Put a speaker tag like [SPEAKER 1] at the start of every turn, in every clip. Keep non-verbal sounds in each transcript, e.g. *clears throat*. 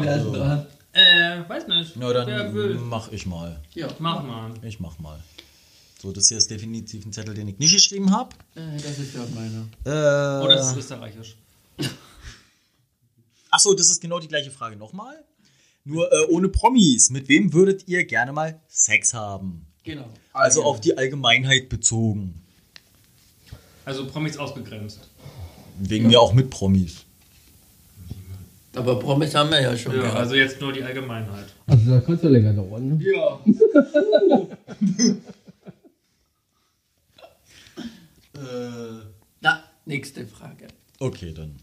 [SPEAKER 1] Wer ist dran?
[SPEAKER 2] Äh, weiß nicht.
[SPEAKER 3] Na, dann
[SPEAKER 2] Wer will.
[SPEAKER 3] mach ich mal.
[SPEAKER 1] Ja.
[SPEAKER 2] Mach mal.
[SPEAKER 3] Ich mach mal. So, das hier ist definitiv ein Zettel, den ich nicht geschrieben habe.
[SPEAKER 1] Äh, das ist ja meiner.
[SPEAKER 3] Äh,
[SPEAKER 2] Oh, das ist österreichisch. *laughs*
[SPEAKER 3] Achso, das ist genau die gleiche Frage nochmal. Nur äh, ohne Promis. Mit wem würdet ihr gerne mal Sex haben?
[SPEAKER 1] Genau.
[SPEAKER 3] Also auf die Allgemeinheit bezogen.
[SPEAKER 2] Also Promis ausgegrenzt.
[SPEAKER 3] Wegen mir auch mit Promis.
[SPEAKER 1] Aber Promis haben wir ja schon
[SPEAKER 2] Ja,
[SPEAKER 1] gehabt.
[SPEAKER 2] also jetzt nur die Allgemeinheit.
[SPEAKER 4] Also da es ja länger dauern. Ne?
[SPEAKER 1] Ja. *laughs*
[SPEAKER 3] Äh,
[SPEAKER 1] Na, nächste Frage.
[SPEAKER 3] okay, dann.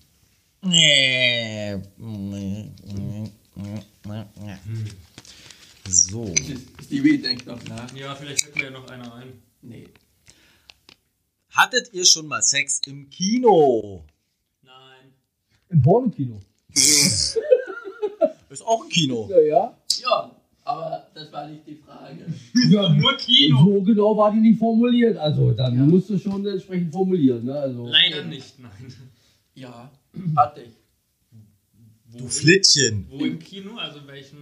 [SPEAKER 3] So.
[SPEAKER 1] Stevie denkt noch nach.
[SPEAKER 2] Ja, vielleicht fällt mir ja noch einer ein.
[SPEAKER 1] Nee.
[SPEAKER 3] Hattet ihr schon mal Sex im Kino?
[SPEAKER 2] Nein.
[SPEAKER 4] Im Pornokino.
[SPEAKER 3] Ist auch ein Kino.
[SPEAKER 4] Ja, ja.
[SPEAKER 1] Ja, aber das war nicht die Frage. *laughs*
[SPEAKER 4] ja.
[SPEAKER 2] Nur Kino.
[SPEAKER 4] So genau war die nicht formuliert. Also dann musst du schon entsprechend formulieren. Ne? Also,
[SPEAKER 2] Leider nicht, nein.
[SPEAKER 1] Ja, hatte ich.
[SPEAKER 2] Wo
[SPEAKER 3] Du
[SPEAKER 2] im-
[SPEAKER 3] Flittchen.
[SPEAKER 2] Wo im Kino? Also in welchem?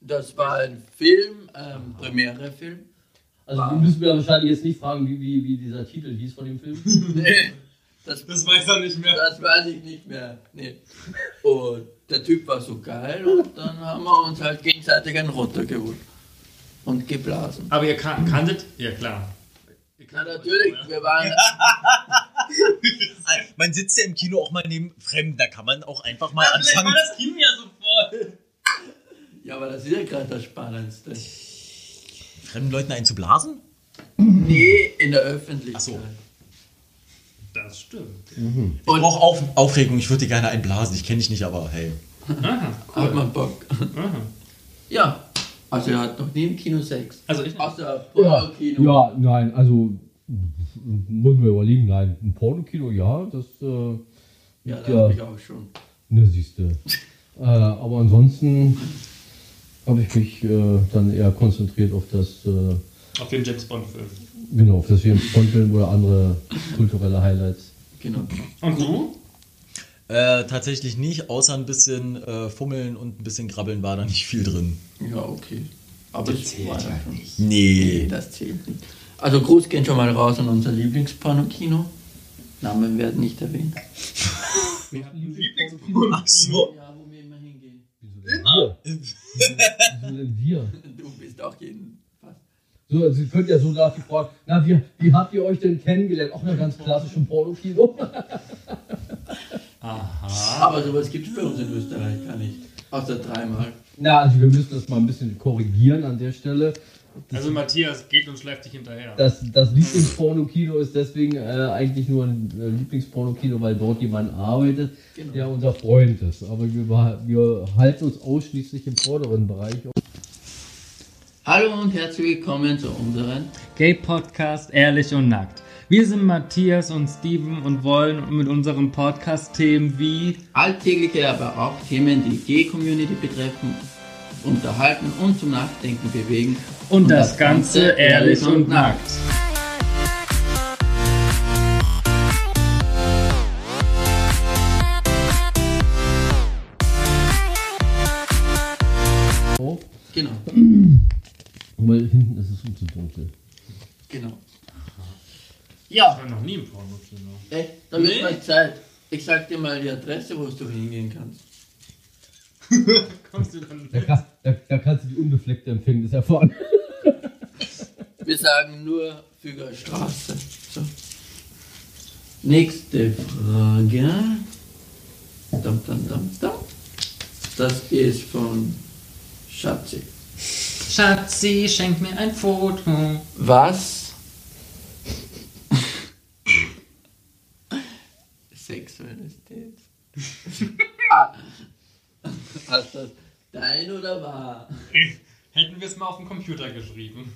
[SPEAKER 1] Das war ein Film, ähm, Premiere-Film.
[SPEAKER 4] also die müssen wir wahrscheinlich jetzt nicht fragen, wie, wie, wie dieser Titel hieß von dem Film. *laughs* *laughs*
[SPEAKER 1] Nee, das,
[SPEAKER 2] Das weiß er nicht mehr.
[SPEAKER 1] das weiß ich nicht mehr. Nee. Und der Typ war so geil und dann haben wir uns halt gegenseitig einen runtergeholt. Und geblasen.
[SPEAKER 2] Aber ihr kan kanntet? Ja, klar. Ihr
[SPEAKER 1] Na natürlich, wir waren. *laughs*
[SPEAKER 3] Man sitzt ja im Kino auch mal neben Fremden. Da kann man auch einfach mal.
[SPEAKER 2] Vielleicht war
[SPEAKER 3] anfangen.
[SPEAKER 2] das Kino ja so voll.
[SPEAKER 1] Ja, aber das ist ja gerade das Spannendste.
[SPEAKER 3] Fremden Leuten einzublasen?
[SPEAKER 1] Nee, in der Öffentlichkeit.
[SPEAKER 3] Ach so.
[SPEAKER 2] Das stimmt.
[SPEAKER 3] Ich brauche Auf Aufregung. Ich würde dir gerne einblasen. Ich kenne dich nicht, aber hey.
[SPEAKER 2] Aha,
[SPEAKER 1] Hat man Bock.
[SPEAKER 2] aha.
[SPEAKER 1] Ja, also er hat noch nie im Kino Sex.
[SPEAKER 2] Also ich
[SPEAKER 1] Außer
[SPEAKER 4] Ja,
[SPEAKER 1] Porno-Kino.
[SPEAKER 4] ja, nein, also muss man überlegen, nein. Ein Pornokino, ja, das äh,
[SPEAKER 1] Ja, da
[SPEAKER 4] ja,
[SPEAKER 1] habe ich auch schon.
[SPEAKER 4] ne, siehste. *laughs* äh, aber ansonsten habe ich mich äh, dann eher konzentriert auf das, äh,
[SPEAKER 2] auf den James Bond Film.
[SPEAKER 4] genau, auf das James Bond Film oder andere kulturelle Highlights.
[SPEAKER 1] Genau.
[SPEAKER 2] Und du?
[SPEAKER 3] Äh, tatsächlich nicht, außer ein bisschen äh, Fummeln und ein bisschen Krabbeln war da nicht viel drin.
[SPEAKER 1] Ja, okay. Aber das war ja schon.
[SPEAKER 3] Nee.
[SPEAKER 1] Das zählt nicht. Also Gruß gehen schon mal raus an unser Lieblingsporno-Kino. Namen werden nicht erwähnt. *laughs*
[SPEAKER 3] Ach so.
[SPEAKER 1] Ja, wo wir immer hingehen.
[SPEAKER 4] Wieso denn wir? Wieso denn wir?
[SPEAKER 1] Du bist auch jeden.
[SPEAKER 4] So, Sie könnt ja so nach die Frage, na, wie, wie habt ihr euch denn kennengelernt? Auch eine ganz klassische Pornokino.
[SPEAKER 2] Aha.
[SPEAKER 1] Aber sowas gibt es bei uns in Österreich gar nicht. Außer dreimal.
[SPEAKER 4] Na, also wir müssen das mal ein bisschen korrigieren an der Stelle.
[SPEAKER 2] Also Matthias geht und schleift dich hinterher.
[SPEAKER 4] Das, das Lieblingspornokino ist deswegen äh, eigentlich nur ein äh, Lieblingspornokino, weil dort jemand arbeitet,
[SPEAKER 1] Genau.
[SPEAKER 4] der unser Freund ist. Aber wir, wir halten uns ausschließlich im vorderen Bereich.
[SPEAKER 1] Hallo und herzlich willkommen zu unseren
[SPEAKER 2] Gay Podcast Ehrlich und Nackt. Wir sind Matthias und Steven und wollen mit unserem Podcast Themen wie
[SPEAKER 1] alltägliche, aber auch Themen, die Gay-Community betreffen, unterhalten und zum Nachdenken bewegen.
[SPEAKER 2] und, das, Ganze ehrlich und nackt.
[SPEAKER 4] Oh, ist es zu dunkel.
[SPEAKER 1] genau.
[SPEAKER 2] Ich
[SPEAKER 1] Ja,
[SPEAKER 2] war noch nie im Pornokino.
[SPEAKER 1] echt, dann wird
[SPEAKER 2] Nee.
[SPEAKER 1] mal Zeit. Ich sag dir mal die Adresse, wo du hingehen kannst. *laughs*
[SPEAKER 2] Kommst du dann
[SPEAKER 4] Da, kann, da, da kannst du die unbefleckte Empfängnis erfahren. *laughs*
[SPEAKER 1] Wir sagen nur Fügerstraße. So. Nächste Frage. Dum, dum, dum, dum. Das ist von Schatzi.
[SPEAKER 2] Schatzi, schenk mir ein Foto.
[SPEAKER 1] Was? Sexuelles *laughs* Date. Hast das dein oder wahr?
[SPEAKER 2] Hätten wir es mal auf dem Computer geschrieben.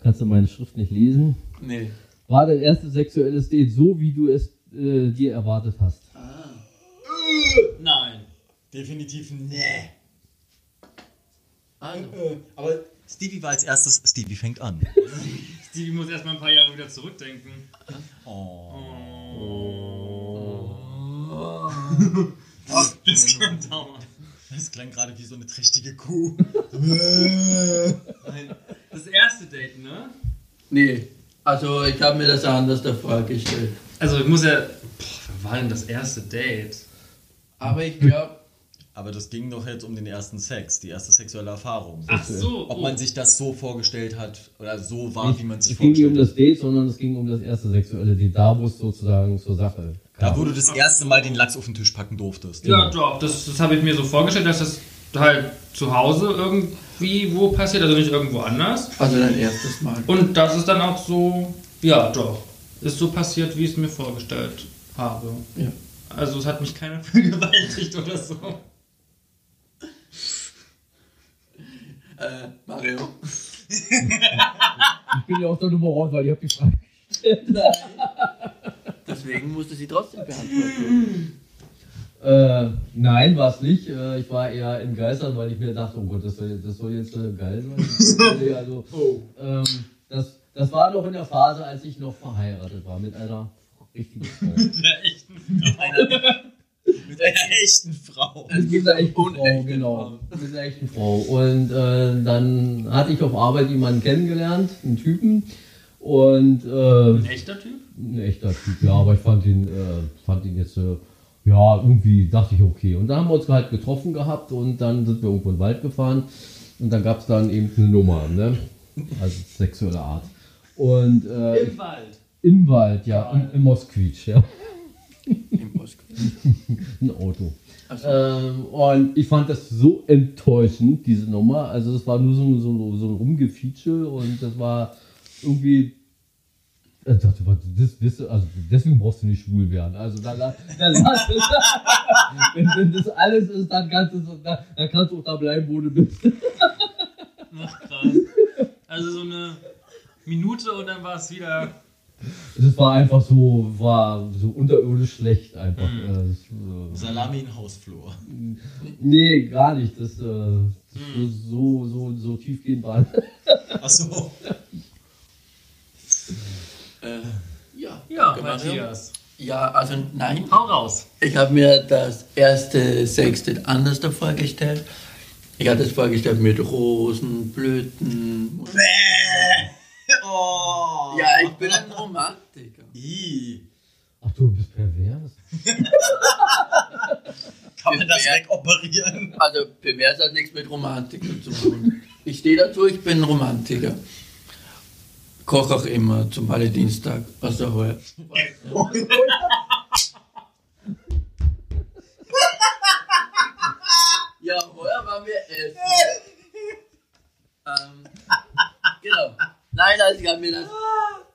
[SPEAKER 4] Kannst du meine Schrift nicht lesen?
[SPEAKER 1] Nee.
[SPEAKER 4] War dein erstes sexuelles Date so, wie du es äh, dir erwartet hast?
[SPEAKER 1] Ah.
[SPEAKER 2] Nein.
[SPEAKER 3] Definitiv nee.
[SPEAKER 1] Also,
[SPEAKER 3] Aber Stevie war als erstes. Stevie fängt an.
[SPEAKER 2] Stevie muss erstmal ein paar Jahre wieder zurückdenken.
[SPEAKER 3] Oh.
[SPEAKER 2] Oh.
[SPEAKER 1] Ach *laughs*
[SPEAKER 2] Das kann dauern.
[SPEAKER 3] Das klang gerade wie so eine trächtige Kuh. *laughs*
[SPEAKER 2] Nein. Das erste Date, ne?
[SPEAKER 1] Nee, also ich habe mir das anders da vorgestellt.
[SPEAKER 2] Also ich muss ja. Boah, wer war denn das erste Date?
[SPEAKER 1] Aber ich glaube,
[SPEAKER 3] Aber das ging doch jetzt um den ersten Sex, die erste sexuelle Erfahrung.
[SPEAKER 2] Ach so.
[SPEAKER 3] Ob
[SPEAKER 2] oh.
[SPEAKER 3] man sich das so vorgestellt hat oder so war, wie man sich
[SPEAKER 4] es ging nicht um
[SPEAKER 3] vorgestellt hat.
[SPEAKER 4] das Date, sondern es ging um das erste sexuelle Date. Da, wo es sozusagen zur Sache
[SPEAKER 3] Da,
[SPEAKER 4] kam.
[SPEAKER 3] wo du das erste Mal den Lachs auf den Tisch packen durftest.
[SPEAKER 2] Ja, doch, das, das habe ich mir so vorgestellt, dass das halt zu Hause irgendwie wo passiert, also nicht irgendwo anders.
[SPEAKER 1] also dein erstes Mal.
[SPEAKER 2] Und das ist dann auch so, ja, doch, ist so passiert, wie ich es mir vorgestellt habe.
[SPEAKER 1] Ja.
[SPEAKER 2] Also es hat mich keiner *laughs* vergewaltigt oder so.
[SPEAKER 1] Äh, Mario.
[SPEAKER 4] Ich bin ja auch der Nummer raus, weil ich habe die Frage. *laughs*
[SPEAKER 1] Deswegen musste sie trotzdem beantworten.
[SPEAKER 4] Äh, nein, war es nicht. Äh, ich war eher in Geistern, weil ich mir dachte, oh Gott, das soll, das soll jetzt äh, geil sein. *laughs* Also, ähm, das, das war noch in der Phase, als ich noch verheiratet war mit einer richtigen Frau.
[SPEAKER 3] Mit einer echten Frau.
[SPEAKER 4] Mit einer echten Frau,
[SPEAKER 1] Unechte
[SPEAKER 4] genau. Mit einer echten Frau. Und äh, dann hatte ich auf Arbeit jemanden kennengelernt, einen Typen. Und äh,
[SPEAKER 2] Ein echter Typ?
[SPEAKER 4] ein echter Typ, ja, aber ich fand ihn, äh, fand ihn jetzt, äh, ja, irgendwie dachte ich, okay. Und dann haben wir uns halt getroffen gehabt und dann sind wir irgendwo in den Wald gefahren und dann gab es dann eben eine Nummer, ne? Also sexuelle Art. Und äh,
[SPEAKER 2] Im Wald.
[SPEAKER 4] im Wald, ja, im, im Moskwitsch, ja, *laughs*
[SPEAKER 1] Im
[SPEAKER 4] ein Auto.
[SPEAKER 1] Also,
[SPEAKER 4] Ähm, und ich fand das so enttäuschend, diese Nummer. Also das war nur so, so, so ein Rumgefeature und das war irgendwie. Ich dachte, was, das, das, also deswegen brauchst du nicht schwul werden. Also dann, dann lass *laughs* es. wenn, wenn das alles ist, dann kannst du, dann, dann kannst du auch da bleiben, wo du bist.
[SPEAKER 2] Ach krass. Also so eine Minute und dann war es wieder.
[SPEAKER 4] Das war einfach so, war so unterirdisch schlecht einfach. Das, äh,
[SPEAKER 3] Salami in Hausflur.
[SPEAKER 4] nee, gar nicht. Das, äh, so, so, so tiefgehend war. *laughs*
[SPEAKER 3] Achso.
[SPEAKER 1] äh, ja.
[SPEAKER 2] Ja. Matthias.
[SPEAKER 1] Ja, also nein.
[SPEAKER 2] Hau raus.
[SPEAKER 1] Ich habe mir das erste Sextet anders da vorgestellt. Ich hatte es vorgestellt mit Rosen, Blüten. *laughs*
[SPEAKER 3] Oh.
[SPEAKER 1] Ja, ich bin ein Romantiker.
[SPEAKER 3] I.
[SPEAKER 4] Ach du bist pervers. *laughs*
[SPEAKER 3] Kann man das wegoperieren?
[SPEAKER 1] Also pervers hat nichts mit Romantik zu tun. Ich stehe dazu, ich bin Romantiker. Koch auch immer zum Valentinstag, was er heuer. ja, heuer waren wir essen. ähm, genau. Nein, also ich habe mir das,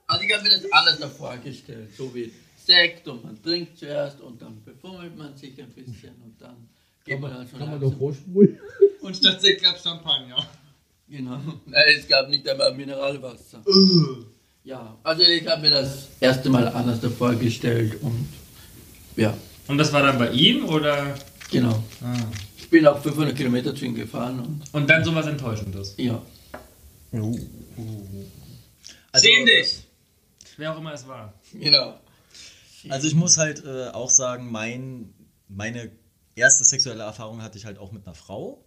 [SPEAKER 1] also ich habe mir das anders da vorgestellt, so wie Sekt und man trinkt zuerst und dann befummelt man sich ein bisschen und dann geht man dann schon
[SPEAKER 4] Kann man doch vorspulen? *laughs*
[SPEAKER 2] Und statt Sekt gab es Champagner.
[SPEAKER 1] Genau. Nein, es gab nicht einmal Mineralwasser. Ja, also ich habe mir das erste Mal anders da vorgestellt und ja,
[SPEAKER 2] Und das war dann bei ihm oder?
[SPEAKER 1] genau. Ich bin auch 500 Kilometer zu ihm gefahren und
[SPEAKER 2] Und dann sowas Enttäuschendes.
[SPEAKER 1] ja.
[SPEAKER 3] Also,
[SPEAKER 2] Sehen dich! Wer auch immer es war.
[SPEAKER 1] Genau.
[SPEAKER 3] Also ich muss halt äh, auch sagen, mein, meine erste sexuelle Erfahrung hatte ich halt auch mit einer Frau.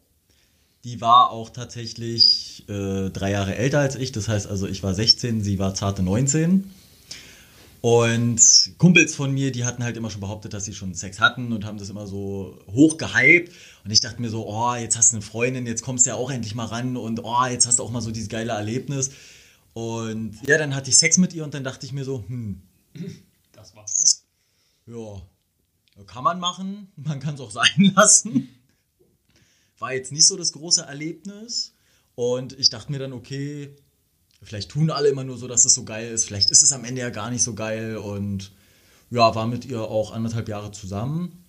[SPEAKER 3] Die war auch tatsächlich äh, drei Jahre älter als ich. Das heißt also, ich war 16, sie war zarte 19. Und Kumpels von mir, die hatten halt immer schon behauptet, dass sie schon Sex hatten und haben das immer so hoch gehypt. Und ich dachte mir so, oh, jetzt hast du eine Freundin, jetzt kommst du ja auch endlich mal ran und oh, jetzt hast du auch mal so dieses geile Erlebnis. Und ja, dann hatte ich Sex mit ihr und dann dachte ich mir so, hm,
[SPEAKER 2] Das war's.
[SPEAKER 3] ja, kann man machen, *laughs* man kann es auch sein lassen. War jetzt nicht so das große Erlebnis. Und ich dachte mir dann, okay, vielleicht tun alle immer nur so, dass es so geil ist. Vielleicht ist es am Ende ja gar nicht so geil. Und ja, war mit ihr auch anderthalb Jahre zusammen.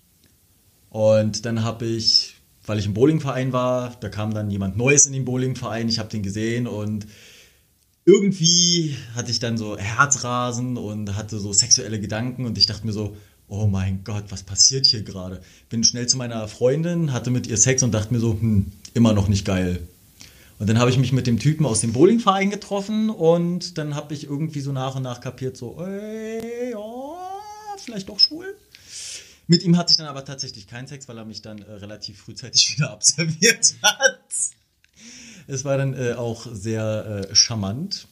[SPEAKER 3] Und dann habe ich, weil ich im Bowlingverein war, da kam dann jemand Neues in den Bowlingverein. Ich habe den gesehen und irgendwie hatte ich dann so Herzrasen und hatte so sexuelle Gedanken und ich dachte mir so, oh mein Gott, was passiert hier gerade? Bin schnell zu meiner Freundin, hatte mit ihr Sex und dachte mir so, hm, immer noch nicht geil. Und dann habe ich mich mit dem Typen aus dem Bowlingverein getroffen und dann habe ich irgendwie so nach und nach kapiert, so, ey, ja, vielleicht doch schwul. Mit ihm hatte ich dann aber tatsächlich keinen Sex, weil er mich dann äh, relativ frühzeitig *laughs* wieder abserviert hat. Es war dann äh, auch sehr äh, charmant.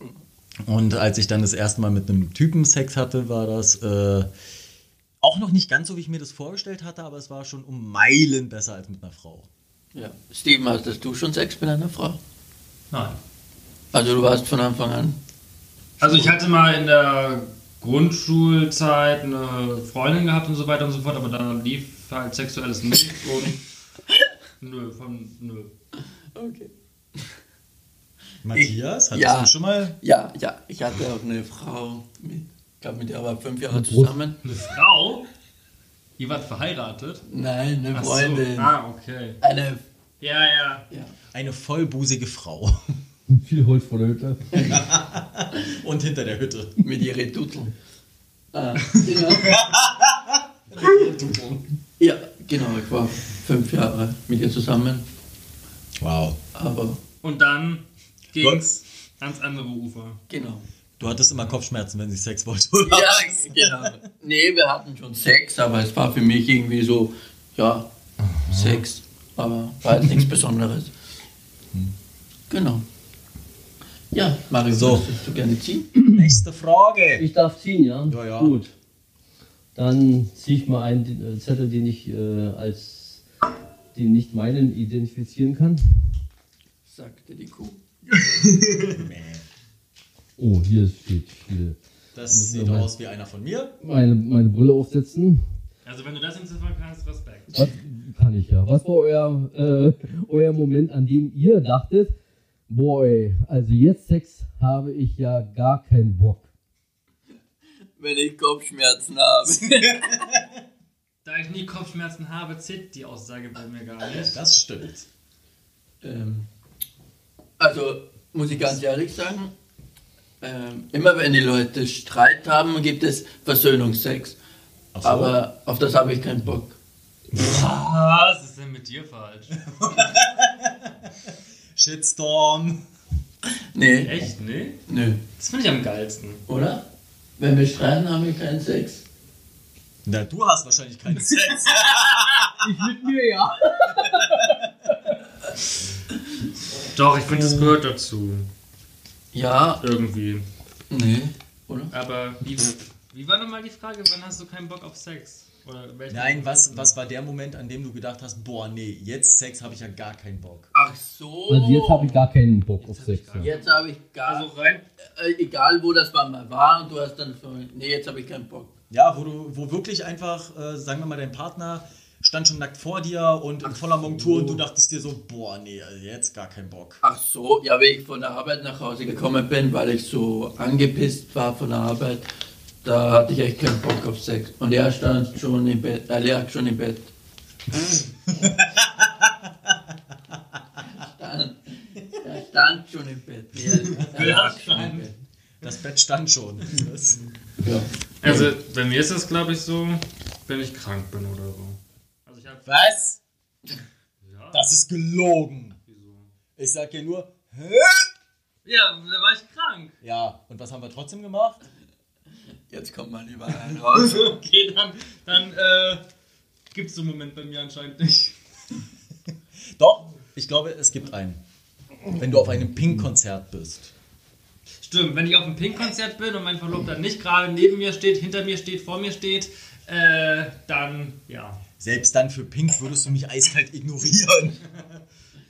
[SPEAKER 3] Und als ich dann das erste Mal mit einem Typen Sex hatte, war das äh, auch noch nicht ganz so, wie ich mir das vorgestellt hatte, aber es war schon um Meilen besser als mit einer Frau.
[SPEAKER 1] Ja. Steven, hattest du schon Sex mit einer Frau?
[SPEAKER 2] Nein.
[SPEAKER 1] Also du warst von Anfang an.
[SPEAKER 2] Also ich hatte mal in der Grundschulzeit eine Freundin gehabt und so weiter und so fort, aber dann lief halt sexuelles nicht *laughs* und nö, von nö.
[SPEAKER 1] Okay.
[SPEAKER 3] Matthias, hattest
[SPEAKER 1] ja.
[SPEAKER 3] du schon mal?
[SPEAKER 1] Ja, ja, ich hatte auch eine Frau, mit, ich glaube mit der war fünf Jahre zusammen.
[SPEAKER 2] Eine Frau? Ihr wart verheiratet?
[SPEAKER 1] Nein, eine
[SPEAKER 2] Ach so.
[SPEAKER 1] Freundin.
[SPEAKER 2] Ah, okay.
[SPEAKER 1] Eine,
[SPEAKER 2] Ja, ja.
[SPEAKER 1] ja.
[SPEAKER 3] Eine vollbusige Frau.
[SPEAKER 4] Viel Holz vor der Hütte. *laughs*
[SPEAKER 3] Und hinter der Hütte.
[SPEAKER 1] mit ihren Dudeln. Ah, genau. *laughs* ja, genau, ich war fünf Jahre mit ihr zusammen,
[SPEAKER 3] Wow.
[SPEAKER 1] aber
[SPEAKER 2] Und dann ging's ans andere Ufer.
[SPEAKER 1] genau.
[SPEAKER 3] Du hattest immer Kopfschmerzen, wenn sie Sex wollte, oder?
[SPEAKER 1] Ja, genau. Nee, wir hatten schon Sex, aber es war für mich irgendwie so, ja, Sex, aber war jetzt nichts Besonderes. Genau. Ja, Mario,
[SPEAKER 3] So.
[SPEAKER 1] du gerne ziehen?
[SPEAKER 3] Nächste Frage.
[SPEAKER 4] Ich darf ziehen, ja?
[SPEAKER 3] Ja, ja.
[SPEAKER 4] Gut. Dann ziehe ich mal einen äh, Zettel, den ich äh, als den nicht meinen identifizieren kann.
[SPEAKER 1] Sagte die Kuh. *laughs*
[SPEAKER 4] Oh, hier steht viel.
[SPEAKER 3] Das sieht aus wie einer von mir.
[SPEAKER 4] Meine, meine Brille aufsetzen.
[SPEAKER 2] Also wenn du das entziffern kannst, Respekt.
[SPEAKER 4] Was kann ich ja? Was war euer, äh, euer Moment, an dem ihr dachtet, boah, ey, also jetzt Sex habe ich ja gar keinen Bock.
[SPEAKER 1] Wenn ich Kopfschmerzen habe. *laughs*
[SPEAKER 2] Da ich nie Kopfschmerzen habe, zählt die Aussage bei mir gar nicht.
[SPEAKER 3] Das stimmt.
[SPEAKER 1] ähm, also, muss ich ganz ehrlich sagen, ähm, immer wenn die Leute Streit haben, gibt es Versöhnungsex.
[SPEAKER 3] So.
[SPEAKER 1] Aber auf das habe ich keinen Bock.
[SPEAKER 2] Was ist denn mit dir falsch? *laughs*
[SPEAKER 3] Shitstorm.
[SPEAKER 1] Nee,
[SPEAKER 2] Echt, nee?
[SPEAKER 1] nö.
[SPEAKER 2] Das finde ich am geilsten.
[SPEAKER 1] Oder? Wenn wir streiten, haben wir keinen Sex.
[SPEAKER 3] Na, du hast wahrscheinlich keinen *laughs* Sex.
[SPEAKER 4] Ich mit mir, ja.
[SPEAKER 2] Doch, ich finde, das gehört dazu.
[SPEAKER 1] Ja,
[SPEAKER 2] Irgendwie.
[SPEAKER 1] nee, oder?
[SPEAKER 2] Aber wie, wie war nochmal die Frage, wann hast du keinen Bock auf Sex?
[SPEAKER 3] Nein, was, was war der Moment, an dem du gedacht hast, boah, nee, jetzt Sex habe ich ja gar keinen Bock.
[SPEAKER 1] Ach so.
[SPEAKER 4] Also jetzt habe ich gar keinen Bock auf Sex. Ja.
[SPEAKER 1] Jetzt habe ich gar.
[SPEAKER 2] Also rein.
[SPEAKER 1] äh, egal wo das war mal war, und du hast dann so. Nee, jetzt habe ich keinen Bock.
[SPEAKER 3] Ja, wo du, wo wirklich einfach, äh, sagen wir mal, dein Partner stand schon nackt vor dir und in voller Montur und du dachtest dir so, boah, nee, also jetzt gar keinen Bock.
[SPEAKER 1] Ach so, ja, wie ich von der Arbeit nach Hause gekommen bin, weil ich so angepisst war von der Arbeit, da hatte ich echt keinen Bock auf Sex. Und er stand schon im Bett, er lag schon im Bett. *laughs* stand, er stand schon im Bett. Er, er lag schon im Bett.
[SPEAKER 3] Das Bett stand schon.
[SPEAKER 1] Ja.
[SPEAKER 2] Also bei mir ist das, glaube ich, so, wenn ich krank bin oder so. Also ich habe.
[SPEAKER 3] was?
[SPEAKER 2] Ja,
[SPEAKER 3] Das ist gelogen.
[SPEAKER 2] wieso?
[SPEAKER 3] Ich sag dir nur, hä?
[SPEAKER 2] Ja, da war ich krank.
[SPEAKER 3] Ja, und was haben wir trotzdem gemacht?
[SPEAKER 1] Jetzt kommt man überall raus.
[SPEAKER 2] Okay, dann, dann äh, gibt es so einen Moment bei mir anscheinend nicht. *laughs*
[SPEAKER 3] Doch, ich glaube, es gibt einen. Wenn du auf einem Pink-Konzert bist.
[SPEAKER 2] Stimmt, wenn ich auf einem Pink-Konzert bin und mein Verlobter nicht gerade neben mir steht, hinter mir steht, vor mir steht, äh, dann ja.
[SPEAKER 3] Selbst dann für Pink würdest du mich eiskalt ignorieren. *laughs*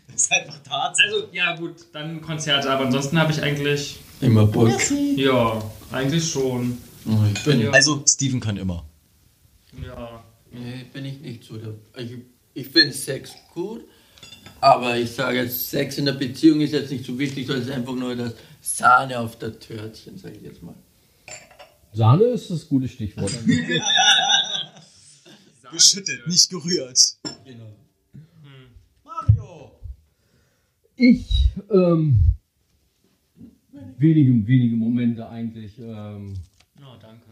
[SPEAKER 3] Das ist einfach Tatsache.
[SPEAKER 2] Also ja gut, dann Konzerte, aber ansonsten habe ich eigentlich,
[SPEAKER 1] Immer Bock.
[SPEAKER 2] ja, eigentlich schon.
[SPEAKER 1] Oh, ich bin,
[SPEAKER 2] Ja.
[SPEAKER 3] Also, Steven kann immer.
[SPEAKER 2] Ja.
[SPEAKER 1] nee, bin ich nicht so. Ich ich finde Sex gut, aber ich sage jetzt, Sex in der Beziehung ist jetzt nicht so wichtig, sondern es ist einfach nur das Sahne auf der Törtchen, sage ich jetzt mal.
[SPEAKER 4] Sahne ist das gute Stichwort. *laughs* *laughs*
[SPEAKER 3] Geschüttelt, nicht gerührt.
[SPEAKER 1] Genau.
[SPEAKER 3] Mario!
[SPEAKER 4] Ich, ähm, wenige, wenige Momente eigentlich. Ähm.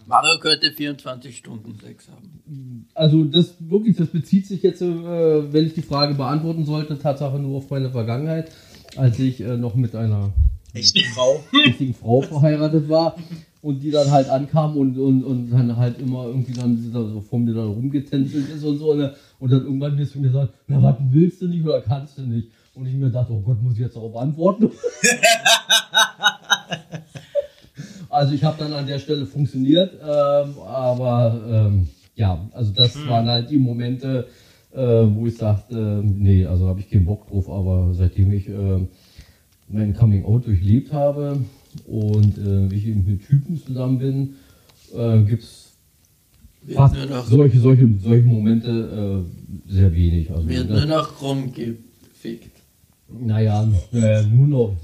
[SPEAKER 1] Mario könnte 24 Stunden Sex haben.
[SPEAKER 4] also das wirklich, das bezieht sich jetzt, äh, wenn ich die Frage beantworten sollte, Tatsache nur auf meine Vergangenheit, als ich äh, noch mit einer
[SPEAKER 3] Echte Frau.
[SPEAKER 4] richtigen Frau verheiratet war. und die dann halt ankamen und, und, und dann halt immer irgendwie dann so vor mir dann rumgetänzelt ist und so. Ne? Und dann irgendwann wirst du mir sagen, na was willst du nicht oder kannst du nicht? Und ich mir dachte, oh Gott, muss ich jetzt darauf antworten? *laughs* also ich habe dann an der Stelle funktioniert, ähm, aber ähm, ja, also das waren halt die Momente, äh, wo ich sagte, nee, also habe ich keinen Bock drauf, aber seitdem ich äh, mein Coming Out durchlebt habe und äh, ich eben mit Typen zusammen bin, äh, gibt es fast solche, solche, solche Momente äh, sehr wenig. Also,
[SPEAKER 1] wird nur noch rumgefickt.
[SPEAKER 4] Naja, äh, nur noch,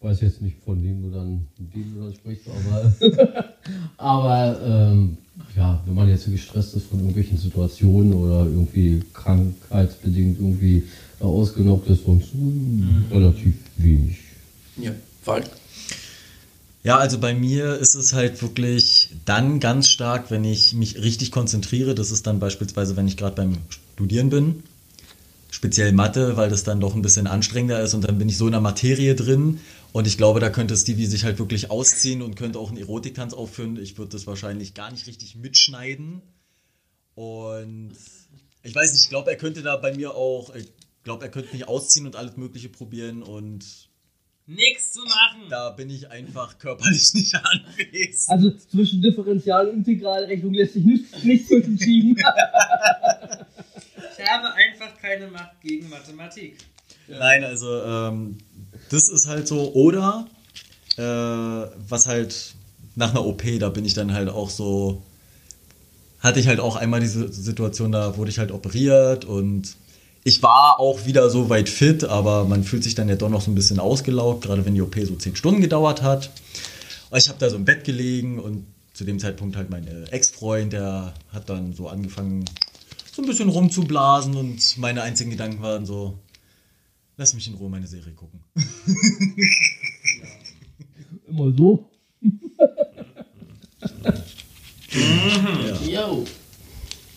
[SPEAKER 4] weiß jetzt nicht, von dem du dann, dem du dann sprichst, aber, *laughs* aber ähm, ja, wenn man jetzt so gestresst ist von irgendwelchen Situationen oder irgendwie krankheitsbedingt irgendwie äh, ausgenockt ist, sonst mh, relativ wenig.
[SPEAKER 1] Ja, Falk.
[SPEAKER 3] Ja, also bei mir ist es halt wirklich dann ganz stark, wenn ich mich richtig konzentriere. Das ist dann beispielsweise, wenn ich gerade beim Studieren bin. Speziell Mathe, weil das dann doch ein bisschen anstrengender ist und dann bin ich so in der Materie drin. Und ich glaube, da könnte Stevie sich halt wirklich ausziehen und könnte auch einen Erotiktanz aufführen. Ich würde das wahrscheinlich gar nicht richtig mitschneiden. Und ich weiß nicht, ich glaube, er könnte da bei mir auch, ich glaube, er könnte mich ausziehen und alles Mögliche probieren und
[SPEAKER 2] Nichts zu machen.
[SPEAKER 3] da bin ich einfach körperlich *laughs* nicht anwesend.
[SPEAKER 4] Also zwischen Differential- und Integralrechnung lässt sich nicht, nicht zwischenschieben. *laughs*
[SPEAKER 2] Ich habe einfach keine Macht gegen Mathematik.
[SPEAKER 3] Nein, also ähm, das ist halt so. Oder äh, was halt nach einer OP, da bin ich dann halt auch so. Hatte ich halt auch einmal diese Situation, da wurde ich halt operiert und ich war auch wieder so weit fit, aber man fühlt sich dann ja doch noch so ein bisschen ausgelaugt, gerade wenn die OP so 10 Stunden gedauert hat. Ich habe da so im Bett gelegen und zu dem Zeitpunkt halt mein äh, Ex-Freund, der hat dann so angefangen, so ein bisschen rumzublasen und meine einzigen Gedanken waren so, lass mich in Ruhe meine Serie gucken.
[SPEAKER 4] Immer so.
[SPEAKER 1] Jo.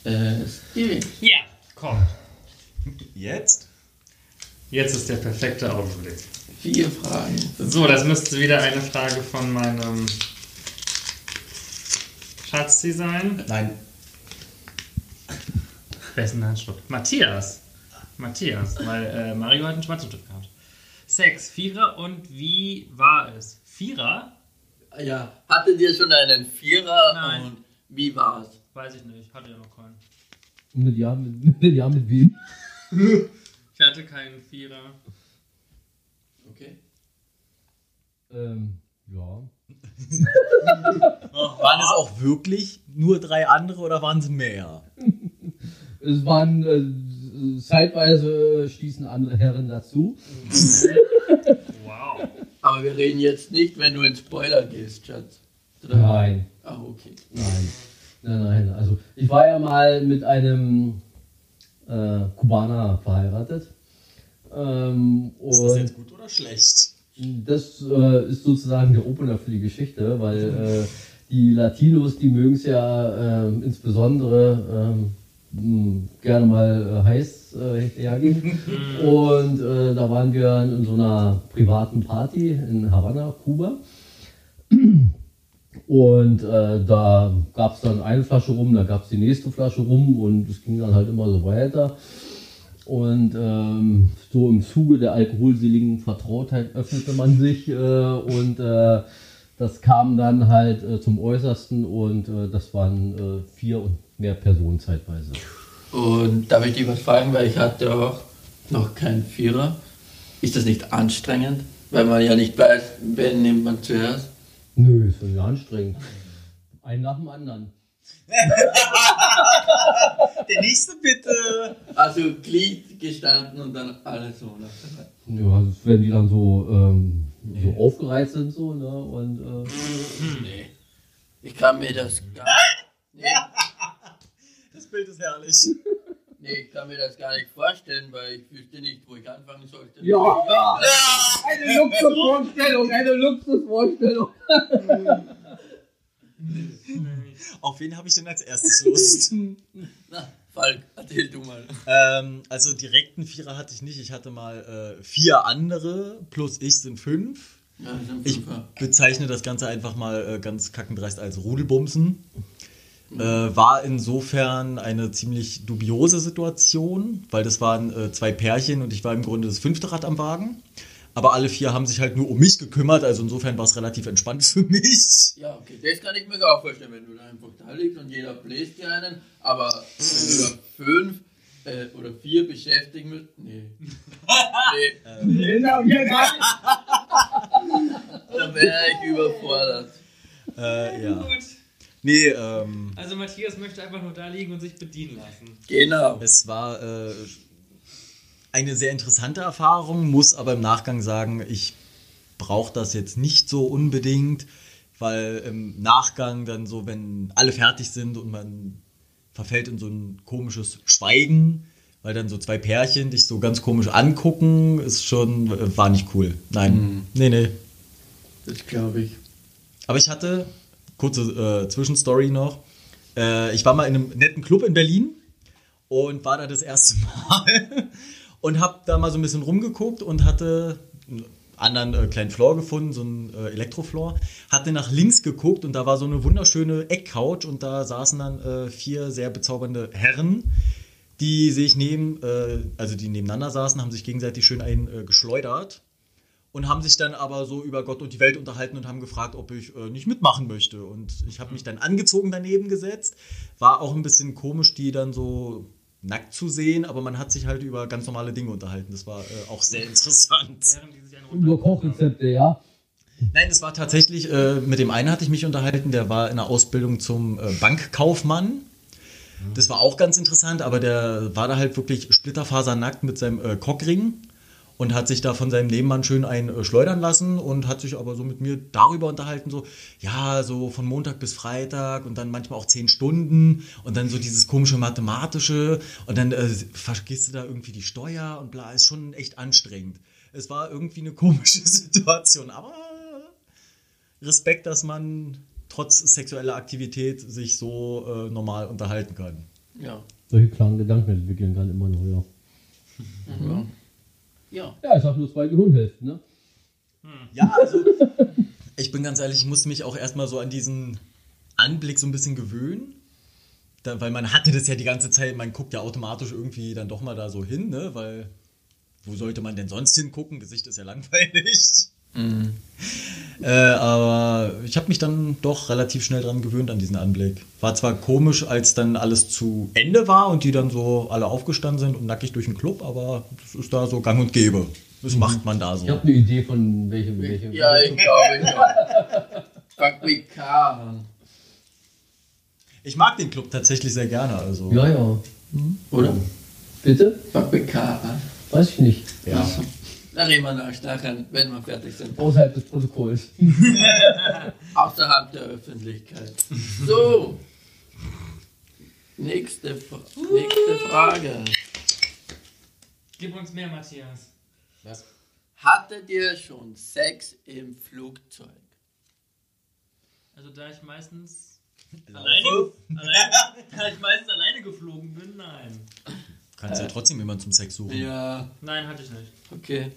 [SPEAKER 1] Äh, Steven.
[SPEAKER 2] Ja, kommt.
[SPEAKER 3] Jetzt?
[SPEAKER 2] Jetzt ist der perfekte Augenblick.
[SPEAKER 1] Vier Fragen.
[SPEAKER 2] So, das müsste wieder eine Frage von meinem Schatzi sein.
[SPEAKER 3] Nein.
[SPEAKER 2] Wessen Handschrift? Matthias. Matthias, weil äh, Mario hat einen schwarzen Stift gehabt. Sex, Vierer und wie war es? Vierer?
[SPEAKER 1] Ja, hattet ihr schon einen Vierer
[SPEAKER 2] Nein.
[SPEAKER 1] und wie war's?
[SPEAKER 2] Weiß ich nicht, hatte ja noch keinen.
[SPEAKER 4] Und mit ja, mit, mit ja, mit wem?
[SPEAKER 2] Ich hatte keinen Vierer.
[SPEAKER 1] Okay.
[SPEAKER 4] Ähm, ja. *laughs*
[SPEAKER 3] Waren es auch wirklich nur drei andere oder waren es mehr?
[SPEAKER 4] Es waren äh, zeitweise stießen andere Herren dazu.
[SPEAKER 2] Wow.
[SPEAKER 1] Aber wir reden jetzt nicht, wenn du in Spoiler gehst, Schatz. Oder?
[SPEAKER 4] Nein,
[SPEAKER 1] Ah, okay.
[SPEAKER 4] nein. Nein, nein. Also ich war ja mal mit einem äh, Kubaner verheiratet. Ähm,
[SPEAKER 3] Ist das jetzt gut oder schlecht?
[SPEAKER 4] Das äh, ist sozusagen der Opener für die Geschichte, weil äh, die Latinos, die mögen es ja äh, insbesondere ähm, gerne mal äh, heiß äh, hergehen. *laughs* Und äh, da waren wir in so einer privaten Party in Havanna, Kuba. Und äh, da gab es dann eine Flasche rum, da gab es die nächste Flasche rum und es ging dann halt immer so weiter. Und ähm, so im Zuge der alkoholseligen Vertrautheit öffnete man sich äh, und äh, das kam dann halt äh, zum Äußersten und das waren vier und mehr Personen zeitweise.
[SPEAKER 1] Und darf ich dich was fragen, weil ich hatte auch noch keinen Vierer. Ist das nicht anstrengend? Weil man ja nicht weiß, wen nimmt man zuerst.
[SPEAKER 4] Nö, ist ja anstrengend. Ein nach dem anderen. *laughs*
[SPEAKER 3] Der nächste bitte.
[SPEAKER 1] Also Glied gestanden und dann alles so. Reihe.
[SPEAKER 4] Ja, also wenn die dann so, ähm, so aufgereizt sind so, ne? Und äh,
[SPEAKER 1] Nee. Ich kann mir das gar nee,
[SPEAKER 3] Das *laughs* Bild ist herrlich.
[SPEAKER 1] nee, ich kann mir das gar nicht vorstellen, weil ich wüsste nicht, wo ich anfangen sollte.
[SPEAKER 4] ja, eine Luxusvorstellung, eine Luxusvorstellung.
[SPEAKER 3] Auf wen habe ich denn als erstes Lust?
[SPEAKER 1] Na, Falk, erzähl du mal.
[SPEAKER 3] ähm, also direkten Vierer hatte ich nicht. Ich hatte mal äh, vier andere, plus ich sind fünf.
[SPEAKER 1] Ja,
[SPEAKER 3] Ich
[SPEAKER 1] Fünfer.
[SPEAKER 3] bezeichne das Ganze einfach mal äh, ganz kackendreist als Rudelbumsen. Äh, war insofern eine ziemlich dubiose Situation, weil das waren äh, zwei Pärchen und ich war im Grunde das fünfte Rad am Wagen. Aber alle vier haben sich halt nur um mich gekümmert, also insofern war es relativ entspannt für mich.
[SPEAKER 1] Ja, okay, das kann ich mir auch vorstellen, wenn du da einfach da liegst und jeder bläst dir einen, aber wenn du da fünf äh, oder vier beschäftigen müsst, nee. *laughs* nee, da wäre ich überfordert.
[SPEAKER 3] Äh, ja.
[SPEAKER 2] Gut.
[SPEAKER 3] Nee, ähm,
[SPEAKER 2] Also Matthias möchte einfach nur da liegen und sich bedienen lassen.
[SPEAKER 1] Genau.
[SPEAKER 3] Es war äh, eine sehr interessante Erfahrung, muss aber im Nachgang sagen, ich brauche das jetzt nicht so unbedingt, weil im Nachgang dann so, wenn alle fertig sind und man verfällt in so ein komisches Schweigen, weil dann so zwei Pärchen dich so ganz komisch angucken, ist schon, war nicht cool. Nein, nee, nee.
[SPEAKER 1] Das glaube ich.
[SPEAKER 3] Aber ich hatte, kurze äh, Zwischenstory noch, äh, ich war mal in einem netten Club in Berlin und war da das erste Mal *laughs* und habe da mal so ein bisschen rumgeguckt und hatte einen anderen äh, kleinen Floor gefunden, so einen äh, Elektrofloor, hatte nach links geguckt und da war so eine wunderschöne Eckcouch und da saßen dann äh, vier sehr bezaubernde Herren, die sich neben, äh, also die nebeneinander saßen, haben sich gegenseitig schön einen äh, geschleudert und haben sich dann aber so über Gott und die Welt unterhalten und haben gefragt, ob ich äh, nicht mitmachen möchte. Und ich habe mich dann angezogen daneben gesetzt. War auch ein bisschen komisch, die dann so nackt zu sehen, aber man hat sich halt über ganz normale Dinge unterhalten. Das war äh, auch sehr interessant. *laughs*
[SPEAKER 2] Während die sich einen
[SPEAKER 4] Über Kochrezepte, ja.
[SPEAKER 3] Nein, es war tatsächlich, äh, mit dem einen hatte ich mich unterhalten, der war in der Ausbildung zum äh, Bankkaufmann. Das war auch ganz interessant, aber der war da halt wirklich splitterfasernackt mit seinem äh, Cockring und hat sich da von seinem Nebenmann schön ein äh, schleudern lassen und hat sich aber so mit mir darüber unterhalten, so, ja, so von Montag bis Freitag und dann manchmal auch zehn Stunden und dann so dieses komische Mathematische und dann äh, vergisst du da irgendwie die Steuer und bla, ist schon echt anstrengend. Es war irgendwie eine komische *laughs* Situation, aber Respekt, dass man trotz sexueller Aktivität sich so äh, normal unterhalten kann.
[SPEAKER 1] Ja.
[SPEAKER 4] Solche klaren Gedanken entwickeln kann immer noch, ja.
[SPEAKER 1] Ja. Ja.
[SPEAKER 4] Ja, ich sag nur zwei Gehirnhälften, ne?
[SPEAKER 3] Ja, also *laughs* ich bin ganz ehrlich, ich musste mich auch erstmal so an diesen Anblick so ein bisschen gewöhnen. Da, weil man hatte das ja die ganze Zeit, man guckt ja automatisch irgendwie dann doch mal da so hin, ne? Weil wo sollte man denn sonst hingucken? Gesicht ist ja langweilig. Äh, aber ich habe mich dann doch relativ schnell dran gewöhnt an diesen Anblick. War zwar komisch, als dann alles zu Ende war und die dann so alle aufgestanden sind und nackig durch den Club, aber das ist da so gang und gäbe. Das macht man da so.
[SPEAKER 4] Ich habe eine Idee von welchem. welchem
[SPEAKER 1] Ja, ich glaube, ich. Fuck.
[SPEAKER 3] Ich mag den Club tatsächlich sehr gerne. Also.
[SPEAKER 4] ja, ja.
[SPEAKER 1] Oder?
[SPEAKER 4] Bitte?
[SPEAKER 1] Fuck.
[SPEAKER 4] Weiß ich nicht.
[SPEAKER 3] Ja.
[SPEAKER 1] Da reden wir nach, nachher, wenn wir fertig sind.
[SPEAKER 4] Außerhalb des Protokolls. *laughs*
[SPEAKER 1] Außerhalb der Öffentlichkeit. So. Nächste, Fra nächste Frage.
[SPEAKER 2] Gib uns mehr, Matthias.
[SPEAKER 3] Was?
[SPEAKER 1] Hattet ihr schon Sex im Flugzeug?
[SPEAKER 2] Also da ich meistens
[SPEAKER 3] Laufe. *laughs*
[SPEAKER 2] alleine, da ich meistens alleine geflogen bin, nein.
[SPEAKER 3] Kannst ja trotzdem jemanden zum Sex suchen.
[SPEAKER 1] Ja,
[SPEAKER 2] Nein, hatte ich nicht.
[SPEAKER 1] okay.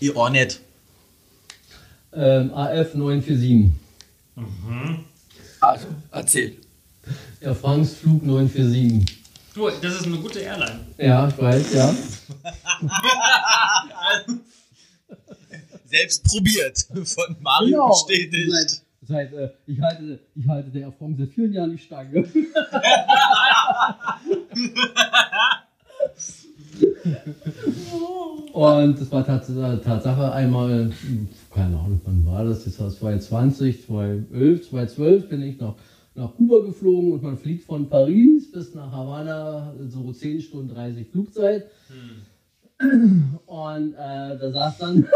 [SPEAKER 3] Ihr auch nicht.
[SPEAKER 4] Ähm, AF 947.
[SPEAKER 1] Also, erzähl.
[SPEAKER 4] Air France Flug 947.
[SPEAKER 2] Du, das ist eine gute Airline.
[SPEAKER 4] Ja, ich weiß, ja. *laughs*
[SPEAKER 3] Selbst probiert. Von Mario
[SPEAKER 4] Genau.
[SPEAKER 3] bestätigt.
[SPEAKER 4] Seit, seit, äh, ich, halte, ich halte der Air France seit vielen Jahren die Stange. *laughs* *laughs* Und das war tats Tatsache einmal, hm, keine Ahnung, wann war das? Das war 2020, 2011, 2012 bin ich nach, nach Kuba geflogen und man fliegt von Paris bis nach Havanna, so 10 Stunden 30 Flugzeit. Und äh, da saß dann,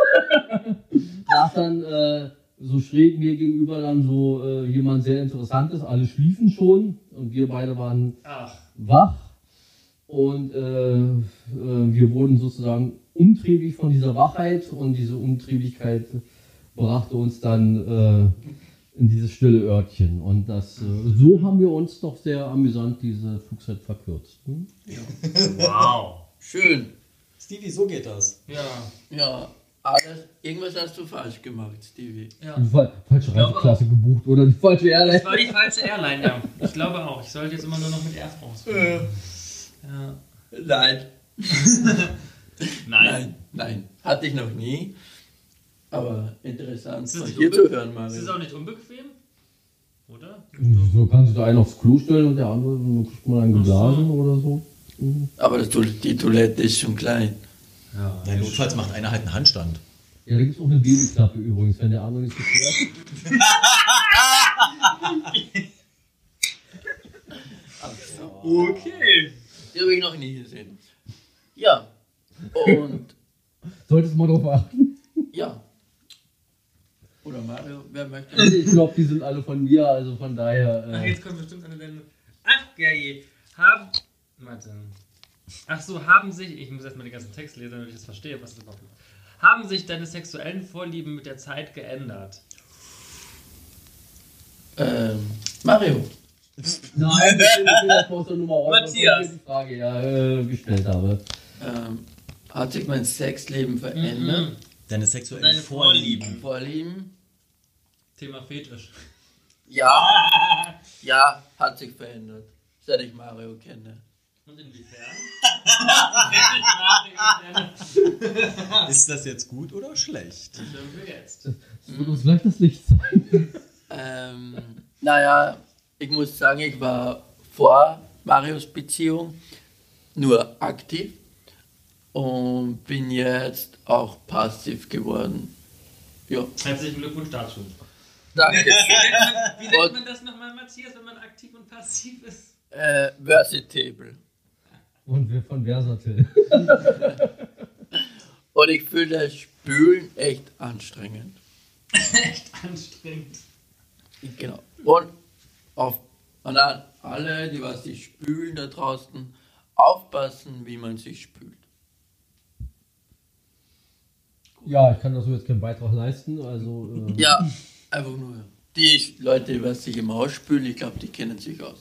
[SPEAKER 4] *laughs* saß dann äh, so schräg mir gegenüber dann so äh, jemand sehr Interessantes. Alle schliefen schon und wir beide waren
[SPEAKER 2] Ach.
[SPEAKER 4] wach und äh, äh, wir wurden sozusagen umtriebig von dieser Wachheit und diese Umtriebigkeit brachte uns dann äh, in dieses stille Örtchen und das äh, so haben wir uns doch sehr amüsant diese Flugzeit verkürzt. Hm?
[SPEAKER 2] Wow.
[SPEAKER 1] Schön.
[SPEAKER 3] Stevie, so geht das.
[SPEAKER 2] Ja.
[SPEAKER 1] Ja. alles, irgendwas hast du falsch gemacht, Stevie.
[SPEAKER 2] Ja.
[SPEAKER 4] Die fa falsche Reiseklasse gebucht oder die falsche Airline.
[SPEAKER 2] Das war die falsche Airline, ja. Ich glaube auch. Ich sollte jetzt immer nur noch mit Air France fliegen. Ja.
[SPEAKER 1] Nein. *laughs*
[SPEAKER 2] Nein.
[SPEAKER 1] Nein, nein. Hatte ich noch nie. Aber interessant dir
[SPEAKER 2] unbe-
[SPEAKER 1] zu hören,
[SPEAKER 2] Ist es
[SPEAKER 1] Mario.
[SPEAKER 2] auch nicht unbequem? Oder?
[SPEAKER 4] So kann sich da einen aufs Klo stellen und der andere kriegt man einen geblasen oder so.
[SPEAKER 1] Aber das, die Toilette ist schon klein.
[SPEAKER 2] Ja.
[SPEAKER 3] Ja, notfalls macht einer halt einen Handstand.
[SPEAKER 4] Ja, da gibt es auch eine Babyklappe übrigens, wenn der andere nicht geklärt *laughs*
[SPEAKER 2] Okay.
[SPEAKER 1] Die habe ich noch nie gesehen. Ja. Und *laughs*
[SPEAKER 4] Solltest mal drauf achten.
[SPEAKER 1] ja. Oder Mario, wer möchte?
[SPEAKER 4] Ich glaube, die sind alle von mir, also von daher.
[SPEAKER 2] Ach,
[SPEAKER 4] Äh,
[SPEAKER 2] jetzt kommt bestimmt eine Sendung. Ach, geil. Haben. Warte. Ach so, haben sich. Ich muss erstmal den ganzen Text lesen, damit ich das verstehe, was das überhaupt ist. Haben sich deine sexuellen Vorlieben mit der Zeit geändert?
[SPEAKER 1] Ähm, Mario.
[SPEAKER 4] Nein, ich will das der *laughs* Nummer
[SPEAKER 2] Matthias.
[SPEAKER 4] ich die Frage ja äh, gestellt habe.
[SPEAKER 1] Ähm, hat sich mein Sexleben verändert?
[SPEAKER 3] Deine sexuellen
[SPEAKER 2] Deine
[SPEAKER 3] Vorlieben.
[SPEAKER 1] Vorlieben?
[SPEAKER 2] Thema Fetisch.
[SPEAKER 1] Ja. Ja, hat sich verändert. Seit ich Mario kenne.
[SPEAKER 2] Und inwiefern? *laughs*
[SPEAKER 3] Ist das jetzt gut oder schlecht?
[SPEAKER 2] Stimmen wir jetzt.
[SPEAKER 4] Das wird uns gleich das Licht sein.
[SPEAKER 1] Ähm, naja, ich muss sagen, ich war vor Marios Beziehung nur aktiv und bin jetzt auch passiv geworden. Ja,
[SPEAKER 2] Herzlichen Glückwunsch dazu.
[SPEAKER 1] danke. *laughs*
[SPEAKER 2] Wie nennt
[SPEAKER 1] Und-
[SPEAKER 2] man das nochmal, Matthias, wenn man aktiv und passiv ist?
[SPEAKER 1] äh, versatile.
[SPEAKER 4] Und wir von Versatil. *laughs*
[SPEAKER 1] Und ich finde das Spülen echt anstrengend. *laughs*
[SPEAKER 2] Echt anstrengend.
[SPEAKER 1] Genau. Und auf und an alle, die was sich spülen da draußen, aufpassen, wie man sich spült.
[SPEAKER 4] Ja, ich kann dazu jetzt keinen Beitrag leisten, also. Äh,
[SPEAKER 1] Ja, einfach nur. Die Leute, die was sich im Haus spülen, ich glaube, die kennen sich aus.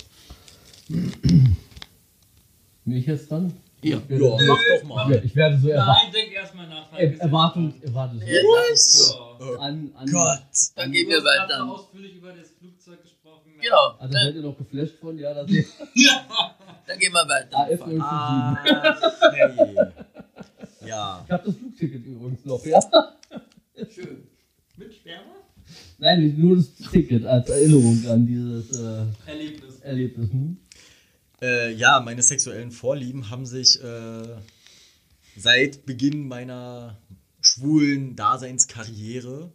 [SPEAKER 4] Mich jetzt dann?
[SPEAKER 1] Ja.
[SPEAKER 4] Ich werde,
[SPEAKER 3] Ja, mach doch mal.
[SPEAKER 4] ich werde so erwa
[SPEAKER 2] Nein, denk erstmal nach.
[SPEAKER 4] er Erwartung, Erwartung
[SPEAKER 3] Oh
[SPEAKER 4] an, an.
[SPEAKER 3] Gott.
[SPEAKER 1] Dann gehen wir
[SPEAKER 2] hast gerade so
[SPEAKER 1] weiter.
[SPEAKER 2] ausführlich über das Flugzeug gesprochen.
[SPEAKER 1] Genau.
[SPEAKER 4] Also
[SPEAKER 1] Dann,
[SPEAKER 4] seid ihr noch geflasht von? Ja, das *laughs* ist
[SPEAKER 1] dann gehen wir weiter.
[SPEAKER 4] AF 057.
[SPEAKER 3] Ah, hey. Ja.
[SPEAKER 4] Ich habe das Flugticket übrigens noch, ja?
[SPEAKER 1] Schön.
[SPEAKER 2] Mit Sperma?
[SPEAKER 4] Nein, nur das Ticket als Erinnerung an dieses äh,
[SPEAKER 2] Erlebnis.
[SPEAKER 4] Erlebnis. Hm?
[SPEAKER 3] Äh, ja, meine sexuellen Vorlieben haben sich äh, seit Beginn meiner schwulen Daseinskarriere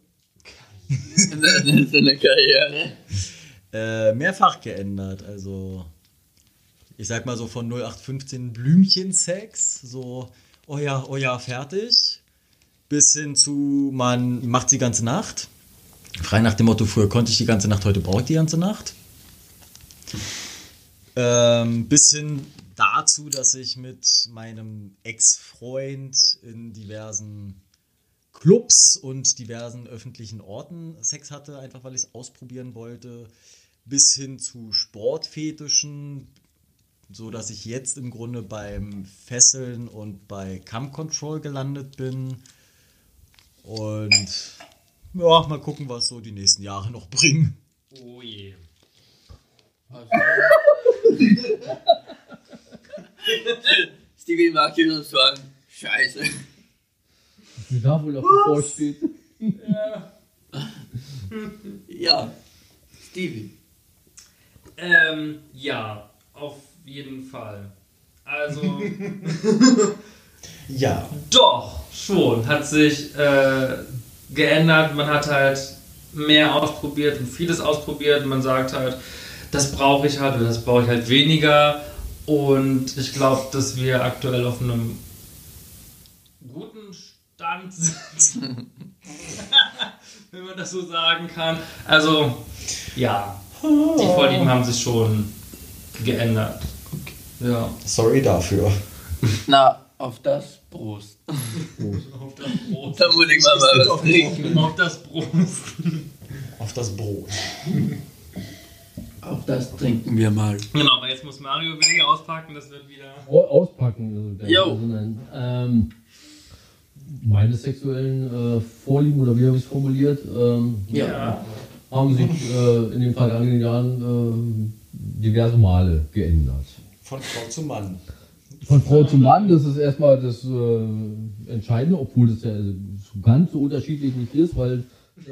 [SPEAKER 1] Karriere. *laughs*
[SPEAKER 3] äh, mehrfach geändert. Also, ich sag mal so von 0815 Blümchensex, so, oh ja, oh ja, fertig, bis hin zu, man macht die ganze Nacht. Frei nach dem Motto, früher konnte ich die ganze Nacht, heute brauche ich die ganze Nacht. Ähm, bis hin dazu, dass ich mit meinem Ex-Freund in diversen Clubs und diversen öffentlichen Orten Sex hatte, einfach weil ich es ausprobieren wollte, bis hin zu Sportfetischen, so dass ich jetzt im Grunde beim Fesseln und bei Cam Control gelandet bin. Und ja, mal gucken, was so die nächsten Jahre noch bringen.
[SPEAKER 2] Oh je.
[SPEAKER 1] Also. *laughs* *laughs* Stevie mag hier nur sagen, scheiße.
[SPEAKER 4] Wie da wohl noch bevorsteht.
[SPEAKER 1] Ja, Stevie.
[SPEAKER 2] Ähm, ja, auf jeden Fall. Also, *laughs*
[SPEAKER 3] Ja.
[SPEAKER 2] doch, schon. Hat sich äh, geändert. Man hat halt mehr ausprobiert und vieles ausprobiert. Man sagt halt, das brauche ich halt oder das brauche ich halt weniger. Und ich glaube, dass wir aktuell auf einem guten Stand sind. *laughs* Wenn man das so sagen kann. Also, ja, die Vorlieben haben sich schon geändert. Ja.
[SPEAKER 3] Sorry dafür.
[SPEAKER 1] Na, auf das Prost. *laughs*
[SPEAKER 2] Auf das Brot.
[SPEAKER 1] Da muss ich mal, was trinken.
[SPEAKER 2] Auf das Brot.
[SPEAKER 3] Auf das *laughs* Brot.
[SPEAKER 1] Auf das trinken wir mal.
[SPEAKER 2] Genau, aber jetzt muss Mario wieder auspacken, das wird wieder.
[SPEAKER 4] Au- Auspacken. Also,
[SPEAKER 1] Jo.
[SPEAKER 4] also nein. Ähm, meine sexuellen äh, Vorlieben oder wie habe ich es formuliert, ähm,
[SPEAKER 1] Ja.
[SPEAKER 4] haben sich äh, in den vergangenen Jahren äh, diverse Male geändert.
[SPEAKER 3] Von Frau zu Mann.
[SPEAKER 4] Von Frau zu Mann, das ist erstmal das äh, Entscheidende, obwohl das ja so ganz so unterschiedlich nicht ist, weil *laughs*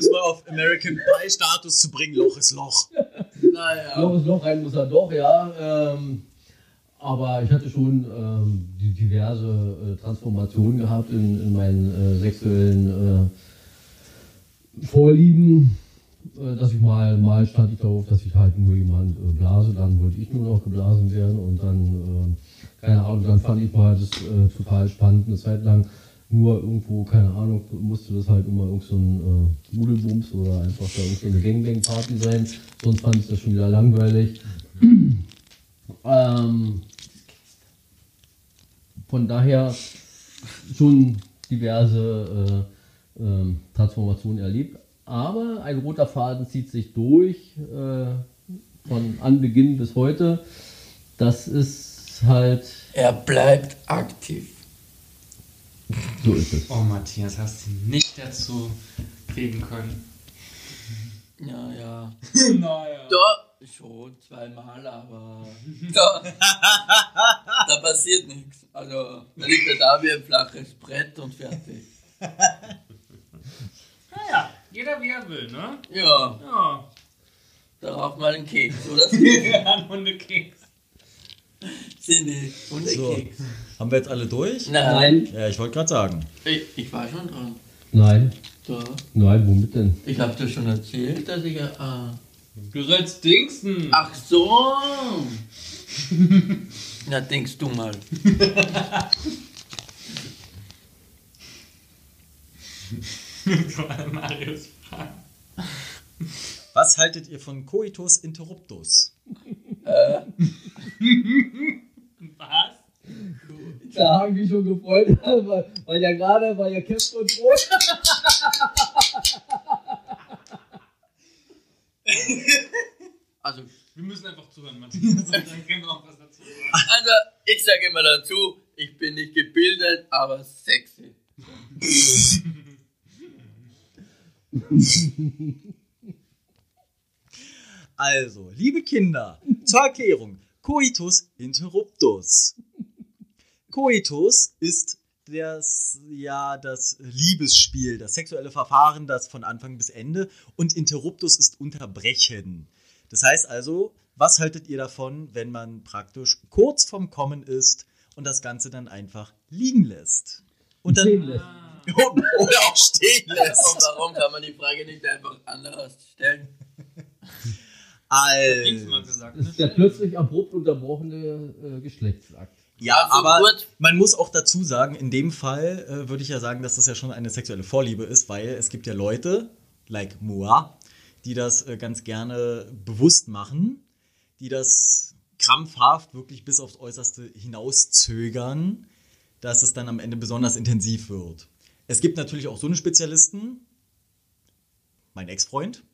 [SPEAKER 3] es mal auf American Pie Status zu bringen, Loch ist Loch.
[SPEAKER 1] Naja.
[SPEAKER 4] Loch ist Loch rein muss er doch, ja. Ähm, aber ich hatte schon ähm, die diverse äh, Transformationen gehabt in, in meinen äh, sexuellen äh, Vorlieben. Äh, dass ich mal, mal stand ich darauf, dass ich halt nur jemand äh, blase, dann wollte ich nur noch geblasen werden und dann, äh, keine Ahnung, dann fand ich mal das äh, total spannend, eine Zeit lang nur irgendwo, keine Ahnung, musste das halt immer irgend so ein äh, Nudelbums oder einfach da irgend so eine Gangbang-Party sein, sonst fand ich das schon wieder langweilig. *clears throat* ähm, von daher schon diverse äh, ähm, Transformationen erlebt. Aber ein roter Faden zieht sich durch äh, von Anbeginn bis heute. Das ist halt,
[SPEAKER 1] Er bleibt aktiv.
[SPEAKER 4] So ist es.
[SPEAKER 2] Oh, Matthias, hast du nicht dazu kriegen können.
[SPEAKER 1] Ja, ja. *laughs*
[SPEAKER 2] naja.
[SPEAKER 1] Da schon zweimal, aber *laughs* da, *laughs* da passiert nichts. Also da liegt er da wie ein flaches Brett und fertig.
[SPEAKER 2] Naja, jeder wie er will, ne?
[SPEAKER 1] Ja,
[SPEAKER 2] Ja.
[SPEAKER 1] darauf mal einen Keks, oder?
[SPEAKER 2] Ein Hundekeks.
[SPEAKER 1] Cindy, und
[SPEAKER 3] So.
[SPEAKER 1] Keks.
[SPEAKER 3] Haben wir jetzt alle durch?
[SPEAKER 1] Nein,
[SPEAKER 3] Ja, ich wollte gerade sagen.
[SPEAKER 1] ich, ich war schon dran.
[SPEAKER 4] Nein,
[SPEAKER 1] Da.
[SPEAKER 4] nein, womit denn?
[SPEAKER 1] Ich habe dir schon erzählt, dass ich. Äh,
[SPEAKER 2] Du sollst dingsen.
[SPEAKER 1] ach so! *laughs* Na, denkst du mal. *laughs*
[SPEAKER 2] Marius.
[SPEAKER 3] Was haltet ihr von Coitus Interruptus? *laughs* *laughs*
[SPEAKER 2] Was?
[SPEAKER 4] Da haben die schon gefreut, *laughs* weil, weil ja gerade, weil ja Kämpft und Brot.
[SPEAKER 1] Also,
[SPEAKER 2] Wir müssen einfach zuhören, Matthias. *laughs* Dann können wir auch was dazu sagen.
[SPEAKER 1] also ich sage immer dazu, ich bin nicht gebildet, aber sexy.
[SPEAKER 3] Also, liebe Kinder, zur Erklärung. Coitus interruptus. Coitus ist das, ja, das Liebesspiel, das sexuelle Verfahren, das von Anfang bis Ende. Und interruptus ist unterbrechen. Das heißt also, was haltet ihr davon, wenn man praktisch kurz vorm Kommen ist und das Ganze dann einfach liegen lässt? Und dann,
[SPEAKER 4] Stehen lässt. *laughs*
[SPEAKER 3] Oder auch stehen
[SPEAKER 1] Und
[SPEAKER 3] lässt.
[SPEAKER 1] warum kann man die Frage nicht einfach anders stellen? *laughs*
[SPEAKER 3] Also,
[SPEAKER 2] gesagt.
[SPEAKER 4] Das ist der plötzlich abrupt unterbrochene äh, Geschlechtsakt.
[SPEAKER 3] ja,
[SPEAKER 1] Also
[SPEAKER 3] aber
[SPEAKER 1] gut.
[SPEAKER 3] man muss auch dazu sagen, in dem Fall äh, würde ich ja sagen, dass das ja schon eine sexuelle Vorliebe ist, weil es gibt ja Leute, like moi, die das äh, ganz gerne bewusst machen, die das krampfhaft wirklich bis aufs Äußerste hinauszögern, dass es dann am Ende besonders intensiv wird. Es gibt natürlich auch so eine Spezialisten, mein Ex-Freund,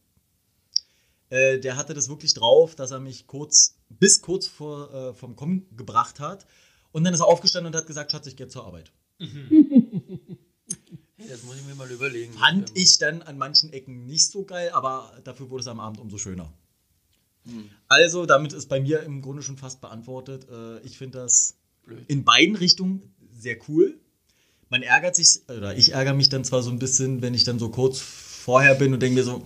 [SPEAKER 3] äh, der hatte das wirklich drauf, dass er mich kurz, bis kurz vor, äh, vom Kommen gebracht hat. Und dann ist er aufgestanden und hat gesagt, Schatz, ich gehe zur Arbeit. *laughs*
[SPEAKER 1] Das muss ich mir mal überlegen.
[SPEAKER 3] Fand ich dann an manchen Ecken nicht so geil, aber dafür wurde es am Abend umso schöner. Also, damit ist bei mir im Grunde schon fast beantwortet. Äh, ich finde das
[SPEAKER 1] Blöd.
[SPEAKER 3] in beiden Richtungen sehr cool. Man ärgert sich, oder ich ärgere mich dann zwar so ein bisschen, wenn ich dann so kurz vorher bin und denke mir so.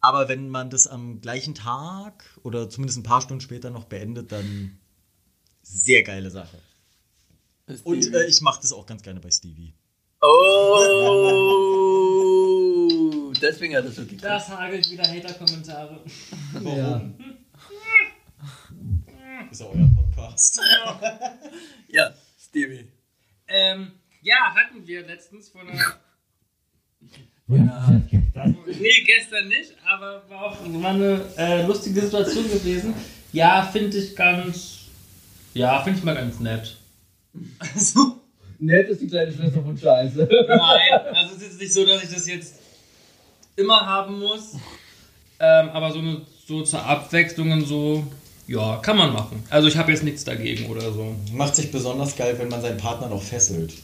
[SPEAKER 3] Aber wenn man das am gleichen Tag oder zumindest ein paar Stunden später noch beendet, dann sehr geile Sache.
[SPEAKER 1] Das
[SPEAKER 3] Und
[SPEAKER 1] Stevie.
[SPEAKER 3] äh, ich mache das auch ganz gerne bei Stevie.
[SPEAKER 1] Oh, deswegen hat er so gekriegt.
[SPEAKER 2] Das hagelt wieder Hater-Kommentare.
[SPEAKER 4] Ja. *laughs*
[SPEAKER 3] Ist ja euer Podcast. *laughs*
[SPEAKER 1] Ja, Stevie.
[SPEAKER 2] Ähm, ja, hatten wir letztens von einer. *laughs*
[SPEAKER 4] Ja.
[SPEAKER 2] Nee, gestern nicht, aber war auch war eine äh, lustige Situation gewesen. Ja, finde ich ganz. Ja, finde ich mal ganz nett. Also,
[SPEAKER 4] Nett ist die kleine Schwester von Scheiße.
[SPEAKER 2] nein, also es ist jetzt nicht so, dass ich das jetzt immer haben muss. Ähm, aber so, eine, so zur Abwechslung und so ja, kann man machen. Also ich habe jetzt nichts dagegen oder so.
[SPEAKER 3] Macht sich besonders geil, wenn man seinen Partner noch fesselt.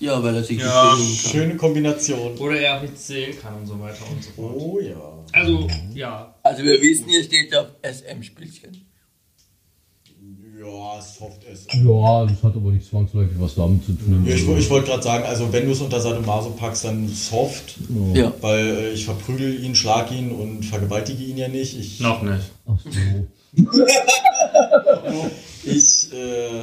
[SPEAKER 1] Ja, weil er sich
[SPEAKER 2] Ja.
[SPEAKER 1] bewegen kann.
[SPEAKER 3] Schöne Kombination.
[SPEAKER 2] Oder er auch nicht sehen kann und so weiter und so fort.
[SPEAKER 3] Oh ja.
[SPEAKER 2] Also, ja.
[SPEAKER 1] Also wir wissen, hier steht auf SM-Spielchen.
[SPEAKER 3] Ja, Soft ist.
[SPEAKER 4] Ja, das hat aber nicht zwangsläufig was damit zu tun.
[SPEAKER 3] Ja, ich, ich wollte gerade sagen, also wenn du es unter Sadomaso packst, dann soft,
[SPEAKER 1] Ja.
[SPEAKER 3] weil äh, ich verprügel ihn, schlag ihn und vergewaltige ihn ja nicht. Ich,
[SPEAKER 2] Noch nicht.
[SPEAKER 4] Ach so. *laughs*
[SPEAKER 3] ich äh,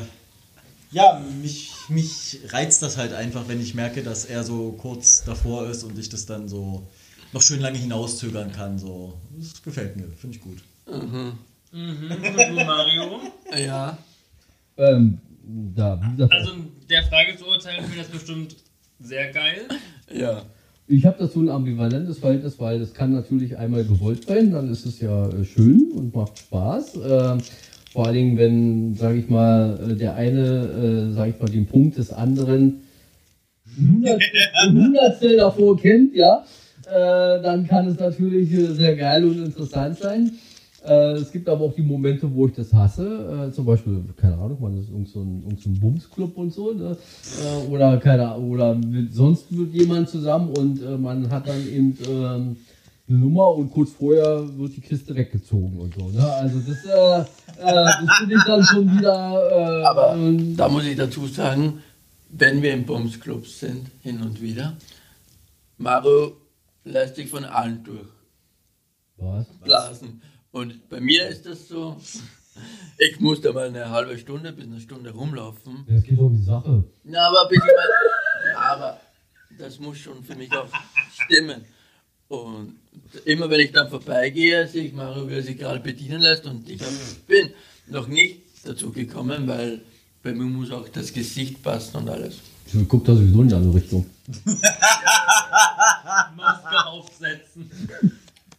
[SPEAKER 3] ja, mich, mich reizt das halt einfach, wenn ich merke, dass er so kurz davor ist und ich das dann so noch schön lange hinauszögern kann. So. Das gefällt mir, finde ich gut.
[SPEAKER 2] Mhm. Und du, Mario?
[SPEAKER 1] Ja.
[SPEAKER 4] Ähm, da, wie gesagt,
[SPEAKER 2] Also der Frage zu urteilen, finde ich das bestimmt sehr geil.
[SPEAKER 1] Ja.
[SPEAKER 4] ich habe dazu ein ambivalentes Verhältnis, weil das kann natürlich einmal gewollt sein, dann ist es ja äh, schön und macht Spaß. Vor allen Dingen, wenn, sage ich mal, äh, der eine, äh, sage ich mal, den Punkt des anderen Hundertstel- davor kennt, ja, äh, dann kann es natürlich äh, sehr geil und interessant sein. Äh, es gibt aber auch die Momente, wo ich das hasse. Äh, zum Beispiel, keine Ahnung, man ist irgend so Bumsclub und so. Ne? Äh, oder keine oder mit, sonst mit jemand zusammen und äh, man hat dann eben ähm, eine Nummer und kurz vorher wird die Kiste weggezogen und so. Ne? Also das, äh, äh, das finde ich dann schon wieder. Äh,
[SPEAKER 1] Aber
[SPEAKER 4] ähm,
[SPEAKER 1] da muss ich dazu sagen, wenn wir im Bumsclubs sind, hin und wieder, Mario lässt sich von allen
[SPEAKER 4] was?
[SPEAKER 1] durchblasen. Und bei mir ist das so, ich muss da mal eine halbe Stunde bis eine Stunde rumlaufen.
[SPEAKER 4] Das geht doch um die Sache.
[SPEAKER 1] Na, aber bitte mal, ja, aber das muss schon für mich auch stimmen. Und immer wenn ich dann vorbeigehe, sehe ich Mario, wie er sich gerade bedienen lässt und ich bin noch nicht dazu gekommen, weil bei mir muss auch das Gesicht passen und alles.
[SPEAKER 4] Ich gucke da sowieso in die andere Richtung. *laughs*
[SPEAKER 2] Maske aufsetzen.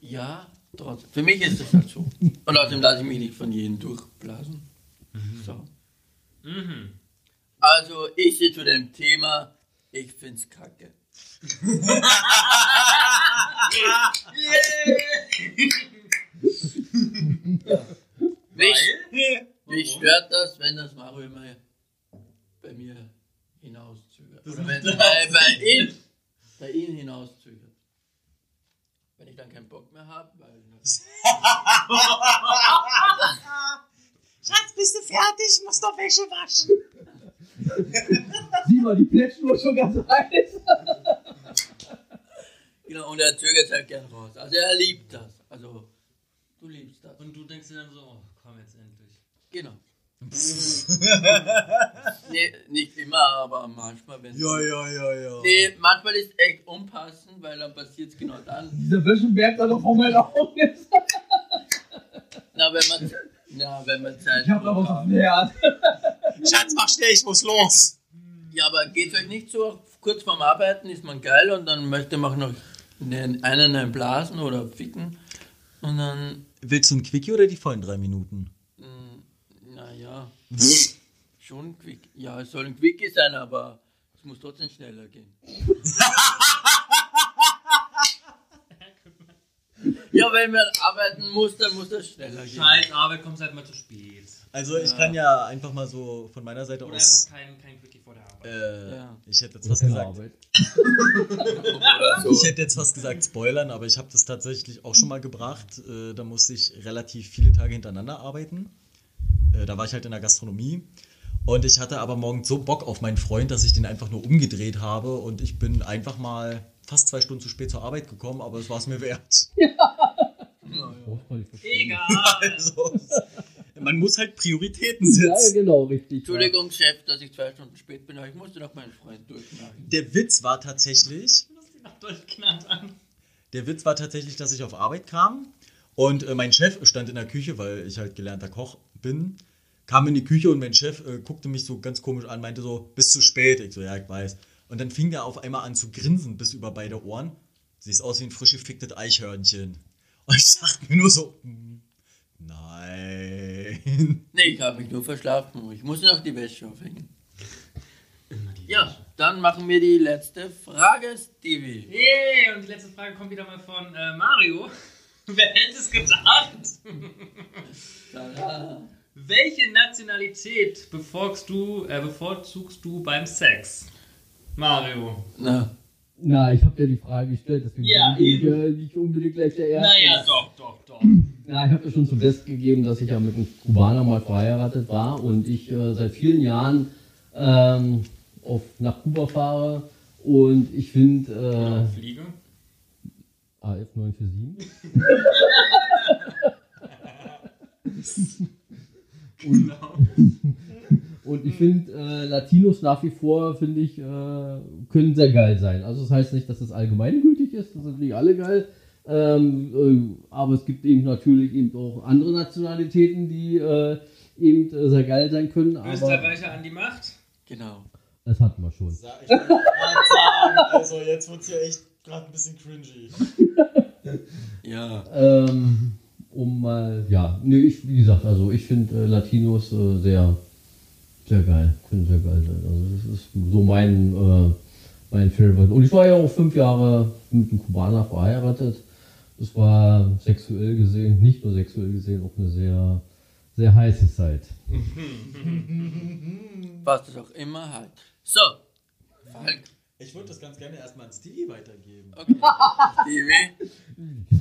[SPEAKER 1] Ja, trotzdem. Für mich ist das halt so. Und außerdem lasse ich mich nicht von jedem durchblasen. So.
[SPEAKER 2] Mhm.
[SPEAKER 1] Also, ich stehe zu dem Thema, ich find's kacke. Mich, mich stört das, wenn das Mario immer bei mir hinauszögert. Oder wenn bei, bei *laughs* ihm, bei ihm hinauszögert. Wenn ich dann keinen Bock mehr habe, weil
[SPEAKER 3] Schatz, bist du fertig? Muss noch Wäsche waschen.
[SPEAKER 4] Sieh mal, die Plätschnur schon ganz *laughs* heiß.
[SPEAKER 1] Genau, und er zögert halt gern raus. Also er liebt das. Also, du liebst das.
[SPEAKER 2] Und du denkst dir dann so, oh, komm jetzt endlich.
[SPEAKER 1] Genau. *laughs* nee, nicht immer, aber manchmal, wenn
[SPEAKER 3] Ja, ja, ja, ja.
[SPEAKER 1] Nee, manchmal ist echt unpassend, weil dann passiert es genau dann.
[SPEAKER 4] Dieser Wäschenberg da noch vor meinen Augen ist.
[SPEAKER 1] Na, wenn man, na, wenn man Zeit
[SPEAKER 4] Ich hab da was auf dem Herd.
[SPEAKER 3] Schatz, mach schnell, ich muss los.
[SPEAKER 1] Ja, aber geht euch nicht so, kurz vorm Arbeiten ist man geil und dann möchte man noch einen, einen blasen oder ficken und dann,
[SPEAKER 3] Willst du ein Quickie oder die vollen drei Minuten?
[SPEAKER 1] naja, schon quick. Ja, es soll ein Quickie sein, aber es muss trotzdem schneller gehen. *laughs* ja, wenn man arbeiten muss, dann muss das schneller gehen.
[SPEAKER 2] Scheiß Arbeit, kommst halt mal zu spät.
[SPEAKER 3] Also ich kann ja einfach mal so von meiner Seite
[SPEAKER 2] Oder
[SPEAKER 3] aus.
[SPEAKER 2] einfach kein, kein Quickie vor der Arbeit.
[SPEAKER 3] Äh,
[SPEAKER 1] Ja.
[SPEAKER 3] Ich hätte jetzt was gesagt. *laughs* Ich hätte jetzt was gesagt, spoilern, aber ich habe das tatsächlich auch schon mal gebracht. Äh, da musste ich relativ viele Tage hintereinander arbeiten. Äh, da war ich halt in der Gastronomie. Und ich hatte aber morgens so Bock auf meinen Freund, dass ich den einfach nur umgedreht habe. Und ich bin einfach mal fast zwei Stunden zu spät zur Arbeit gekommen, aber es war es mir wert. *laughs*
[SPEAKER 4] Man nicht verstehen.
[SPEAKER 2] Egal.
[SPEAKER 3] Also, man muss halt Prioritäten
[SPEAKER 4] Ja,
[SPEAKER 3] setzen.
[SPEAKER 4] genau, richtig.
[SPEAKER 1] Entschuldigung, Chef, dass ich zwei Stunden spät bin, aber ich musste noch meinen Freund durchmachen.
[SPEAKER 3] Der Witz war tatsächlich. Der Witz war tatsächlich, dass ich auf Arbeit kam und äh, mein Chef stand in der Küche, weil ich halt gelernter Koch bin, kam in die Küche und mein Chef äh, guckte mich so ganz komisch an, meinte so, bist zu spät. Ich so, ja, ich weiß. Und dann fing der auf einmal an zu grinsen bis über beide Ohren. Siehst aus wie ein frisch geficktes Eichhörnchen. Und ich dachte mir nur so, hm, nein.
[SPEAKER 1] Nee, ich habe mich nur verschlafen. Ich musste noch die Wäsche aufhängen. Ja, dann machen wir die letzte Frage, Stevie.
[SPEAKER 2] Yay, und die letzte Frage kommt wieder mal von äh, Mario. *laughs* Wer hätte es gedacht? Welche Nationalität bevorzugst du, äh, bevorzugst du beim Sex? Mario.
[SPEAKER 1] Na,
[SPEAKER 4] Na, ich habe dir die Frage gestellt, deswegen
[SPEAKER 2] Ja,
[SPEAKER 4] bin ich äh, nicht unbedingt gleich der Erste.
[SPEAKER 2] Naja, doch, doch, doch.
[SPEAKER 4] Ja, ich habe ja schon zum Besten gegeben, dass ich ja mit einem Kubaner mal verheiratet war und ich äh, seit vielen Jahren ähm, auf, nach Kuba fahre und ich finde
[SPEAKER 2] Fliege.
[SPEAKER 4] äh, AF 947.
[SPEAKER 2] Genau. *laughs*
[SPEAKER 4] Und ich finde, äh, Latinos nach wie vor, finde ich, äh, können sehr geil sein. Also das heißt nicht, dass das allgemeingültig ist, das sind nicht alle geil. Ähm, äh, aber es gibt eben natürlich eben auch andere Nationalitäten, die äh, eben äh, sehr geil sein können.
[SPEAKER 2] Österreicher an die Macht.
[SPEAKER 1] genau.
[SPEAKER 4] das hatten wir schon.
[SPEAKER 3] Ich sagen, also jetzt wird es ja echt gerade ein bisschen cringy. *laughs*
[SPEAKER 1] Ja.
[SPEAKER 4] Ähm, um mal, ja, nee, ich, wie gesagt, also ich finde äh, Latinos äh, sehr, sehr geil, können sehr geil sein. Also das ist so mein, äh, mein Favorite. Und ich war ja auch fünf Jahre mit einem Kubaner verheiratet. Das war sexuell gesehen, nicht nur sexuell gesehen, auch eine sehr, sehr heiße Zeit.
[SPEAKER 1] Was es auch immer halt. So. Falk.
[SPEAKER 3] Ich würde das ganz gerne erstmal an Stevie weitergeben.
[SPEAKER 1] Okay. Stevie.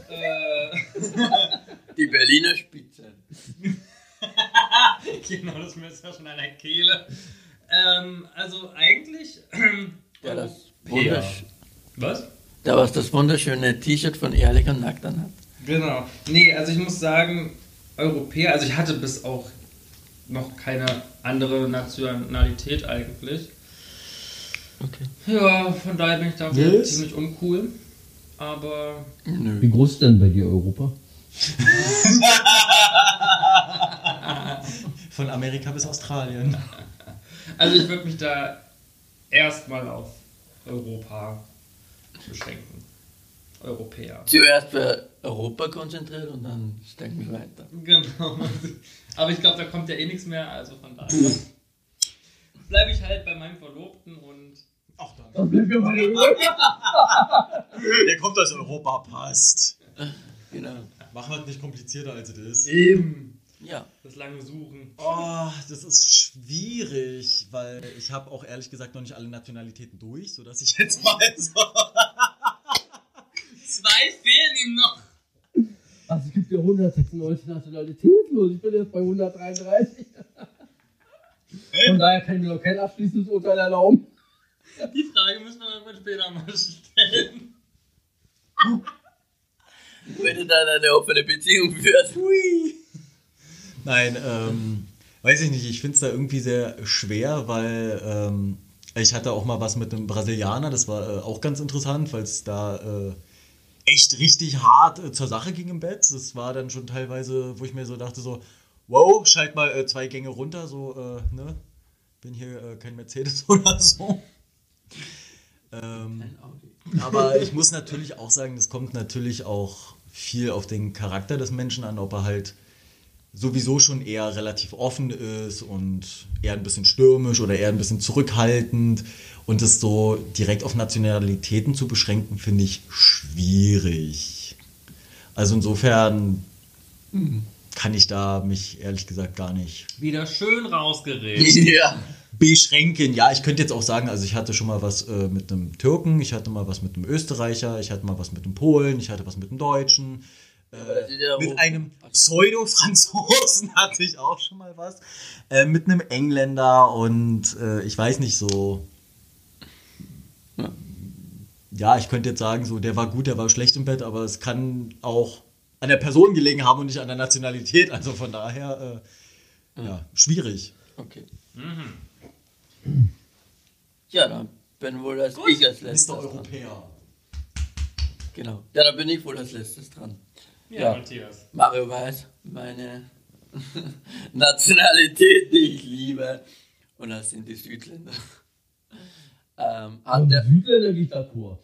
[SPEAKER 2] Äh,
[SPEAKER 1] Die Berliner Spitze. *laughs* *laughs*
[SPEAKER 2] genau, das ist ja schon an der Kehle. Ähm, also eigentlich. *clears throat*
[SPEAKER 1] Der das,
[SPEAKER 2] Europäer.
[SPEAKER 1] wundersch
[SPEAKER 2] Was?
[SPEAKER 1] der was das wunderschöne T-Shirt von Ehrlich und Nackt anhat.
[SPEAKER 2] Genau. Nee, also ich muss sagen, Europäer, also ich hatte bis auch noch keine andere Nationalität eigentlich.
[SPEAKER 1] Okay.
[SPEAKER 2] Ja, von daher bin ich dafür
[SPEAKER 3] Yes.
[SPEAKER 2] ziemlich uncool. Aber
[SPEAKER 1] Nö.
[SPEAKER 4] Wie groß ist denn bei dir Europa? *laughs* *laughs*
[SPEAKER 3] Von Amerika bis Australien.
[SPEAKER 2] also ich würde mich da erstmal auf Europa beschränken. Europäer.
[SPEAKER 1] Zuerst für Europa konzentriert und dann stecken wir weiter.
[SPEAKER 2] Genau. Aber ich glaube, da kommt ja eh nichts mehr, also von daher bleibe ich halt bei meinem Verlobten und
[SPEAKER 3] Ach, danke. *laughs* Der kommt aus Europa, passt.
[SPEAKER 1] Genau.
[SPEAKER 3] Machen wir es nicht komplizierter, als es ist.
[SPEAKER 2] eben
[SPEAKER 1] Ja.
[SPEAKER 2] das lange Suchen.
[SPEAKER 3] Oh, das ist schwierig, weil ich habe auch ehrlich gesagt noch nicht alle Nationalitäten durch, sodass ich jetzt mal *laughs* so.
[SPEAKER 2] Zwei fehlen ihm noch.
[SPEAKER 4] Also es gibt ja 196 Nationalitäten und ich bin jetzt bei 133. Von daher kann ich mir noch kein abschließendes Urteil erlauben.
[SPEAKER 2] Die Frage müssen wir dann später mal stellen.
[SPEAKER 1] Wenn du dann eine offene Beziehung führst.
[SPEAKER 3] Hui. Nein, ähm, weiß ich nicht. Ich finde es da irgendwie sehr schwer, weil ähm, ich hatte auch mal was mit einem Brasilianer. Das war äh, auch ganz interessant, weil es da äh, echt richtig hart äh, zur Sache ging im Bett. Das war dann schon teilweise, wo ich mir so dachte, so, wow, schalt mal äh, zwei Gänge runter, so, äh, ne? Bin hier äh, kein Mercedes *laughs* oder so. Ähm, aber *laughs* ich muss natürlich auch sagen, es kommt natürlich auch viel auf den Charakter des Menschen an, ob er halt sowieso schon eher relativ offen ist und eher ein bisschen stürmisch oder eher ein bisschen zurückhaltend. Und das so direkt auf Nationalitäten zu beschränken, finde ich schwierig. Also insofern kann ich da mich ehrlich gesagt gar nicht
[SPEAKER 2] Wieder schön rausgeredet. *laughs*
[SPEAKER 1] Ja.
[SPEAKER 3] beschränken. Ja, ich könnte jetzt auch sagen, also ich hatte schon mal was äh, mit einem Türken, ich hatte mal was mit einem Österreicher, ich hatte mal was mit einem Polen, ich hatte was mit einem Deutschen. Äh,
[SPEAKER 1] ja
[SPEAKER 3] mit einem Pseudo-Franzosen *laughs* hatte ich auch schon mal was. Äh, mit einem Engländer und äh, ich weiß nicht so.
[SPEAKER 1] Ja.
[SPEAKER 3] Ja, ich könnte jetzt sagen, so der war gut, der war schlecht im Bett, aber es kann auch an der Person gelegen haben und nicht an der Nationalität. Also von daher, äh, ja, schwierig.
[SPEAKER 1] Okay.
[SPEAKER 2] Mhm.
[SPEAKER 1] Ja, dann bin wohl als ich als letztes
[SPEAKER 3] Mr.
[SPEAKER 1] dran.
[SPEAKER 3] Europäer.
[SPEAKER 1] Genau. Ja, dann bin ich wohl als letztes dran.
[SPEAKER 2] Ja,
[SPEAKER 1] Ja.
[SPEAKER 2] Matthias.
[SPEAKER 1] Mario weiß meine *laughs* Nationalität, die ich liebe. Und das sind die Südländer. Ähm, hat
[SPEAKER 4] Und
[SPEAKER 1] der,
[SPEAKER 4] Südländer geht d'accord.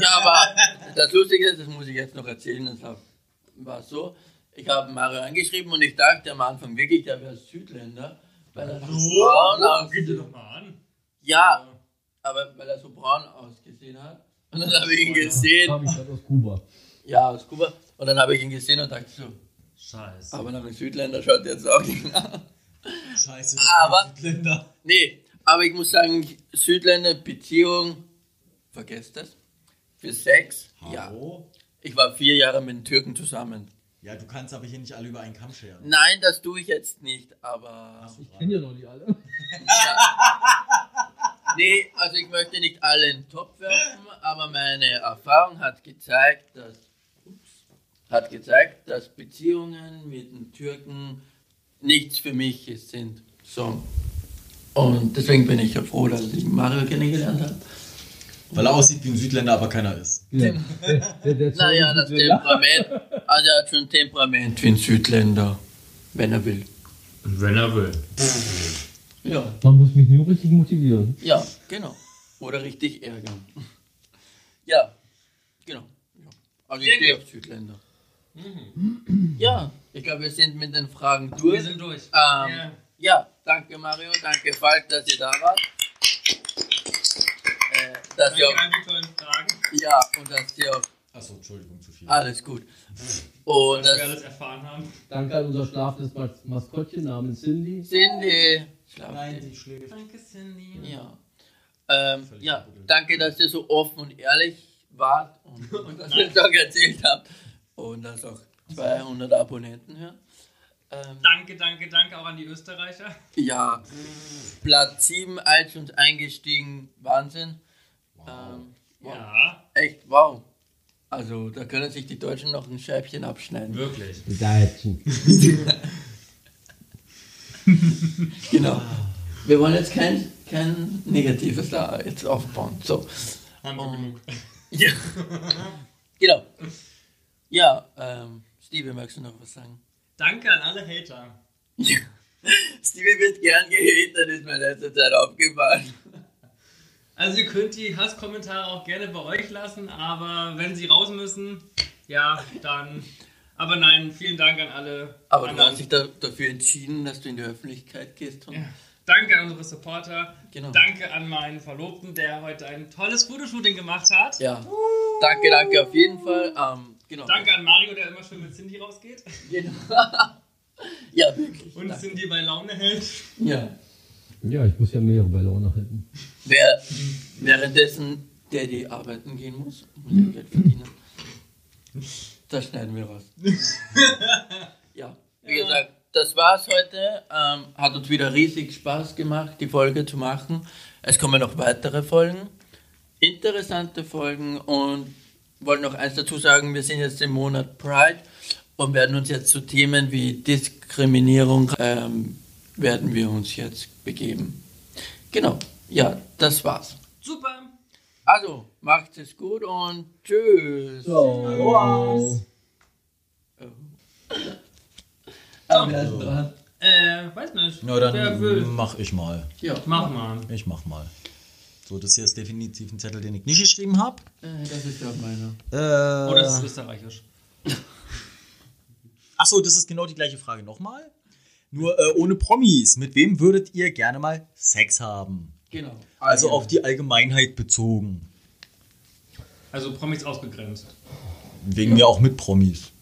[SPEAKER 1] ja, aber das Lustige ist, das muss ich jetzt noch erzählen, das war so, ich habe Mario angeschrieben und ich dachte am Anfang wirklich, der wäre Südländer, weil er so braun aussieht.
[SPEAKER 2] doch mal an.
[SPEAKER 1] Ja, aber weil er so braun ausgesehen hat. Und dann habe ich ihn gesehen,
[SPEAKER 4] Kam ich gerade aus Kuba.
[SPEAKER 1] Ja, aus Kuba, und dann habe ich ihn gesehen und dachte so,
[SPEAKER 2] Scheiße.
[SPEAKER 1] Aber nach einem Südländer schaut jetzt auch nicht aus.
[SPEAKER 3] Scheiße,
[SPEAKER 1] Aber-
[SPEAKER 3] Länder.
[SPEAKER 1] Nee, aber ich muss sagen, Südländer, Beziehung, vergesst das. Für Sex, ja.
[SPEAKER 3] Hallo?
[SPEAKER 1] Ich war vier Jahre mit den Türken zusammen.
[SPEAKER 3] Ja, du kannst aber hier nicht alle über einen Kamm scheren.
[SPEAKER 1] Nein, das tue ich jetzt nicht, aber.
[SPEAKER 4] Ich kenne ja noch nicht alle. *laughs*
[SPEAKER 1] Nee, also ich möchte nicht alle in den Topf werfen, aber meine Erfahrung hat gezeigt, dass hat gezeigt, dass Beziehungen mit den Türken nichts für mich sind. So. Und deswegen bin ich ja froh, dass ich Mario kennengelernt habe.
[SPEAKER 3] Weil er aussieht wie ein Südländer, aber keiner ist.
[SPEAKER 4] Ja. *laughs*
[SPEAKER 1] Naja, das Temperament, also er hat schon Temperament wie ein Südländer, wenn er will.
[SPEAKER 2] Wenn er will.
[SPEAKER 1] Ja,
[SPEAKER 4] Man muss mich nur richtig motivieren.
[SPEAKER 1] ja, genau. Oder richtig ärgern. *laughs* Ja, genau. Also ich stehe auf Südländer. *clears throat* Ja, ich glaube, wir sind mit den Fragen durch.
[SPEAKER 2] Wir sind durch.
[SPEAKER 1] Ähm,
[SPEAKER 2] Ja.
[SPEAKER 1] Ja, danke Mario, danke Falk, dass ihr da wart. Äh, dass ihr
[SPEAKER 2] Danke
[SPEAKER 1] auch,
[SPEAKER 2] an die tollen Fragen.
[SPEAKER 1] ja, und dass ihr auch,
[SPEAKER 3] Achso, Entschuldigung, zu viel.
[SPEAKER 1] alles gut. Und
[SPEAKER 2] Dass wir alles erfahren haben.
[SPEAKER 4] Danke an unser schlafendes Mas Maskottchen namens Cindy.
[SPEAKER 1] Cindy, schlaf
[SPEAKER 3] Nein,
[SPEAKER 1] dich.
[SPEAKER 3] die schlägt.
[SPEAKER 2] Danke, Cindy.
[SPEAKER 1] Ja. Ähm, ja, danke, dass ihr so offen und ehrlich wart und, *laughs* und dass ihr es auch erzählt habt. Und dass auch 200 Abonnenten hören. Ähm,
[SPEAKER 2] Danke, danke, danke auch an die Österreicher.
[SPEAKER 1] ja, Platz 7 iTunes eingestiegen, Wahnsinn. Ähm, wow.
[SPEAKER 2] Ja,
[SPEAKER 1] Echt, wow. Also, da können sich die Deutschen noch ein Scheibchen abschneiden.
[SPEAKER 2] wirklich.
[SPEAKER 4] Deutschen. *laughs*
[SPEAKER 1] Genau. Wir wollen jetzt kein, kein Negatives da jetzt aufbauen. So.
[SPEAKER 2] Haben wir genug. *laughs*
[SPEAKER 1] Ja. genau. Ja, ähm, Stevie, magst du noch was sagen?
[SPEAKER 2] Danke an alle Hater.
[SPEAKER 1] Ja. *laughs* Stevie wird gern gehatet, ist mir in letzter Zeit aufgefallen. *laughs*
[SPEAKER 2] Also ihr könnt die Hasskommentare auch gerne bei euch lassen, aber wenn sie raus müssen, ja, dann. Aber nein, vielen Dank an alle.
[SPEAKER 1] Aber du
[SPEAKER 2] anderen.
[SPEAKER 1] hast dich da, dafür entschieden, dass du in die Öffentlichkeit gehst. Und
[SPEAKER 2] Ja. Danke an unsere Supporter.
[SPEAKER 1] Genau.
[SPEAKER 2] Danke an meinen Verlobten, der heute ein tolles Fotoshooting gemacht hat.
[SPEAKER 1] ja. Danke, danke auf jeden Fall. Ähm, genau.
[SPEAKER 2] Danke an Mario, der immer schön mit Cindy rausgeht.
[SPEAKER 1] Genau. *laughs* ja, wirklich.
[SPEAKER 2] Und
[SPEAKER 1] danke.
[SPEAKER 2] Cindy bei Laune hält.
[SPEAKER 1] Ja.
[SPEAKER 4] Ja, ich muss ja mehrere bei Laune halten.
[SPEAKER 1] Wer währenddessen der die arbeiten gehen muss, muss ja Geld verdienen. Das schneiden wir raus. *laughs* Ja, wie
[SPEAKER 2] Ja.
[SPEAKER 1] gesagt, das war's heute. Ähm, hat uns wieder riesig Spaß gemacht, die Folge zu machen. Es kommen noch weitere Folgen, interessante Folgen und wollte noch eins dazu sagen, wir sind jetzt im Monat Pride und werden uns jetzt zu Themen wie Diskriminierung ähm, werden wir uns jetzt begeben. Genau, ja, das war's.
[SPEAKER 2] Super.
[SPEAKER 1] Also, macht es gut und tschüss.
[SPEAKER 4] So.
[SPEAKER 1] Dran?
[SPEAKER 2] Äh, weiß nicht.
[SPEAKER 3] Na,
[SPEAKER 2] Wer
[SPEAKER 3] dann
[SPEAKER 2] will.
[SPEAKER 3] mach ich mal.
[SPEAKER 1] Ja,
[SPEAKER 2] Mach mal.
[SPEAKER 3] Ich mach mal. So, das hier ist definitiv ein Zettel, den ich nicht geschrieben habe.
[SPEAKER 1] äh, das ist ja meiner.
[SPEAKER 3] Äh,
[SPEAKER 2] Oder es ist österreichisch. *laughs*
[SPEAKER 3] Achso, das ist genau die gleiche Frage nochmal. Nur äh, ohne Promis. Mit wem würdet ihr gerne mal Sex haben?
[SPEAKER 1] Genau.
[SPEAKER 3] Also auf die Allgemeinheit bezogen.
[SPEAKER 2] Also Promis ausgegrenzt.
[SPEAKER 3] Wegen mir auch mit Promis.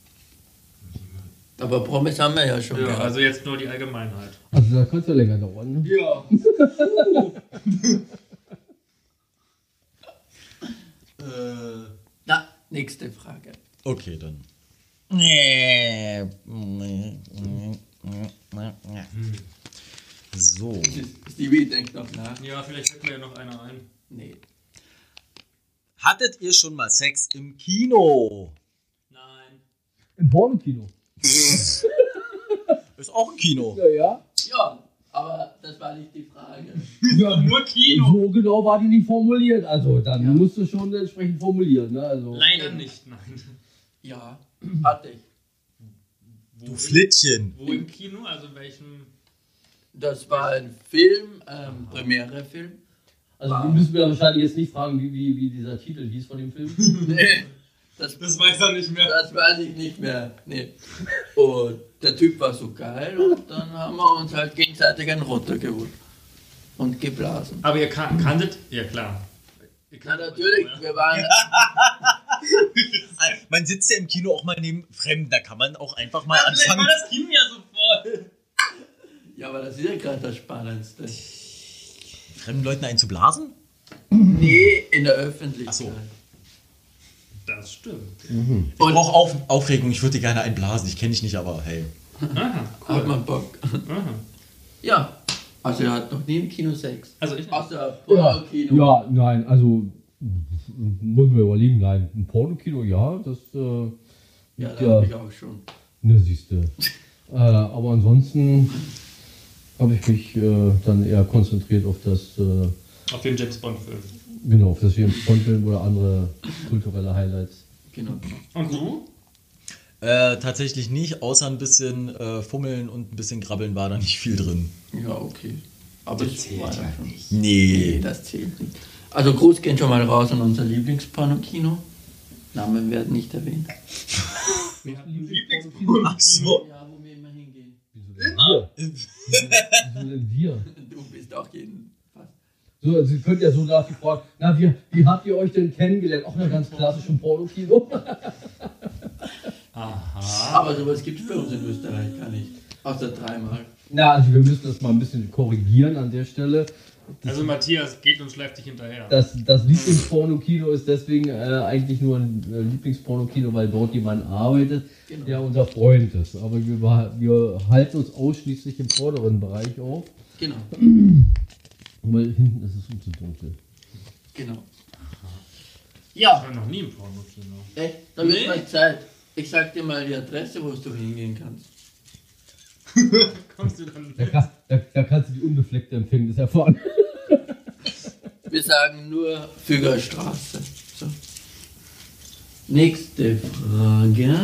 [SPEAKER 1] Aber Promis haben wir ja schon
[SPEAKER 2] Ja,
[SPEAKER 1] gehabt.
[SPEAKER 2] also jetzt nur die Allgemeinheit.
[SPEAKER 4] Also da könnte es ja länger dauern. Ne?
[SPEAKER 1] ja. *laughs*
[SPEAKER 3] Äh,
[SPEAKER 1] Na, nächste Frage.
[SPEAKER 3] okay, dann. So.
[SPEAKER 1] Stevie denkt noch nach.
[SPEAKER 2] Ja, vielleicht fällt mir ja noch einer ein.
[SPEAKER 1] Nee.
[SPEAKER 3] Hattet ihr schon mal Sex im Kino?
[SPEAKER 2] Nein.
[SPEAKER 4] Im Pornokino. *laughs*
[SPEAKER 3] Ist auch ein Kino.
[SPEAKER 4] Ja, ja.
[SPEAKER 1] Ja, aber das war nicht die Frage. *laughs*
[SPEAKER 4] ja
[SPEAKER 2] Nur Kino.
[SPEAKER 4] So genau war die nicht formuliert. Also dann
[SPEAKER 1] Ja.
[SPEAKER 4] musst du schon entsprechend formulieren. Ne? Also,
[SPEAKER 2] Leider nicht, nein.
[SPEAKER 1] Ja, *clears throat* hatte ich.
[SPEAKER 2] Wo
[SPEAKER 3] Du Flittchen.
[SPEAKER 2] Wo im Kino? Also in welchem?
[SPEAKER 1] Das war ein Film, ähm, Premiere-Film.
[SPEAKER 4] also die müssen wir wahrscheinlich jetzt nicht fragen, wie, wie, wie dieser Titel hieß von dem Film. *laughs* *laughs*
[SPEAKER 1] Nee, das,
[SPEAKER 2] Das weiß er nicht mehr.
[SPEAKER 1] das weiß ich nicht mehr. Nee. Und der Typ war so geil und dann haben wir uns halt gegenseitig einen runtergeholt. Und geblasen.
[SPEAKER 2] Aber ihr kan kanntet? Ja, klar. Ihr
[SPEAKER 1] Ja,
[SPEAKER 2] euch
[SPEAKER 1] natürlich.
[SPEAKER 2] vorher.
[SPEAKER 1] Wir waren, *laughs*
[SPEAKER 3] Man sitzt ja im Kino auch mal neben Fremden, da kann man auch einfach mal
[SPEAKER 2] war
[SPEAKER 3] anfangen.
[SPEAKER 2] das Kino ja so voll.
[SPEAKER 1] Ja, aber das ist ja gerade das Spannendste.
[SPEAKER 3] Fremden Leuten einzublasen?
[SPEAKER 1] Nee, in der Öffentlichkeit.
[SPEAKER 3] Ach so.
[SPEAKER 2] Das stimmt.
[SPEAKER 3] Ich brauche Auf Aufregung, ich würde dir gerne einblasen. Ich kenne dich nicht, aber hey.
[SPEAKER 2] Aha,
[SPEAKER 1] Hat man Bock.
[SPEAKER 2] Aha.
[SPEAKER 1] Ja, also er hat noch nie im Kino Sex.
[SPEAKER 2] Also ich
[SPEAKER 1] Außer
[SPEAKER 4] Ja,
[SPEAKER 1] Porno-Kino.
[SPEAKER 4] ja, nein, also muss man überlegen, nein. Ein Pornokino, ja, das äh,
[SPEAKER 1] Ja, da
[SPEAKER 4] ja,
[SPEAKER 1] habe ich auch schon.
[SPEAKER 4] ne, siehste. *laughs* äh, aber ansonsten habe ich mich äh, dann eher konzentriert auf das, äh,
[SPEAKER 2] Auf den James Bond Film.
[SPEAKER 4] Genau, auf das James Bond Film oder andere kulturelle Highlights.
[SPEAKER 1] Genau.
[SPEAKER 2] Und du?
[SPEAKER 3] Äh, tatsächlich nicht, außer ein bisschen äh, Fummeln und ein bisschen Grabbeln war da nicht viel drin.
[SPEAKER 1] Ja, okay. Aber das
[SPEAKER 2] zählt ja
[SPEAKER 1] schon.
[SPEAKER 2] nicht.
[SPEAKER 1] Nee,
[SPEAKER 3] Nee.
[SPEAKER 1] das zählt nicht. Also Gruß gehen schon mal raus an unser Lieblingsporno-Kino. Namen werden nicht erwähnt.
[SPEAKER 3] Ach so.
[SPEAKER 1] Ja, wo wir immer hingehen.
[SPEAKER 4] Wieso denn wir? *laughs* Wieso denn wir?
[SPEAKER 1] Du bist auch jeden.
[SPEAKER 4] So, Sie könnt ja so nach die Frage, na, wie, wie habt ihr euch denn kennengelernt? Auch eine ganz klassische Pornokino.
[SPEAKER 2] Aha.
[SPEAKER 1] Aber sowas gibt es bei uns in Österreich gar nicht. Außer dreimal.
[SPEAKER 4] Na, also wir müssen das mal ein bisschen korrigieren an der Stelle.
[SPEAKER 2] Also Matthias geht und schleift dich hinterher.
[SPEAKER 4] Das, das Lieblingspornokino ist deswegen äh, eigentlich nur ein äh, Lieblingspornokino, weil dort jemand arbeitet,
[SPEAKER 1] Genau.
[SPEAKER 4] der unser Freund ist. Aber wir, wir halten uns ausschließlich im vorderen Bereich auf,
[SPEAKER 1] Genau, *clears throat*
[SPEAKER 4] weil hinten ist es viel zu dunkel.
[SPEAKER 1] genau.
[SPEAKER 2] Ich
[SPEAKER 1] Ja,
[SPEAKER 2] war noch nie im Pornokino.
[SPEAKER 1] echt, dann wird
[SPEAKER 2] Nee.
[SPEAKER 1] mal Zeit. Ich sag dir mal die Adresse, wo du hingehen kannst. *laughs*
[SPEAKER 2] Kommst du dann
[SPEAKER 4] Da,
[SPEAKER 2] mit?
[SPEAKER 4] kann, da, da kannst du die unbefleckte Empfängnis erfahren. *laughs*
[SPEAKER 1] Wir sagen nur Fügerstraße. So. Nächste Frage.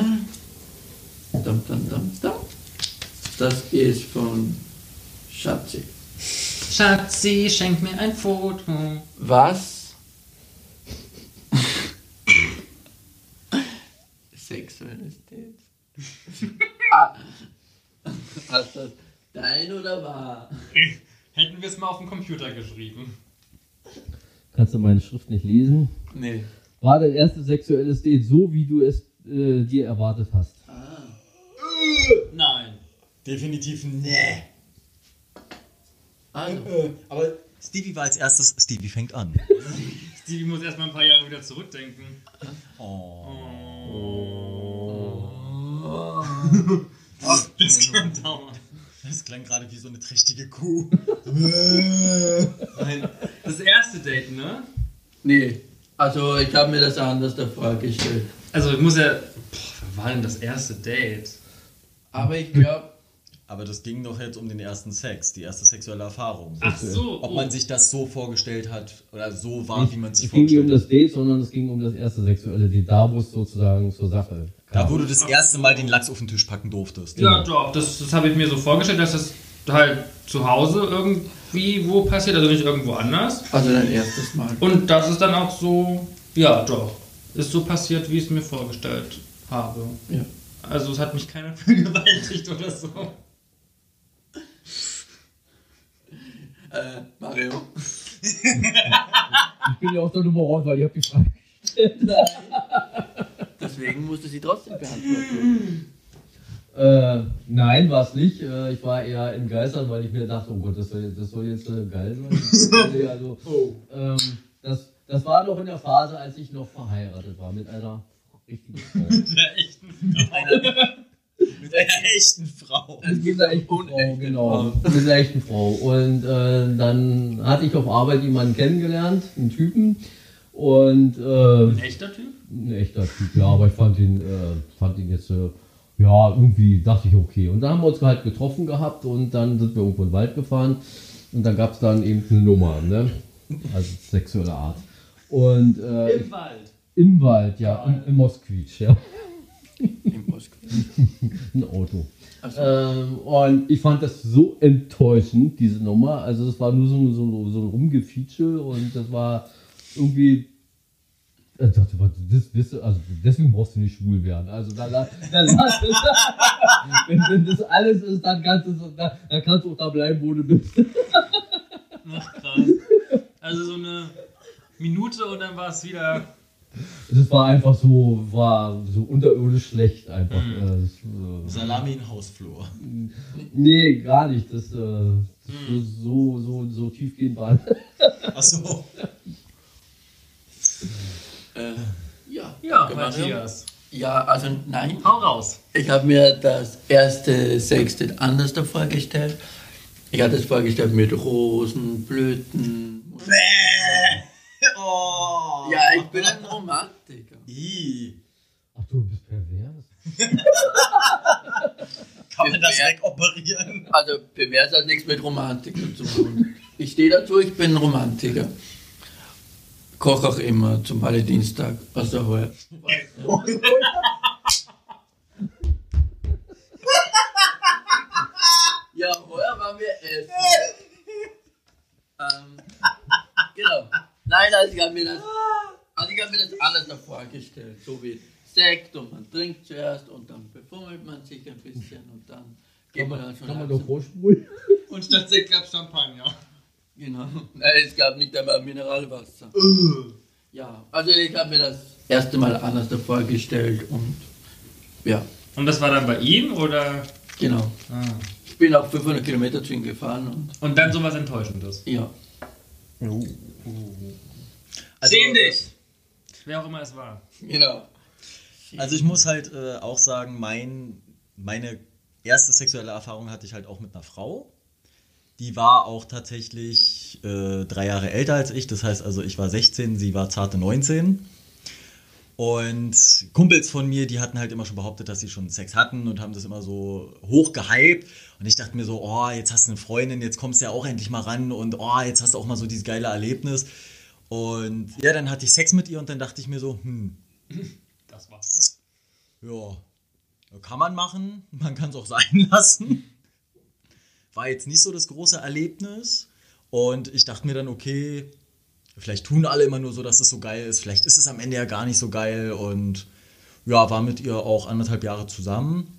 [SPEAKER 1] Dum, dum, dum, dum. Das ist von Schatzi.
[SPEAKER 2] Schatzi, schenk mir ein Foto.
[SPEAKER 1] Was? Sexuelles Date. Hast das dein oder wahr?
[SPEAKER 2] Hätten wir es mal auf dem Computer geschrieben.
[SPEAKER 4] Kannst du meine Schrift nicht lesen?
[SPEAKER 1] Nee.
[SPEAKER 4] War dein erstes sexuelles Date so, wie du es äh, dir erwartet hast?
[SPEAKER 1] Ah.
[SPEAKER 2] Nein.
[SPEAKER 3] Definitiv nee.
[SPEAKER 1] Also,
[SPEAKER 3] Äh, aber Stevie war als erstes, Stevie fängt an. *laughs*
[SPEAKER 2] Stevie muss erstmal ein paar Jahre wieder zurückdenken. *laughs* Das kann dauern.
[SPEAKER 3] Das klang gerade wie so eine trächtige Kuh. *laughs*
[SPEAKER 2] Nein. Das erste Date, ne?
[SPEAKER 1] nee. Also, ich habe mir das anders davor gestellt.
[SPEAKER 2] Also ich muss ja. Boah, wann war denn das erste Date?
[SPEAKER 1] Aber ich glaube,
[SPEAKER 3] Aber das ging doch jetzt um den ersten Sex, die erste sexuelle Erfahrung.
[SPEAKER 2] Ach so.
[SPEAKER 3] Ob
[SPEAKER 2] oh.
[SPEAKER 3] man sich das so vorgestellt hat oder so war, wie man sich
[SPEAKER 4] es ging nicht um
[SPEAKER 3] vorgestellt hat.
[SPEAKER 4] das Date, sondern es ging um das erste sexuelle Date, da wo es sozusagen zur Sache kam.
[SPEAKER 3] Da, wo du das erste Mal den Lachs auf den Tisch packen durftest.
[SPEAKER 2] Ja, doch, das, das habe ich mir so vorgestellt, dass das halt zu Hause irgendwie wo passiert, also nicht irgendwo anders.
[SPEAKER 1] also dein erstes Mal.
[SPEAKER 2] Und das ist dann auch so, ja, doch, ist so passiert, wie ich es mir vorgestellt habe.
[SPEAKER 1] Ja.
[SPEAKER 2] Also es hat mich keiner *laughs* vergewaltigt oder so.
[SPEAKER 1] Äh, Mario. *laughs*
[SPEAKER 4] Ich bin ja auch der Nummer raus, weil ich habe die Frage. *laughs*
[SPEAKER 1] Deswegen musste sie trotzdem beantworten.
[SPEAKER 4] Äh, nein, war es nicht. Äh, ich war eher in Geistern, weil ich mir dachte, oh Gott, das soll, das soll jetzt äh, geil sein. *laughs* Also, ähm, das, das war noch in der Phase, als ich noch verheiratet war mit einer richtigen Frau.
[SPEAKER 2] Der echten
[SPEAKER 3] Mit einer *laughs* echten Frau.
[SPEAKER 4] Mit einer echten Frau, genau. Mit einer echten Frau. Und äh, dann hatte ich auf Arbeit jemanden kennengelernt, einen Typen. Und äh,
[SPEAKER 2] Ein echter Typ?
[SPEAKER 4] ein echter Typ, ja, aber ich fand ihn, äh, fand ihn jetzt, äh, ja, irgendwie dachte ich, okay. Und dann haben wir uns halt getroffen gehabt und dann sind wir irgendwo in den Wald gefahren und dann gab es dann eben eine Nummer, ne? Also sexuelle Art. Und äh,
[SPEAKER 2] Im Wald.
[SPEAKER 4] im Wald, ja, im, im Moskwitsch, ja. *laughs* ein Auto.
[SPEAKER 1] So.
[SPEAKER 4] Ähm, und ich fand das so enttäuschend, diese Nummer. Also das war nur so, so, so ein Rumgefeature und das war irgendwie. Ich dachte, was, das, das, also deswegen brauchst du nicht schwul werden. Also da, da, da, *laughs* es. *laughs* wenn, wenn das alles ist, dann kannst, du, dann, dann kannst du auch da bleiben, wo du bist.
[SPEAKER 2] Ach krass. Also so eine Minute und dann war es wieder
[SPEAKER 4] Das war einfach so, war so unterirdisch schlecht einfach.
[SPEAKER 3] Mhm.
[SPEAKER 4] Äh, das, äh,
[SPEAKER 3] Salami in Hausflur.
[SPEAKER 4] nee, gar nicht. Das, äh, das so, so, so tiefgehend war.
[SPEAKER 3] Achso.
[SPEAKER 1] Äh, ja,
[SPEAKER 2] Ja. Matthias.
[SPEAKER 1] Ja, also nein.
[SPEAKER 2] Hau raus.
[SPEAKER 1] Ich habe mir das erste Sextet anders vorgestellt. Ich hatte es vorgestellt mit Rosen, Blüten.
[SPEAKER 3] Oh.
[SPEAKER 1] Ja, ich bin ein Romantiker.
[SPEAKER 3] I.
[SPEAKER 4] Ach du bist pervers. *laughs*
[SPEAKER 3] Kann man das wegoperieren?
[SPEAKER 1] Also pervers hat nichts mit Romantiker zu tun. Ich stehe dazu, ich bin ein Romantiker. Koch auch immer zum Valentinstag, was da heuer. Ja, heuer waren wir essen. ähm, genau. Nein, also ich habe mir das, also ich habe mir das alles vorgestellt, so wie Sekt und man trinkt zuerst und dann befummelt man sich ein bisschen und dann geht man dann schon
[SPEAKER 4] Kann man doch vorspulen?
[SPEAKER 2] Und statt Sekt gab Champagner.
[SPEAKER 1] Genau. Nein, es gab nicht einmal Mineralwasser. Ja, also ich habe mir das erste Mal anders davor gestellt und ja,
[SPEAKER 2] Und das war dann bei ihm oder?
[SPEAKER 1] genau.
[SPEAKER 2] Ah.
[SPEAKER 1] Ich bin auch 500 Kilometer zu ihm gefahren und
[SPEAKER 2] Und dann sowas Enttäuschendes.
[SPEAKER 1] ja.
[SPEAKER 3] Also,
[SPEAKER 2] Sehen dich! Wer auch immer es war.
[SPEAKER 1] Genau.
[SPEAKER 3] Also ich muss halt äh, auch sagen, mein, meine erste sexuelle Erfahrung hatte ich halt auch mit einer Frau. Die war auch tatsächlich äh, drei Jahre älter als ich. Das heißt also, ich war 16, sie war zarte 19. Und Kumpels von mir, die hatten halt immer schon behauptet, dass sie schon Sex hatten und haben das immer so hoch gehypt. Und ich dachte mir so, oh, jetzt hast du eine Freundin, jetzt kommst du ja auch endlich mal ran und oh, jetzt hast du auch mal so dieses geile Erlebnis. Und ja, dann hatte ich Sex mit ihr und dann dachte ich mir so, hm,
[SPEAKER 2] Das war's.
[SPEAKER 3] ja, kann man machen, *laughs* man kann es auch sein lassen. War jetzt nicht so das große Erlebnis. Und ich dachte mir dann, okay, vielleicht tun alle immer nur so, dass es so geil ist. Vielleicht ist es am Ende ja gar nicht so geil. Und ja, war mit ihr auch anderthalb Jahre zusammen.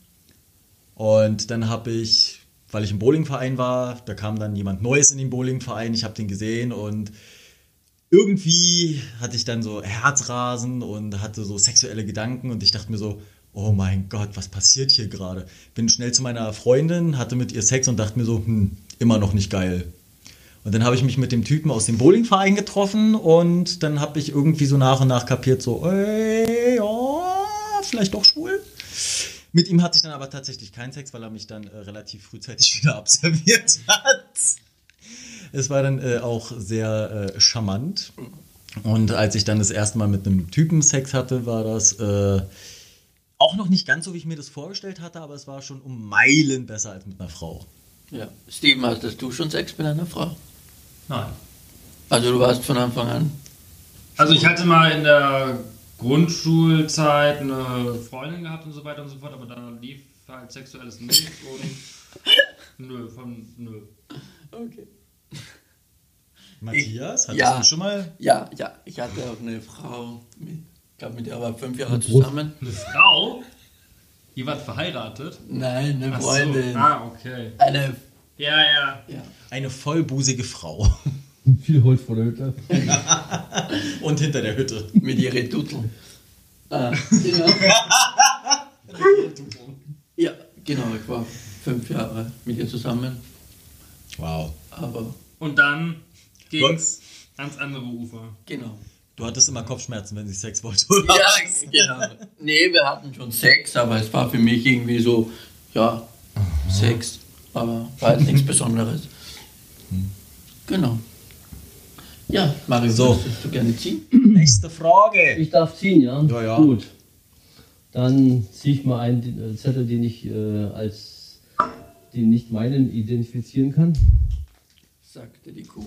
[SPEAKER 3] Und dann habe ich, weil ich im Bowlingverein war, da kam dann jemand Neues in den Bowlingverein. Ich habe den gesehen und irgendwie hatte ich dann so Herzrasen und hatte so sexuelle Gedanken und ich dachte mir so, oh mein Gott, was passiert hier gerade? Bin schnell zu meiner Freundin, hatte mit ihr Sex und dachte mir so, hm, immer noch nicht geil. Und dann habe ich mich mit dem Typen aus dem Bowlingverein getroffen und dann habe ich irgendwie so nach und nach kapiert, so, ey, ja, vielleicht doch schwul. Mit ihm hatte ich dann aber tatsächlich keinen Sex, weil er mich dann äh, relativ frühzeitig *laughs* wieder abserviert hat. Es war dann äh, auch sehr äh, charmant. Und als ich dann das erste Mal mit einem Typen Sex hatte, war das äh, auch noch nicht ganz so, wie ich mir das vorgestellt hatte, aber es war schon um Meilen besser als mit einer Frau.
[SPEAKER 1] Ja. Steven, hattest du schon Sex mit einer Frau?
[SPEAKER 2] Nein.
[SPEAKER 1] Also du warst von Anfang an.
[SPEAKER 2] Also ich hatte mal in der Grundschulzeit eine Freundin gehabt und so weiter und so fort, aber dann lief halt sexuelles nicht und *laughs* nö, von nö.
[SPEAKER 1] Okay.
[SPEAKER 3] Matthias, hattest
[SPEAKER 1] ja.
[SPEAKER 3] du schon mal?
[SPEAKER 1] Ja, ja, ich hatte auch eine Frau, mit, ich glaube mit der war fünf Jahre zusammen.
[SPEAKER 2] Eine Frau? Ihr wart verheiratet?
[SPEAKER 1] Nein, eine
[SPEAKER 2] Ach so.
[SPEAKER 1] Freundin.
[SPEAKER 2] Ah, okay.
[SPEAKER 1] Eine,
[SPEAKER 2] Ja, ja.
[SPEAKER 1] ja.
[SPEAKER 3] Eine vollbusige Frau.
[SPEAKER 4] Viel Holz vor der Hütte. *laughs*
[SPEAKER 3] Und hinter der Hütte.
[SPEAKER 1] mit ihren Tutteln. Ah, genau. *laughs* ja, genau, ich war fünf Jahre mit ihr zusammen,
[SPEAKER 3] Wow.
[SPEAKER 1] aber
[SPEAKER 2] Und dann ging's ans andere Ufer.
[SPEAKER 1] genau.
[SPEAKER 3] Du hattest immer Kopfschmerzen, wenn sie Sex wollte, oder?
[SPEAKER 1] Ja, genau. Nee, wir hatten schon Sex, aber es war für mich irgendwie so, ja, Sex, aber war jetzt nichts Besonderes. Genau. Ja, Mario,
[SPEAKER 3] So.
[SPEAKER 1] würdest du gerne ziehen?
[SPEAKER 3] Nächste Frage.
[SPEAKER 4] Ich darf ziehen, ja?
[SPEAKER 3] Ja, ja.
[SPEAKER 4] Gut. Dann ziehe ich mal einen äh, Zettel, den ich äh, als den nicht meinen identifizieren kann.
[SPEAKER 1] sagte die Kuh.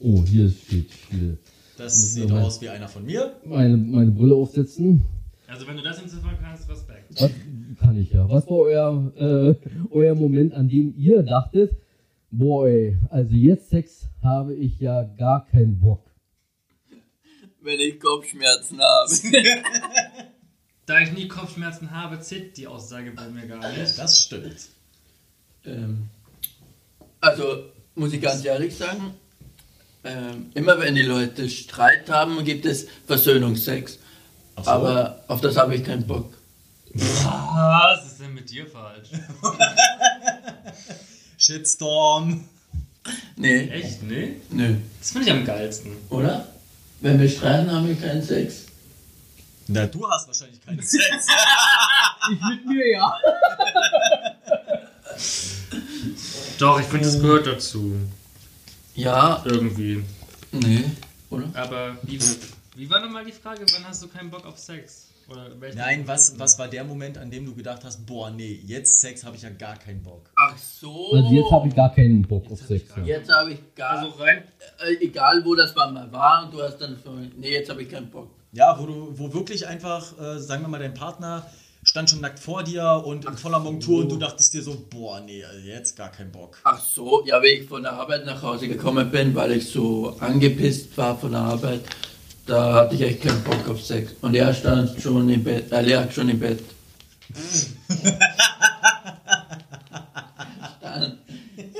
[SPEAKER 4] Oh, hier steht viel.
[SPEAKER 3] Das sieht aus wie einer von mir.
[SPEAKER 4] Meine, meine Brille aufsetzen.
[SPEAKER 2] Also wenn du das entziffern kannst, Respekt.
[SPEAKER 4] Was, kann ich ja. Was war euer, äh, euer Moment, an dem ihr dachtet, boah, ey, also jetzt Sex habe ich ja gar keinen Bock.
[SPEAKER 1] Wenn ich Kopfschmerzen habe. *laughs*
[SPEAKER 2] Da ich nie Kopfschmerzen habe, zählt die Aussage bei mir gar nicht.
[SPEAKER 3] Das stimmt.
[SPEAKER 1] ähm, also, muss ich ganz ehrlich sagen, ähm, immer wenn die Leute Streit haben, gibt es Versöhnungsex.
[SPEAKER 3] So.
[SPEAKER 1] Aber auf das habe ich keinen Bock.
[SPEAKER 2] Was ist denn mit dir falsch? *laughs*
[SPEAKER 3] Shitstorm.
[SPEAKER 1] Nee,
[SPEAKER 2] Echt, ne?
[SPEAKER 1] nö.
[SPEAKER 2] Das finde ich am geilsten.
[SPEAKER 1] Oder? Wenn wir streiten, haben wir keinen Sex.
[SPEAKER 3] Na, du hast wahrscheinlich keinen *laughs* Sex.
[SPEAKER 4] Ich mit mir, ja.
[SPEAKER 2] Doch, ich finde, das gehört dazu.
[SPEAKER 1] Ja,
[SPEAKER 2] Irgendwie.
[SPEAKER 1] nee, oder?
[SPEAKER 2] Aber wie, wie war nochmal die Frage, wann hast du keinen Bock auf Sex?
[SPEAKER 3] Nein, was, was war der Moment, an dem du gedacht hast, boah, nee, jetzt Sex habe ich ja gar keinen Bock.
[SPEAKER 1] Ach so.
[SPEAKER 4] Also jetzt habe ich gar keinen Bock auf Sex. Ja.
[SPEAKER 1] Jetzt habe ich gar.
[SPEAKER 2] Also rein.
[SPEAKER 1] äh, egal, wo das war mal war, und du hast dann so. Nee, jetzt habe ich keinen Bock.
[SPEAKER 3] Ja, wo du, wo wirklich einfach, äh, sagen wir mal, dein Partner stand schon nackt vor dir und in voller Montur und du dachtest dir so, boah, nee, also jetzt gar keinen Bock.
[SPEAKER 1] Ach so, ja, wie ich von der Arbeit nach Hause gekommen bin, weil ich so angepisst war von der Arbeit, da hatte ich echt keinen Bock auf Sex. Und er stand schon im Bett, er lag schon im Bett. *laughs* stand,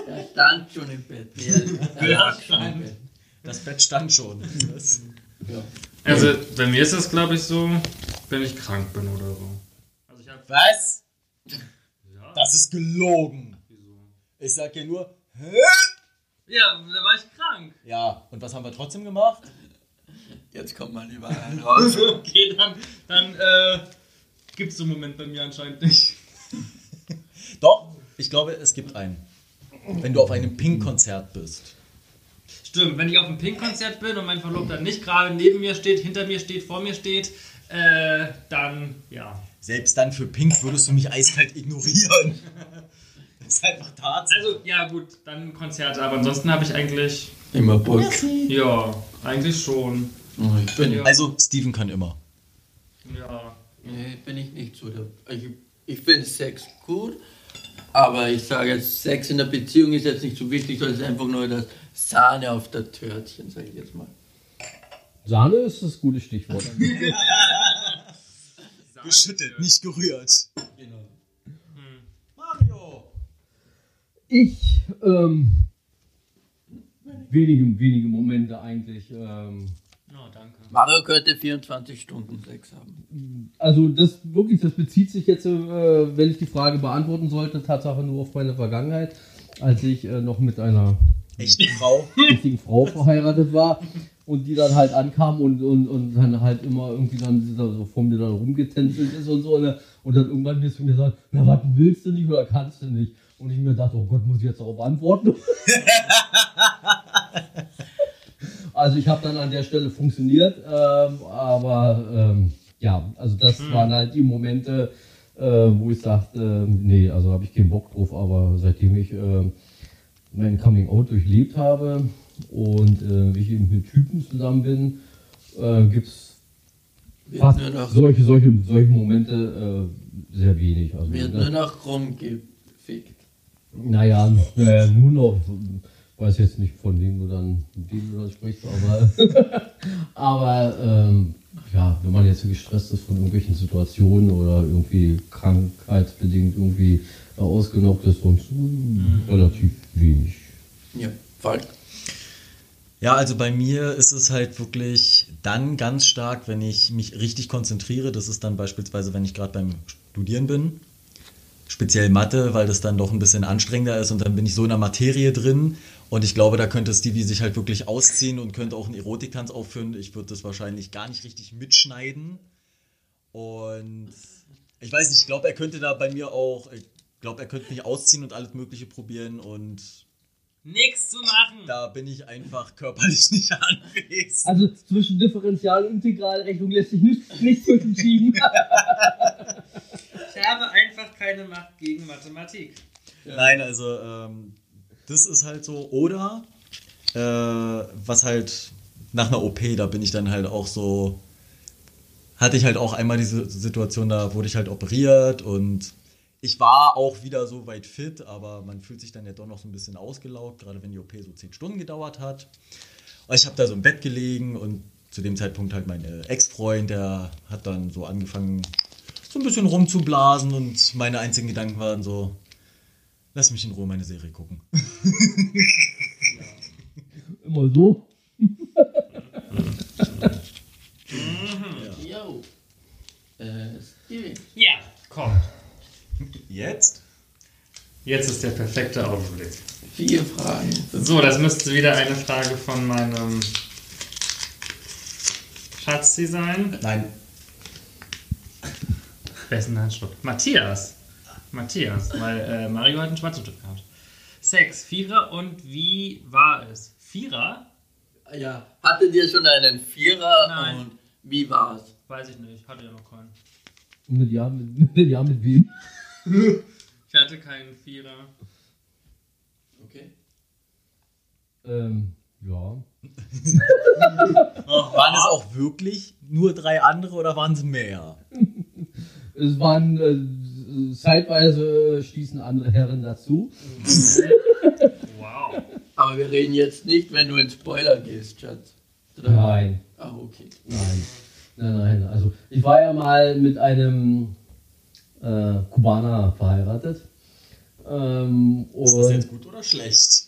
[SPEAKER 1] er stand schon im Bett. Er, er lag schon im Bett.
[SPEAKER 3] Das Bett stand schon.
[SPEAKER 1] Ja.
[SPEAKER 2] Also bei mir ist das, glaube ich, so, wenn ich krank bin oder so. Also ich hab.
[SPEAKER 3] was?
[SPEAKER 2] Ja.
[SPEAKER 3] Das ist gelogen.
[SPEAKER 2] Wieso?
[SPEAKER 3] Ich sag dir nur, hä?
[SPEAKER 2] Ja, da war ich krank.
[SPEAKER 3] Ja, und was haben wir trotzdem gemacht?
[SPEAKER 1] Jetzt kommt mal die Wahrheit raus. *laughs*
[SPEAKER 2] Okay, dann, dann äh, gibt es so einen Moment bei mir anscheinend nicht. *laughs*
[SPEAKER 3] Doch, ich glaube, es gibt einen. Wenn du auf einem Pink-Konzert bist.
[SPEAKER 2] Stimmt, wenn ich auf einem Pink-Konzert bin und mein Verlobter nicht gerade neben mir steht, hinter mir steht, vor mir steht, äh, dann ja.
[SPEAKER 3] Selbst dann für Pink würdest du mich eiskalt ignorieren. *laughs* Das ist einfach Tatsache.
[SPEAKER 2] Also, ja gut, dann Konzerte, aber ansonsten habe ich eigentlich,
[SPEAKER 1] Immer Bock.
[SPEAKER 2] ja, eigentlich schon.
[SPEAKER 1] Oh, ich bin,
[SPEAKER 2] Ja.
[SPEAKER 3] Also, Steven kann immer.
[SPEAKER 2] Ja.
[SPEAKER 1] nee, bin ich nicht so. Ich, ich finde Sex gut, aber ich sage jetzt, Sex in der Beziehung ist jetzt nicht so wichtig, sondern es ist einfach nur das Sahne auf der Törtchen, sage ich jetzt mal.
[SPEAKER 4] Sahne ist das gute Stichwort. *laughs*
[SPEAKER 3] Geschüttelt, nicht gerührt.
[SPEAKER 1] Genau.
[SPEAKER 3] Mario!
[SPEAKER 4] Ich, ähm, wenige, wenige Momente eigentlich. Ähm.
[SPEAKER 1] Mario könnte 24 Stunden Sex haben.
[SPEAKER 4] also das wirklich, das bezieht sich jetzt, äh, wenn ich die Frage beantworten sollte, Tatsache nur auf meine Vergangenheit, als ich äh, noch mit einer
[SPEAKER 3] Echte Frau.
[SPEAKER 4] richtigen Frau verheiratet war und die dann halt ankam und, und, und dann halt immer irgendwie dann so vor mir dann rumgetänzelt ist und so. Ne? Und dann irgendwann mir zu mir gesagt, na was willst du nicht oder kannst du nicht? Und ich mir dachte, oh Gott, muss ich jetzt darauf antworten? *laughs* also ich habe dann an der Stelle funktioniert, ähm, aber ähm, ja, also das waren halt die Momente, äh, wo ich sagte, ähm, nee, also habe ich keinen Bock drauf, aber seitdem ich ähm, mein Coming Out durchlebt habe und äh, ich eben mit Typen zusammen bin, äh, gibt es fast
[SPEAKER 1] nur noch,
[SPEAKER 4] solche, solche, solche Momente äh, sehr wenig. Also,
[SPEAKER 1] wird nur noch rumgefickt.
[SPEAKER 4] naja, äh, nur noch, weiß jetzt nicht von wem du dann, wem du dann sprichst, aber, *laughs* aber ähm, ja, wenn man jetzt so gestresst ist von irgendwelchen Situationen oder irgendwie krankheitsbedingt irgendwie äh, ausgenockt ist, sonst äh, relativ wenig.
[SPEAKER 1] Ja, Falk.
[SPEAKER 3] Ja, also bei mir ist es halt wirklich dann ganz stark, wenn ich mich richtig konzentriere. Das ist dann beispielsweise, wenn ich gerade beim Studieren bin. Speziell Mathe, weil das dann doch ein bisschen anstrengender ist und dann bin ich so in der Materie drin. Und ich glaube, da könnte Stevie sich halt wirklich ausziehen und könnte auch einen Erotiktanz aufführen. Ich würde das wahrscheinlich gar nicht richtig mitschneiden. Und ich weiß nicht, ich glaube, er könnte da bei mir auch, ich glaube, er könnte mich ausziehen und alles Mögliche probieren und
[SPEAKER 2] Nichts zu machen.
[SPEAKER 3] da bin ich einfach körperlich *laughs* nicht anwesend.
[SPEAKER 4] Also zwischen Differential- und Integralrechnung lässt sich nichts nicht zwischen schieben. *laughs* *laughs*
[SPEAKER 2] Ich habe einfach keine Macht gegen Mathematik.
[SPEAKER 3] Nein, also ähm, das ist halt so. Oder äh, was halt nach einer OP, da bin ich dann halt auch so. Hatte ich halt auch einmal diese Situation, da wurde ich halt operiert und ich war auch wieder so weit fit, aber man fühlt sich dann ja doch noch so ein bisschen ausgelaugt, gerade wenn die OP so 10 Stunden gedauert hat. Ich habe da so im Bett gelegen und zu dem Zeitpunkt halt mein äh, Ex-Freund, der hat dann so angefangen, so ein bisschen rumzublasen und meine einzigen Gedanken waren so, lass mich in Ruhe meine Serie gucken. *laughs*
[SPEAKER 4] Immer so. *laughs*
[SPEAKER 1] Jo. Äh, Steven.
[SPEAKER 2] Ja, komm.
[SPEAKER 3] Jetzt?
[SPEAKER 2] Jetzt ist der perfekte Augenblick.
[SPEAKER 1] Vier Fragen.
[SPEAKER 2] So, das müsste wieder eine Frage von meinem Schatzi sein.
[SPEAKER 3] Nein.
[SPEAKER 2] Wessen Handschrift? Matthias. Matthias, weil äh, Mario hat einen schwarzen Stück gehabt. Sex, Vierer und wie war es? Vierer?
[SPEAKER 1] Ja. Hattet ihr schon einen Vierer
[SPEAKER 2] Nein.
[SPEAKER 1] und wie war's?
[SPEAKER 2] Weiß ich nicht, hatte ja noch keinen.
[SPEAKER 4] Mit ja, mit, mit, ja, mit wem? *laughs*
[SPEAKER 2] Ich hatte keinen Vierer.
[SPEAKER 1] Okay.
[SPEAKER 4] Ähm, ja. *laughs*
[SPEAKER 3] Waren es auch wirklich nur drei andere oder waren es mehr?
[SPEAKER 4] Es waren äh, zeitweise äh, stießen andere Herren dazu.
[SPEAKER 2] Wow.
[SPEAKER 1] Aber wir reden jetzt nicht, wenn du in Spoiler gehst, Schatz. Oder?
[SPEAKER 4] Nein,
[SPEAKER 1] Ah, okay.
[SPEAKER 4] nein. Nein, nein. Also ich war ja mal mit einem äh, Kubaner verheiratet. Ähm,
[SPEAKER 3] Ist das jetzt gut oder schlecht?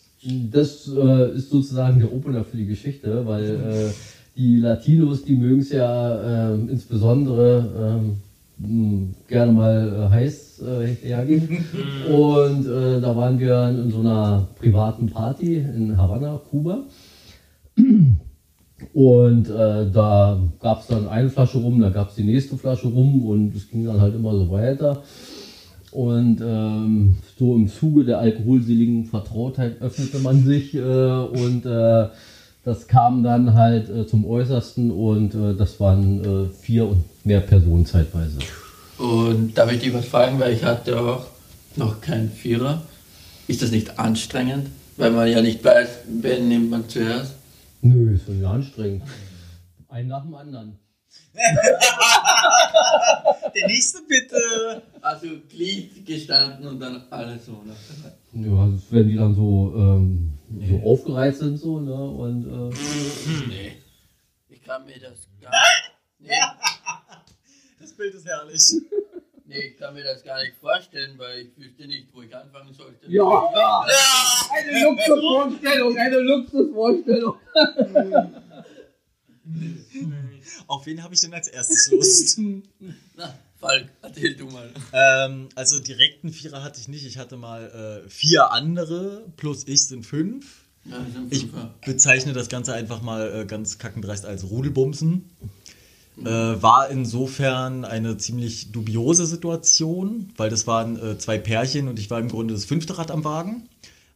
[SPEAKER 4] Das äh, ist sozusagen der Opener für die Geschichte, weil äh, die Latinos, die mögen es ja äh, insbesondere ähm, gerne mal äh, heiß äh, hergeben. *laughs* Und äh, da waren wir in so einer privaten Party in Havanna, Kuba. *clears throat* Und äh, da gab es dann eine Flasche rum, da gab es die nächste Flasche rum und es ging dann halt immer so weiter. Und ähm, so im Zuge der alkoholseligen Vertrautheit öffnete man sich äh, und äh, das kam dann halt äh, zum Äußersten und das waren vier und mehr Personen zeitweise.
[SPEAKER 1] Und darf ich dich was fragen, weil ich hatte auch noch keinen Vierer. Ist das nicht anstrengend? Weil man ja nicht weiß, wen nimmt man zuerst.
[SPEAKER 4] Nö, ist nicht anstrengend. Ein nach dem anderen. *laughs*
[SPEAKER 3] Der nächste bitte.
[SPEAKER 1] Also Glied gestanden und dann alles so. nach der Reihe.
[SPEAKER 4] Ja, das werden die dann so, ähm, so aufgereizt sind so, ne? Und äh,
[SPEAKER 1] Nee. Ich kann mir das gar nee,
[SPEAKER 3] Das Bild ist herrlich. *laughs*
[SPEAKER 1] nee, ich kann mir das gar nicht vorstellen, weil ich wüsste nicht, wo ich anfangen sollte.
[SPEAKER 4] Ja, ja. Eine Luxusvorstellung, eine Luxusvorstellung. *laughs*
[SPEAKER 3] Auf wen habe ich denn als erstes Lust? *laughs*
[SPEAKER 1] Na, Falk, erzähl du mal.
[SPEAKER 3] ähm, also direkten Vierer hatte ich nicht. Ich hatte mal äh, vier andere, plus ich sind fünf.
[SPEAKER 1] Ja,
[SPEAKER 3] Ich bezeichne das Ganze einfach mal äh, ganz kackendreist als Rudelbumsen. Äh, war insofern eine ziemlich dubiose Situation, weil das waren äh, zwei Pärchen und ich war im Grunde das fünfte Rad am Wagen.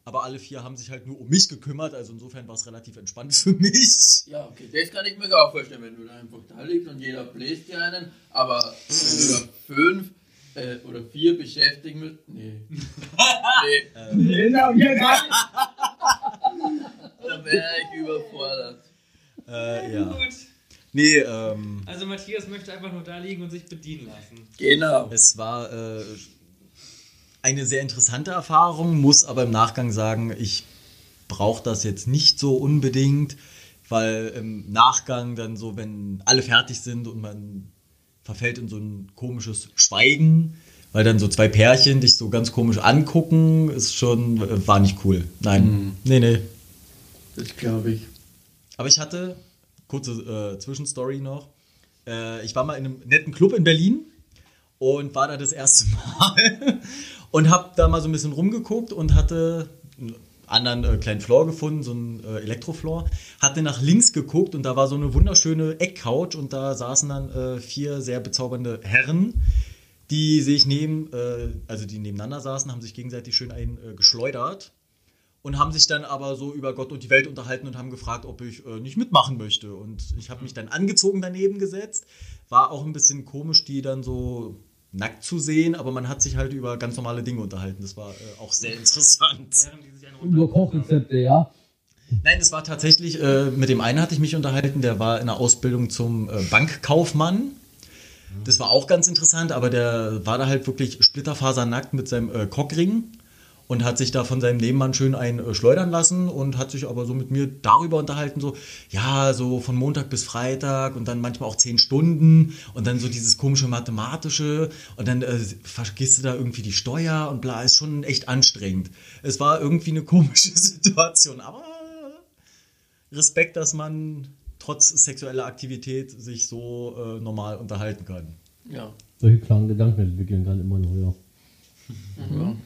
[SPEAKER 3] Aber alle vier haben sich halt nur um mich gekümmert, also insofern war es relativ entspannt *laughs* für mich.
[SPEAKER 1] Ja, okay, das kann ich mir auch vorstellen, wenn du da einfach da liegst und jeder bläst dir einen, aber wenn du da fünf äh, oder vier beschäftigen müsst, nee. *laughs* nee,
[SPEAKER 4] Genau, hier gar nicht.
[SPEAKER 1] da wäre ich überfordert.
[SPEAKER 3] Äh, ja.
[SPEAKER 2] Gut.
[SPEAKER 3] Nee, ähm,
[SPEAKER 2] Also Matthias möchte einfach nur da liegen und sich bedienen lassen.
[SPEAKER 1] Genau.
[SPEAKER 3] es war äh, eine sehr interessante Erfahrung, muss aber im Nachgang sagen, ich brauche das jetzt nicht so unbedingt, weil im Nachgang dann so, wenn alle fertig sind und man verfällt in so ein komisches Schweigen, weil dann so zwei Pärchen dich so ganz komisch angucken, ist schon, äh, war nicht cool. Nein, nee, nee.
[SPEAKER 1] Das glaube ich.
[SPEAKER 3] Aber ich hatte, kurze äh, Zwischenstory noch, äh, ich war mal in einem netten Club in Berlin und war da das erste *laughs* Mal und habe da mal so ein bisschen rumgeguckt und hatte einen anderen äh, kleinen Floor gefunden, so einen äh, Elektrofloor, hatte nach links geguckt und da war so eine wunderschöne Eckcouch und da saßen dann äh, vier sehr bezaubernde Herren, die sich neben, äh, also die nebeneinander saßen, haben sich gegenseitig schön ein äh, und haben sich dann aber so über Gott und die Welt unterhalten und haben gefragt, ob ich äh, nicht mitmachen möchte. Und ich habe mich dann angezogen daneben gesetzt. War auch ein bisschen komisch, die dann so nackt zu sehen, aber man hat sich halt über ganz normale Dinge unterhalten. Das war äh, auch sehr *laughs* interessant.
[SPEAKER 4] Über Kochrezepte, ja.
[SPEAKER 3] Nein, es war tatsächlich, äh, mit dem einen hatte ich mich unterhalten, der war in der Ausbildung zum äh, Bankkaufmann. Das war auch ganz interessant, aber der war da halt wirklich splitterfasernackt mit seinem äh, Cockring und hat sich da von seinem Nebenmann schön ein äh, schleudern lassen und hat sich aber so mit mir darüber unterhalten, so, ja, so von Montag bis Freitag und dann manchmal auch zehn Stunden und dann so dieses komische Mathematische und dann äh, vergisst du da irgendwie die Steuer und bla, ist schon echt anstrengend. Es war irgendwie eine *laughs* komische Situation, aber Respekt, dass man trotz sexueller Aktivität sich so äh, normal unterhalten kann.
[SPEAKER 1] Ja.
[SPEAKER 4] Solche klaren Gedanken entwickeln kann immer noch, ja.
[SPEAKER 1] Ja.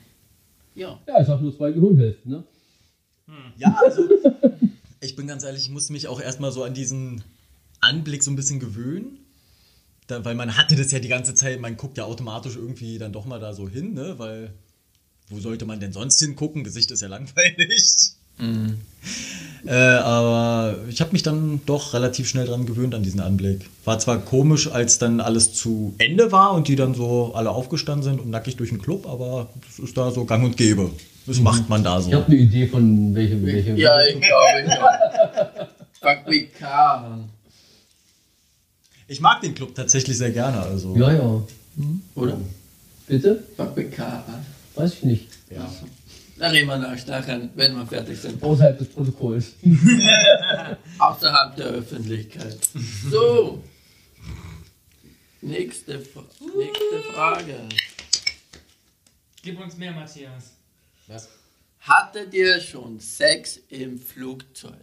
[SPEAKER 1] Ja.
[SPEAKER 4] Ja, ich habe nur zwei Gehirnhälften, ne?
[SPEAKER 3] Ja, also ich bin ganz ehrlich, ich musste mich auch erstmal so an diesen Anblick so ein bisschen gewöhnen. Da, weil man hatte das ja die ganze Zeit, man guckt ja automatisch irgendwie dann doch mal da so hin, ne? Weil wo sollte man denn sonst hingucken? Gesicht ist ja langweilig. Äh, aber ich habe mich dann doch relativ schnell dran gewöhnt an diesen Anblick. War zwar komisch, als dann alles zu Ende war und die dann so alle aufgestanden sind und nackig durch den Club, aber das ist da so gang und gäbe. Das macht man da so.
[SPEAKER 4] Ich habe eine Idee von welche, welche.
[SPEAKER 1] Ja, ich glaube, ich auch. *laughs*
[SPEAKER 3] Ich mag den Club tatsächlich sehr gerne. Also.
[SPEAKER 4] ja, ja.
[SPEAKER 1] Oder?
[SPEAKER 4] Bitte?
[SPEAKER 1] Fang mit K an.
[SPEAKER 4] Weiß ich nicht.
[SPEAKER 3] Ja.
[SPEAKER 1] Da reden wir nach, nachher, wenn wir fertig sind.
[SPEAKER 4] Außerhalb des Protokolls. *laughs*
[SPEAKER 1] Außerhalb der Öffentlichkeit. So. Nächste, nächste Frage.
[SPEAKER 2] Gib uns mehr, Matthias.
[SPEAKER 3] Was?
[SPEAKER 1] Hattet ihr schon Sex im Flugzeug?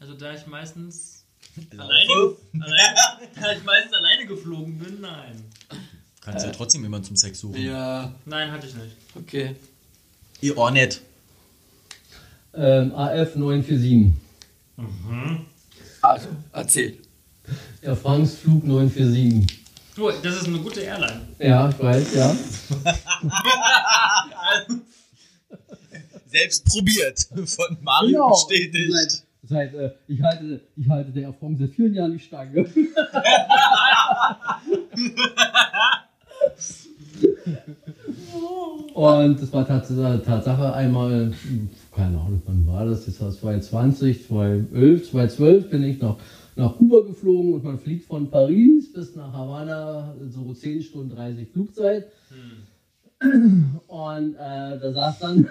[SPEAKER 2] Also da ich meistens alleine, alleine, *laughs* da ich meistens alleine geflogen bin, nein.
[SPEAKER 3] Kannst ja trotzdem jemanden zum Sex suchen.
[SPEAKER 1] Ja,
[SPEAKER 2] Nein, hatte ich nicht.
[SPEAKER 1] okay.
[SPEAKER 3] Ihr auch nicht.
[SPEAKER 4] Ähm, AF 947.
[SPEAKER 1] Also, erzähl.
[SPEAKER 4] Air France Flug 947.
[SPEAKER 2] Oh, das ist eine gute Airline.
[SPEAKER 4] Ja, ich weiß, ja. *laughs*
[SPEAKER 3] Selbst probiert. Von Mario
[SPEAKER 4] Genau.
[SPEAKER 3] bestätigt.
[SPEAKER 4] Seit, seit, äh, ich, halte, ich halte der Air France seit vielen Jahren die Stange. *laughs* *laughs* Und das war tats Tatsache einmal, hm, keine Ahnung, wann war das? Das war 2020, 2011, 2012 bin ich nach, nach Kuba geflogen und man fliegt von Paris bis nach Havanna, so 10 Stunden 30 Flugzeit. Und äh, da saß dann,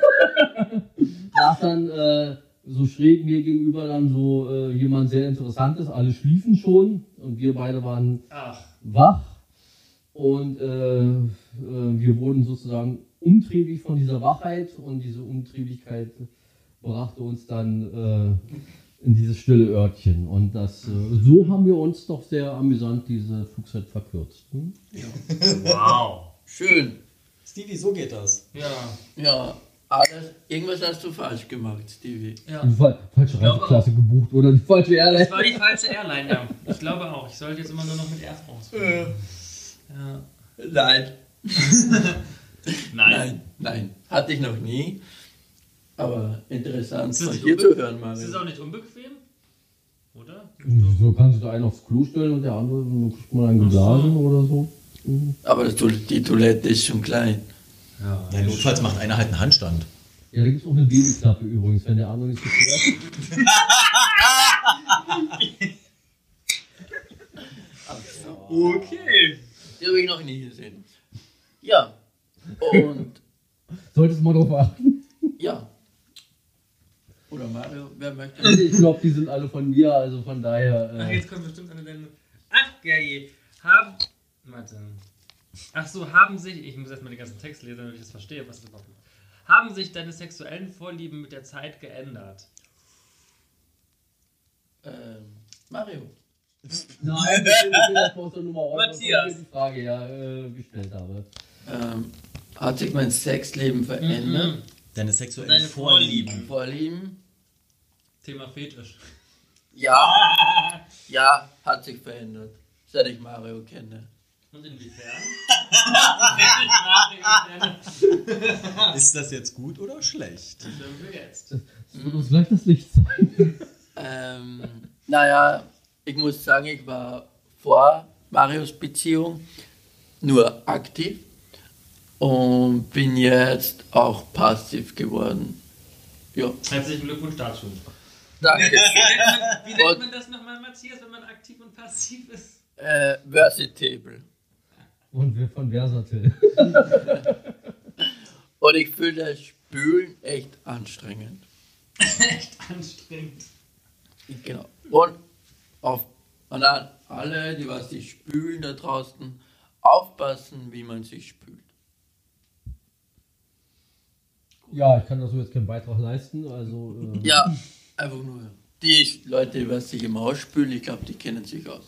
[SPEAKER 4] *laughs* saß dann äh, so schräg mir gegenüber dann so äh, jemand sehr Interessantes. Alle schliefen schon und wir beide waren
[SPEAKER 2] Ach,
[SPEAKER 4] wach und äh, äh, wir wurden sozusagen umtriebig von dieser Wachheit und diese Umtriebigkeit brachte uns dann äh, in dieses stille Örtchen und das äh, so haben wir uns doch sehr amüsant diese Flugzeit verkürzt. Hm?
[SPEAKER 2] wow.
[SPEAKER 1] Schön.
[SPEAKER 3] Stevie, so geht das.
[SPEAKER 2] Ja.
[SPEAKER 1] Ja, alles, irgendwas hast du falsch gemacht, Stevie.
[SPEAKER 2] ja.
[SPEAKER 4] Die fa falsche Reiseklasse gebucht oder die falsche Airline.
[SPEAKER 2] Das war die falsche Airline, ja. Ich glaube auch. Ich sollte jetzt immer nur noch mit Air France fliegen. Ja.
[SPEAKER 1] Nein. *laughs*
[SPEAKER 2] Nein.
[SPEAKER 1] Nein, nein. Hatte ich noch nie. Aber interessant dir
[SPEAKER 2] nicht
[SPEAKER 1] zu hören,
[SPEAKER 2] Ist es auch nicht unbequem? Oder?
[SPEAKER 4] So kannst du einen aufs Klo stellen und der andere dann kriegt man einen geblasen oder so.
[SPEAKER 1] Aber das, Toil- die Toilette ist schon klein.
[SPEAKER 2] Ja.
[SPEAKER 3] Ja, notfalls macht einer halt einen Handstand.
[SPEAKER 4] Ja, da gibt es auch eine Babyklappe übrigens, wenn der andere nicht geklärt *laughs*
[SPEAKER 2] Okay.
[SPEAKER 1] Die habe ich noch nie gesehen. Ja. Und *laughs*
[SPEAKER 4] Solltest du mal drauf achten.
[SPEAKER 1] ja. Oder Mario, wer möchte?
[SPEAKER 4] Ich glaube, die sind alle von mir, also von daher.
[SPEAKER 2] Ach,
[SPEAKER 4] Äh,
[SPEAKER 2] jetzt kommt bestimmt eine deine. Ach, geil. Haben. Warte. Ach so, haben sich. Ich muss erstmal den ganzen Text lesen, damit ich das verstehe, was das überhaupt ist. Haben sich deine sexuellen Vorlieben mit der Zeit geändert?
[SPEAKER 1] Ähm, Mario.
[SPEAKER 4] Nein, das Nummer raus,
[SPEAKER 2] Matthias.
[SPEAKER 4] die Frage ja äh, gestellt habe.
[SPEAKER 1] Ähm, hat sich mein Sexleben verändert?
[SPEAKER 3] Deine sexuellen
[SPEAKER 2] Deine
[SPEAKER 3] Vorlieben.
[SPEAKER 1] Vorlieben?
[SPEAKER 2] Thema Fetisch.
[SPEAKER 1] Ja. Ja, hat sich verändert. Seit ich Mario kenne.
[SPEAKER 2] Und inwiefern? *laughs*
[SPEAKER 3] Ist das jetzt gut oder schlecht?
[SPEAKER 2] Stimmt wir jetzt.
[SPEAKER 4] Das wird uns gleich das Licht sein.
[SPEAKER 1] Ähm, naja, ich muss sagen, ich war vor Marios Beziehung nur aktiv und bin jetzt auch passiv geworden. Ja,
[SPEAKER 2] Herzlichen Glückwunsch dazu.
[SPEAKER 1] danke. *laughs*
[SPEAKER 2] Wie nennt man das nochmal, Matthias, wenn man aktiv und passiv ist?
[SPEAKER 1] äh, versatile.
[SPEAKER 4] Und wir von Versatil. *laughs*
[SPEAKER 1] Und ich finde das Spülen echt anstrengend. *laughs*
[SPEAKER 2] Echt anstrengend.
[SPEAKER 1] Genau. Und auf und an alle, die was sich spülen da draußen, aufpassen, wie man sich spült.
[SPEAKER 4] Ja, ich kann dazu jetzt keinen Beitrag leisten. Also, äh,
[SPEAKER 1] Ja, Einfach nur. Die Leute, was sich im Haus spülen, ich glaube, die kennen sich aus.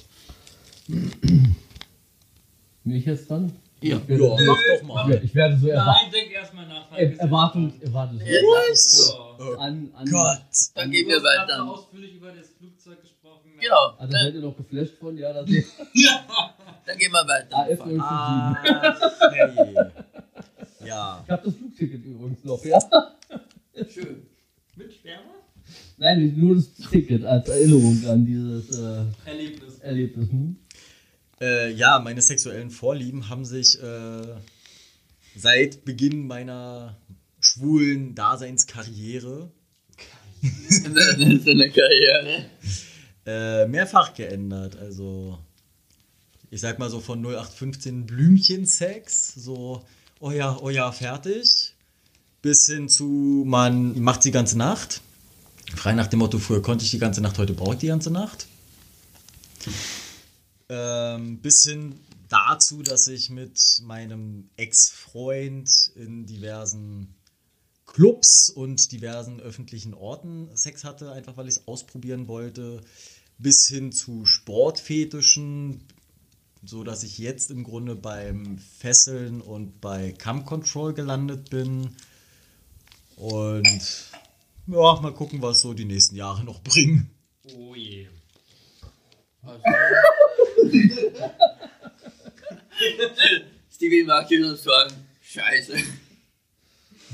[SPEAKER 4] Bin ich jetzt dran?
[SPEAKER 1] Ja.
[SPEAKER 4] Ich werde,
[SPEAKER 3] Ja, mach doch mal.
[SPEAKER 4] ich werde so erwa
[SPEAKER 2] Nein, denk erstmal nach.
[SPEAKER 4] er Erwartung, Erwartung
[SPEAKER 1] Ja,
[SPEAKER 3] Oh
[SPEAKER 4] an, an.
[SPEAKER 3] Gott.
[SPEAKER 1] Dann gehen wir weiter.
[SPEAKER 2] ausführlich über das Flugzeug gesprochen.
[SPEAKER 1] Genau.
[SPEAKER 4] Ah, da seid ihr noch geflasht von, ja, das ist
[SPEAKER 1] dann *laughs* gehen wir weiter.
[SPEAKER 4] AF 057.
[SPEAKER 3] Ah, hey. Ja.
[SPEAKER 4] Ich habe das Flugticket übrigens noch, ja.
[SPEAKER 1] Schön.
[SPEAKER 2] Mit Sperma?
[SPEAKER 4] Nein, nur das Ticket als Erinnerung an dieses äh,
[SPEAKER 2] Erlebnis.
[SPEAKER 4] Erlebnis. Hm?
[SPEAKER 3] Äh, ja, meine sexuellen Vorlieben haben sich äh, seit Beginn meiner schwulen Daseinskarriere
[SPEAKER 1] Das ist eine Karriere. *laughs*
[SPEAKER 3] äh, mehrfach geändert. Also, ich sag mal so von 0815 Blümchensex, so, oh ja, oh ja, fertig, bis hin zu, man macht die ganze Nacht. Frei nach dem Motto, früher konnte ich die ganze Nacht, heute brauche ich die ganze Nacht. Ähm, bis hin dazu, dass ich mit meinem Ex-Freund in diversen Clubs und diversen öffentlichen Orten Sex hatte, einfach weil ich es ausprobieren wollte, bis hin zu Sportfetischen, so dass ich jetzt im Grunde beim Fesseln und bei Cam Control gelandet bin. Und ja, mal gucken, was so die nächsten Jahre noch bringen.
[SPEAKER 2] Oh je.
[SPEAKER 1] Also. *laughs* Stevie mag hier nur sagen, scheiße.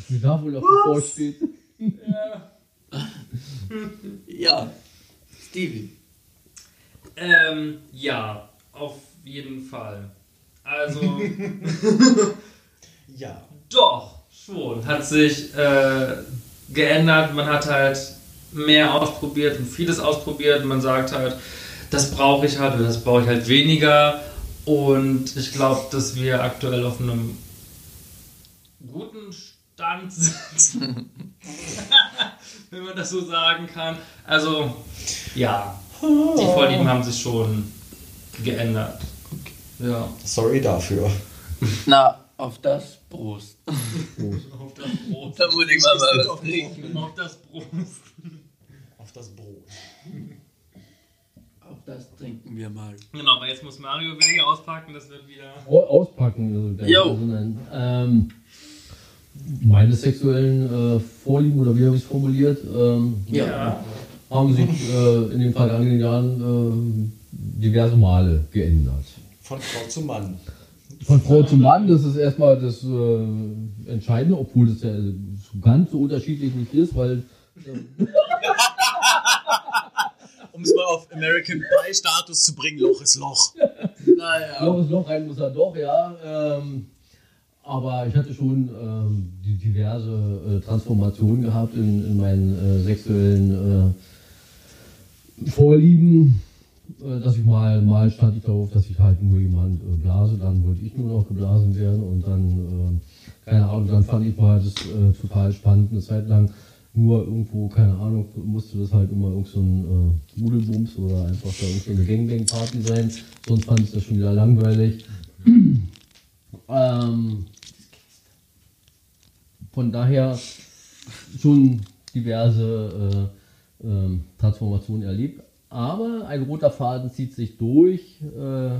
[SPEAKER 4] Wie da wohl noch bevorsteht.
[SPEAKER 1] Ja, Stevie.
[SPEAKER 2] Ähm, ja, auf jeden Fall. Also, *laughs*
[SPEAKER 3] Ja.
[SPEAKER 2] doch, schon. Hat sich äh, geändert. Man hat halt mehr ausprobiert und vieles ausprobiert. Man sagt halt, das brauche ich halt oder das brauche ich halt weniger. Und ich glaube, dass wir aktuell auf einem guten Stand *laughs* sind. *laughs* Wenn man das so sagen kann. Also, ja, die Vorlieben haben sich schon geändert. Ja.
[SPEAKER 3] Sorry dafür.
[SPEAKER 1] Na, auf das Brust. *laughs*
[SPEAKER 2] Auf das Brot.
[SPEAKER 1] Da muss ich mal, mal was
[SPEAKER 3] Auf
[SPEAKER 1] trinken.
[SPEAKER 2] Auf das Brot.
[SPEAKER 3] Auf das Brot.
[SPEAKER 1] Auf das trinken wir mal.
[SPEAKER 2] Genau, aber jetzt muss Mario wieder hier auspacken, das wird wieder.
[SPEAKER 4] Au- Auspacken. Also,
[SPEAKER 1] Jo.
[SPEAKER 4] also nein, ähm, meine sexuellen äh, Vorlieben, oder wie habe ich es formuliert, ähm,
[SPEAKER 1] Ja.
[SPEAKER 4] Haben sich äh, in den vergangenen Jahren äh, diverse Male geändert.
[SPEAKER 3] Von Frau zu Mann.
[SPEAKER 4] Von Frau zu Mann, das ist erstmal das äh, Entscheidende, obwohl das ja so ganz so unterschiedlich nicht ist, weil *laughs*
[SPEAKER 3] Um es mal auf American Pie Status zu bringen, Loch ist Loch.
[SPEAKER 1] Naja.
[SPEAKER 4] Loch ist Loch, rein muss er doch, ja. Ähm, aber ich hatte schon ähm, die diverse äh, Transformationen gehabt in, in meinen äh, sexuellen äh, Vorlieben. Äh, dass ich mal, mal stand ich darauf, dass ich halt nur jemand äh, blase, dann wollte ich nur noch geblasen werden und dann, äh, keine Ahnung, dann fand ich mal das äh, total spannend, eine Zeit lang nur irgendwo, keine Ahnung, musste das halt immer irgend so ein äh, Nudelbums oder einfach da irgend so eine Gangbang-Party sein, sonst fand ich das schon wieder langweilig. *clears throat* ähm, von daher schon diverse äh, ähm, Transformationen erlebt. Aber ein roter Faden zieht sich durch äh,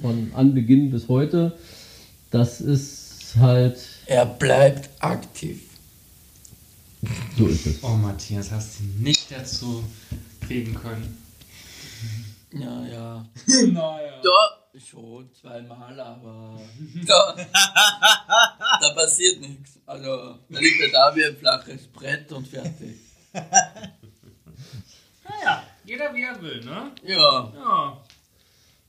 [SPEAKER 4] von Anbeginn bis heute. Das ist halt,
[SPEAKER 1] Er bleibt aktiv.
[SPEAKER 4] so ist es.
[SPEAKER 2] Oh, Matthias, hast du nicht dazu kriegen können.
[SPEAKER 1] Ja, *laughs* ja.
[SPEAKER 2] naja.
[SPEAKER 1] Da schon zweimal, aber *laughs* da, da passiert nichts. Also, da liegt er da wie ein flaches Brett und fertig. *laughs*
[SPEAKER 2] Naja, jeder wie er will, ne?
[SPEAKER 1] Ja,
[SPEAKER 2] Ja.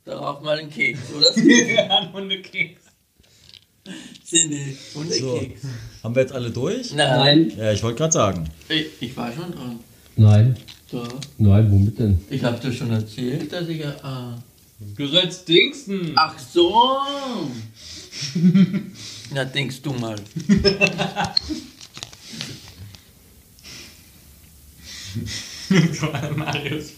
[SPEAKER 1] darauf mal einen Keks, oder? *laughs*
[SPEAKER 2] Ein Hundekeks.
[SPEAKER 1] Cindy, und
[SPEAKER 3] So.
[SPEAKER 1] ein Keks.
[SPEAKER 3] Haben wir jetzt alle durch?
[SPEAKER 1] Nein,
[SPEAKER 3] Ja, ich wollte gerade sagen.
[SPEAKER 1] ich, ich war schon dran.
[SPEAKER 4] Nein,
[SPEAKER 1] Da.
[SPEAKER 4] nein, womit denn?
[SPEAKER 1] Ich hab dir schon erzählt, dass ich. Ah.
[SPEAKER 2] Du sollst Dingsen.
[SPEAKER 1] Ach so! *laughs* Na, denkst du mal. *laughs* *laughs*
[SPEAKER 2] Marius.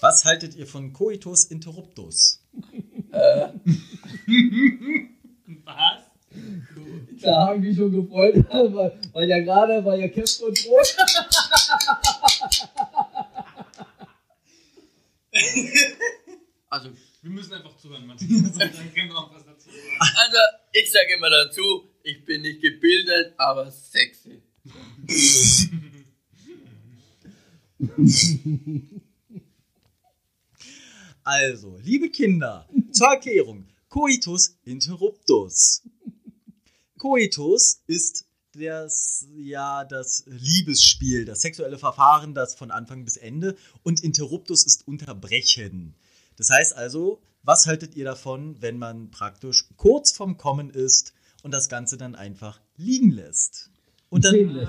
[SPEAKER 3] Was haltet ihr von Coitus interruptus? Äh.
[SPEAKER 2] Was?
[SPEAKER 4] Da haben die schon gefreut, *laughs* weil, weil ja gerade war ja Kämpf und Brot. *laughs*
[SPEAKER 1] Also,
[SPEAKER 2] wir müssen einfach zuhören, Matthias. Dann können wir auch genau was dazu sagen.
[SPEAKER 1] Also, ich sage immer dazu, ich bin nicht gebildet, aber sexy. *laughs*
[SPEAKER 3] Also, liebe Kinder, zur Erklärung. Coitus interruptus. Coitus ist das, ja, das Liebesspiel, das sexuelle Verfahren, das von Anfang bis Ende. Und interruptus ist unterbrechen. Das heißt also, was haltet ihr davon, wenn man praktisch kurz vorm Kommen ist und das Ganze dann einfach liegen lässt? Und dann,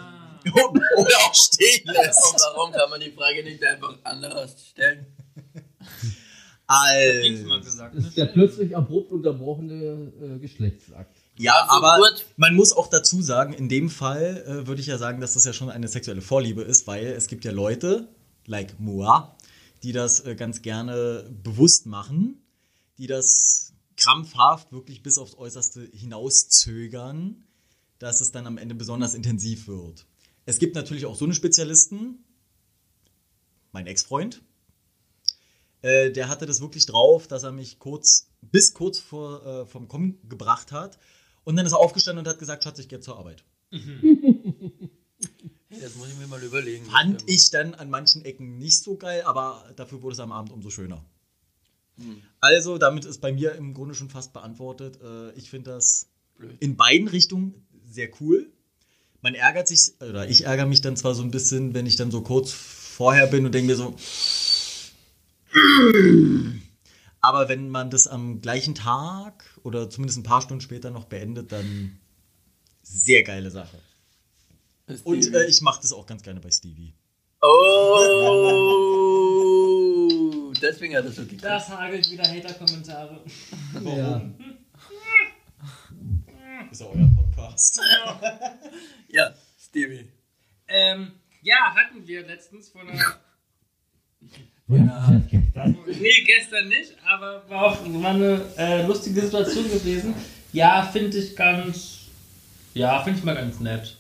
[SPEAKER 3] Oder auch stehen *laughs*
[SPEAKER 1] Und
[SPEAKER 3] lässt.
[SPEAKER 1] warum kann man die Frage nicht einfach anders stellen?
[SPEAKER 2] Mal
[SPEAKER 3] Also.
[SPEAKER 4] Das ist der plötzlich abrupt unterbrochene äh, Geschlechtsakt.
[SPEAKER 3] Ja,
[SPEAKER 1] Also
[SPEAKER 3] aber man muss auch dazu sagen, in dem Fall äh, würde ich ja sagen, dass das ja schon eine sexuelle Vorliebe ist, weil es gibt ja Leute, like moi, die das äh, ganz gerne bewusst machen, die das krampfhaft wirklich bis aufs Äußerste hinauszögern, dass es dann am Ende besonders intensiv wird. Es gibt natürlich auch so eine Spezialisten, mein Ex-Freund, äh, der hatte das wirklich drauf, dass er mich kurz, bis kurz vor, äh, vom Kommen gebracht hat. Und dann ist er aufgestanden und hat gesagt, Schatz, ich gehe zur Arbeit. *laughs*
[SPEAKER 1] Das muss ich mir mal überlegen.
[SPEAKER 3] Fand ich dann an manchen Ecken nicht so geil, aber dafür wurde es am Abend umso schöner. Also, damit ist bei mir im Grunde schon fast beantwortet. Äh, ich finde das
[SPEAKER 1] Blöd.
[SPEAKER 3] in beiden Richtungen sehr cool. Man ärgert sich, oder ich ärgere mich dann zwar so ein bisschen, wenn ich dann so kurz vorher bin und denke mir so. Aber wenn man das am gleichen Tag oder zumindest ein paar Stunden später noch beendet, dann sehr geile Sache. Und äh, ich mache das auch ganz gerne bei Stevie.
[SPEAKER 1] Oh, deswegen hat er so geklappt.
[SPEAKER 2] Das hagelt wieder Hater-Kommentare.
[SPEAKER 4] Ja.
[SPEAKER 3] Ist ja euer Podcast. *laughs*
[SPEAKER 1] Ja, Stevie.
[SPEAKER 2] Ähm, ja, hatten wir letztens von einer.
[SPEAKER 4] Ja.
[SPEAKER 2] Nee, gestern nicht, aber war auch war eine äh, lustige Situation gewesen. Ja, finde ich ganz. Ja, finde ich mal ganz nett.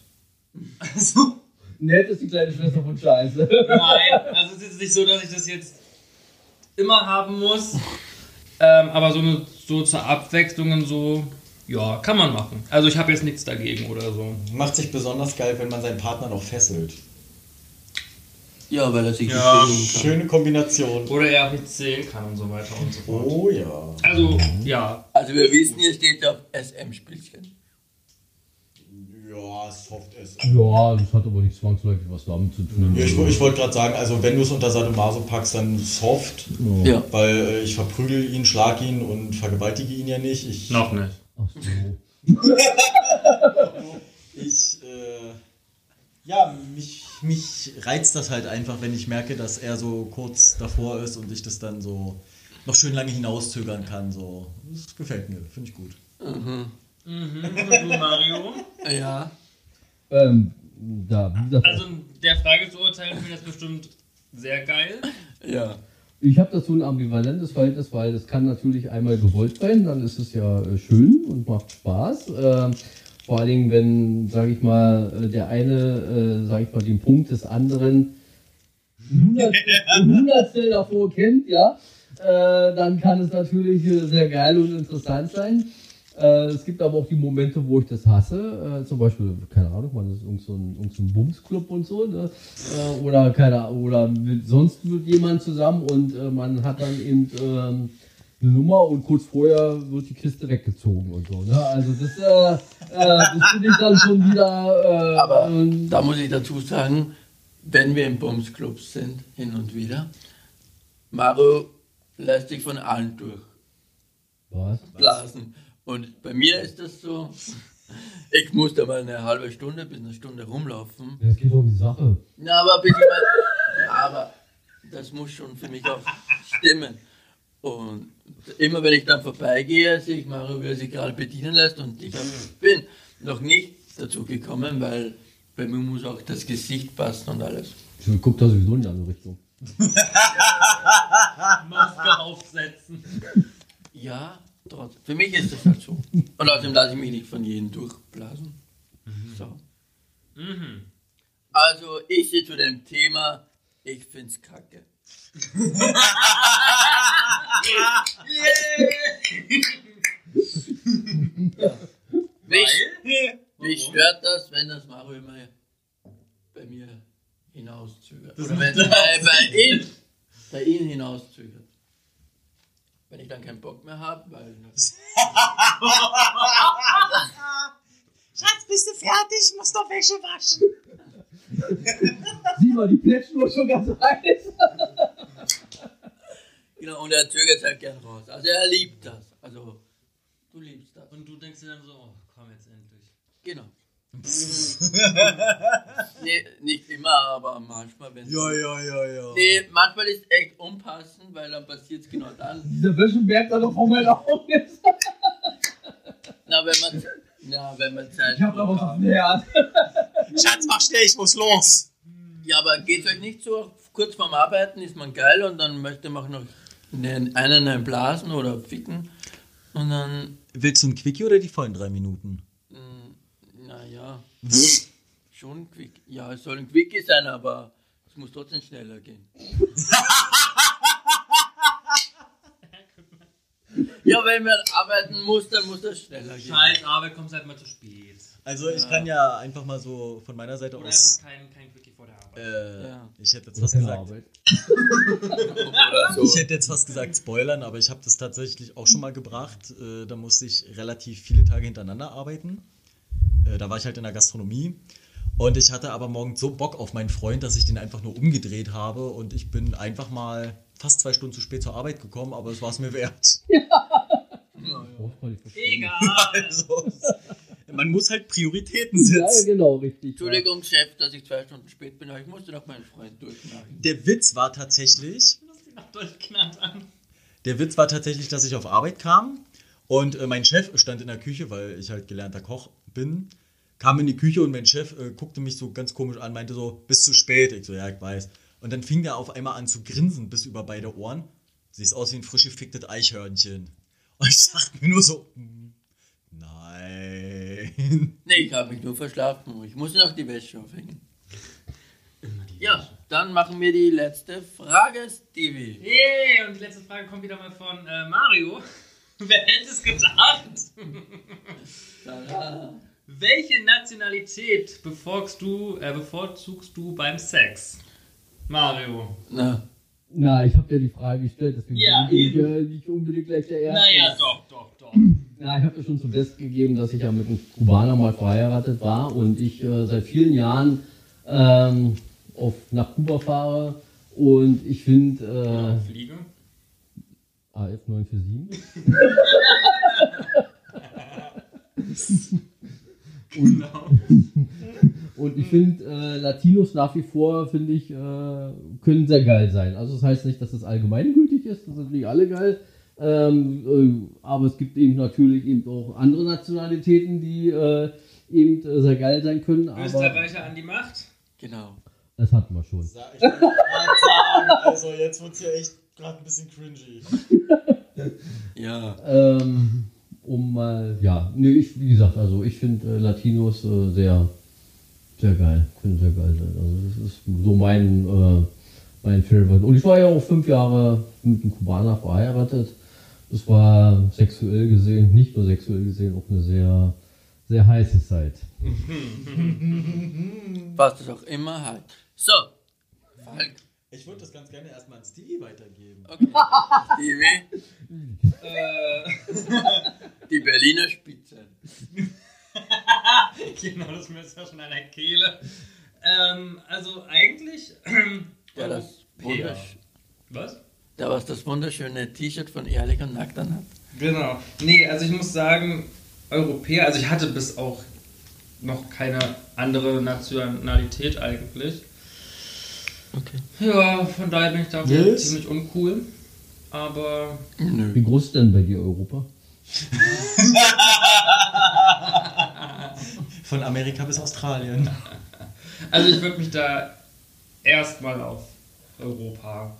[SPEAKER 2] Also,
[SPEAKER 4] Nett ist die kleine Schwester von Scheiße.
[SPEAKER 2] nein, also es ist nicht so, dass ich das jetzt immer haben muss. Ähm, aber so, eine, so zur Abwechslung und so, ja, kann man machen. Also ich habe jetzt nichts dagegen oder so.
[SPEAKER 3] Macht sich besonders geil, wenn man seinen Partner noch fesselt.
[SPEAKER 1] Ja, weil er sich
[SPEAKER 2] Ja,
[SPEAKER 1] nicht kann.
[SPEAKER 3] Schöne Kombination.
[SPEAKER 2] Oder er auch nicht sehen kann und so weiter und so fort.
[SPEAKER 3] Oh ja.
[SPEAKER 2] Also, ja.
[SPEAKER 1] Also wir wissen, hier steht auf SM-Spielchen.
[SPEAKER 3] Ja, soft ist.
[SPEAKER 4] Ja, das hat aber nicht zwangsläufig was damit zu tun.
[SPEAKER 3] Ja, ich ich wollte gerade sagen, also wenn du es unter Sadomaso packst, dann soft.
[SPEAKER 1] Ja.
[SPEAKER 3] Weil äh, ich verprügel ihn, schlag ihn und vergewaltige ihn ja nicht. Ich,
[SPEAKER 2] Noch nicht.
[SPEAKER 4] Ach so. *laughs*
[SPEAKER 3] ich äh, ja, mich, mich reizt das halt einfach, wenn ich merke, dass er so kurz davor ist und ich das dann so noch schön lange hinauszögern kann. So. Das gefällt mir, finde ich gut.
[SPEAKER 2] Mhm. Und du, Mario?
[SPEAKER 1] Ja.
[SPEAKER 4] Ähm, da, wie gesagt,
[SPEAKER 2] Also, der Frage zu urteilen, finde ich das bestimmt sehr geil.
[SPEAKER 1] Ja.
[SPEAKER 4] Ich habe dazu ein ambivalentes Verhältnis, weil das kann natürlich einmal gewollt sein, dann ist es ja äh, schön und macht Spaß. Ähm, vor allen Dingen, wenn, sage ich mal, äh, der eine, äh, sage ich mal, den Punkt des anderen Hundertstel Hundertstel davor kennt, ja, äh, dann kann es natürlich äh, sehr geil und interessant sein. Äh, es gibt aber auch die Momente, wo ich das hasse. Äh, zum Beispiel, keine Ahnung, man ist irgend so ein, irgend so ein Bumsclub und so. Ne? Äh, oder keine, oder mit, sonst mit jemand zusammen und äh, man hat dann eben ähm, eine Nummer und kurz vorher wird die Kiste weggezogen und so. Ne? Also das, äh, äh, das finde ich dann schon wieder.
[SPEAKER 1] Aber
[SPEAKER 4] ähm,
[SPEAKER 1] da muss ich dazu sagen, wenn wir im Bumsclubs sind, hin und wieder, Mario lässt sich von allen
[SPEAKER 4] was?
[SPEAKER 1] durchblasen. Und bei mir ist das so, ich muss da mal eine halbe Stunde bis eine Stunde rumlaufen.
[SPEAKER 4] Es geht um die Sache.
[SPEAKER 1] Ja, aber ich mal, ja, aber das muss schon für mich auch stimmen. Und immer wenn ich dann vorbeigehe, sehe ich Mario, wie er sich gerade bedienen lässt und ich bin noch nicht dazu gekommen, weil bei mir muss auch das Gesicht passen und alles.
[SPEAKER 4] Ich gucke da sowieso in die andere Richtung. *laughs*
[SPEAKER 2] Maske aufsetzen.
[SPEAKER 1] Ja, trotzdem. Für mich ist das halt so. Und außerdem lasse ich mich nicht von jedem durchblasen. So.
[SPEAKER 2] Mhm.
[SPEAKER 1] Also, ich sehe zu dem Thema, ich find's kacke. *laughs* Mich,
[SPEAKER 3] Nee.
[SPEAKER 1] mich
[SPEAKER 2] Warum?
[SPEAKER 1] stört das, wenn das Mario immer bei mir hinauszögert. Oder wenn *laughs* es bei, bei, ihm, bei ihm hinauszögert. Wenn ich dann keinen Bock mehr habe, weil *laughs*
[SPEAKER 3] Schatz, bist du fertig? Muss noch Wäsche waschen.
[SPEAKER 4] Sieh mal, die Plätschen nur schon ganz heiß.
[SPEAKER 1] genau, und er zögert halt gern raus. Also er liebt das. Also du liebst das.
[SPEAKER 2] Und du denkst dir dann so, oh, komm jetzt endlich.
[SPEAKER 1] Genau. *laughs* nee, nicht immer, aber manchmal, wenn
[SPEAKER 3] Ja, ja, ja, ja.
[SPEAKER 1] Nee, manchmal ist echt unpassend, weil dann passiert es genau dann.
[SPEAKER 4] Dieser Wäschenberg da noch vor meinen Augen ist.
[SPEAKER 1] Na, wenn man, na, wenn man Zeit
[SPEAKER 4] Ich hab da was auf dem Herd.
[SPEAKER 3] Schatz, mach schnell, ich muss los.
[SPEAKER 1] Ja, aber geht's euch nicht so? Kurz vorm Arbeiten ist man geil und dann möchte man noch einen, einen blasen oder ficken. Und dann,
[SPEAKER 3] Willst du ein Quickie oder die vollen drei Minuten?
[SPEAKER 1] Naja, schon quick. Ja, es soll ein Quickie sein, aber es muss trotzdem schneller gehen. *laughs* ja, wenn man arbeiten muss, dann muss das schneller gehen.
[SPEAKER 2] Scheiß Arbeit, kommst halt mal zu spät.
[SPEAKER 3] Also ich kann ja einfach mal so von meiner Seite
[SPEAKER 2] Oder
[SPEAKER 3] aus.
[SPEAKER 2] einfach kein, kein Quickie vor der Arbeit.
[SPEAKER 3] Äh,
[SPEAKER 1] Ja.
[SPEAKER 3] Ich hätte jetzt
[SPEAKER 4] Das
[SPEAKER 3] was gesagt. *laughs* Ich hätte jetzt fast gesagt spoilern, aber ich habe das tatsächlich auch schon mal gebracht. Äh, da musste ich relativ viele Tage hintereinander arbeiten. Äh, da war ich halt in der Gastronomie. Und ich hatte aber morgens so Bock auf meinen Freund, dass ich den einfach nur umgedreht habe. Und ich bin einfach mal fast zwei Stunden zu spät zur Arbeit gekommen, aber es war es mir wert. *laughs*
[SPEAKER 4] Verstehen.
[SPEAKER 2] Egal. *laughs*
[SPEAKER 3] Also, man muss halt Prioritäten
[SPEAKER 4] Ja, ja,
[SPEAKER 3] setzen.
[SPEAKER 4] genau, richtig.
[SPEAKER 1] Entschuldigung, Chef, dass ich zwei Stunden spät bin, aber ich musste noch meinen Freund durchmachen.
[SPEAKER 3] Der Witz war tatsächlich,
[SPEAKER 2] Du hast ihn noch durchknallt an.
[SPEAKER 3] Der Witz war tatsächlich, dass ich auf Arbeit kam und äh, mein Chef stand in der Küche, weil ich halt gelernter Koch bin, kam in die Küche und mein Chef äh, guckte mich so ganz komisch an, meinte so, bist zu spät. Ich so, ja, ich weiß. Und dann fing der auf einmal an zu grinsen bis über beide Ohren. Siehst aus wie ein frisch geficktes Eichhörnchen. *laughs* Und ich dachte mir nur so, hm, nein. *laughs*
[SPEAKER 1] Nee, ich habe mich nur verschlafen. Ich muss noch die Wäsche aufhängen. Ja, dann machen wir die letzte Frage, Stevie.
[SPEAKER 2] Hey, und die letzte Frage kommt wieder mal von äh, Mario. *laughs* Wer hätte es gedacht? Welche Nationalität bevorzugst du, äh, bevorzugst du beim Sex? Mario.
[SPEAKER 1] Na,
[SPEAKER 4] Na, ich habe dir die Frage gestellt, deswegen
[SPEAKER 2] Ja,
[SPEAKER 4] bin ich äh, nicht unbedingt gleich der Erste.
[SPEAKER 2] Naja, doch, doch, doch.
[SPEAKER 4] Ja, ich habe ja schon zum Besten gegeben, dass ich ja mit einem Kubaner mal verheiratet war und ich äh, seit vielen Jahren ähm, auf, nach Kuba fahre und ich finde
[SPEAKER 2] Fliege.
[SPEAKER 4] Äh, AF 947.
[SPEAKER 2] Genau.
[SPEAKER 4] Und ich finde, äh, Latinos nach wie vor, finde ich, äh, können sehr geil sein. Also das heißt nicht, dass das allgemeingültig ist, das sind nicht alle geil. Ähm, äh, aber es gibt eben natürlich eben auch andere Nationalitäten, die äh, eben äh, sehr geil sein können. Aber
[SPEAKER 2] Österreicher an die Macht.
[SPEAKER 1] genau.
[SPEAKER 4] das hatten wir schon.
[SPEAKER 3] Ich sagen, also jetzt wird es ja echt gerade ein bisschen cringy. *laughs*
[SPEAKER 1] Ja.
[SPEAKER 4] Ähm, um mal, ja, nee, ich, wie gesagt, also ich finde äh, Latinos äh, sehr, sehr geil, können sehr geil sein. Also das ist so mein, äh, mein Favorite. Und ich war ja auch fünf Jahre mit einem Kubaner verheiratet. Das war sexuell gesehen, nicht nur sexuell gesehen, auch eine sehr, sehr heiße Zeit. *laughs*
[SPEAKER 1] Was es auch immer hat. So. Falk.
[SPEAKER 3] Ich würde das ganz gerne erstmal an Stevie weitergeben.
[SPEAKER 1] Okay. Stevie.
[SPEAKER 2] Äh,
[SPEAKER 1] Die Berliner Spitze. *laughs*
[SPEAKER 2] genau, das ist ja schon an der Kehle. Ähm, also eigentlich.
[SPEAKER 1] Der das,
[SPEAKER 2] Europäer.
[SPEAKER 1] wundersch
[SPEAKER 2] Was?
[SPEAKER 1] der was das wunderschöne T-Shirt von Ehrlich und Nackt anhat.
[SPEAKER 2] Genau. Nee, also ich muss sagen, Europäer, also ich hatte bis auch noch keine andere Nationalität eigentlich.
[SPEAKER 1] Okay.
[SPEAKER 2] Ja, von daher bin ich da
[SPEAKER 3] Yes.
[SPEAKER 2] ziemlich uncool. Aber
[SPEAKER 1] Nö.
[SPEAKER 4] Wie groß ist denn bei dir Europa? *laughs*
[SPEAKER 3] Von Amerika bis Australien.
[SPEAKER 2] also ich würde mich da erstmal auf Europa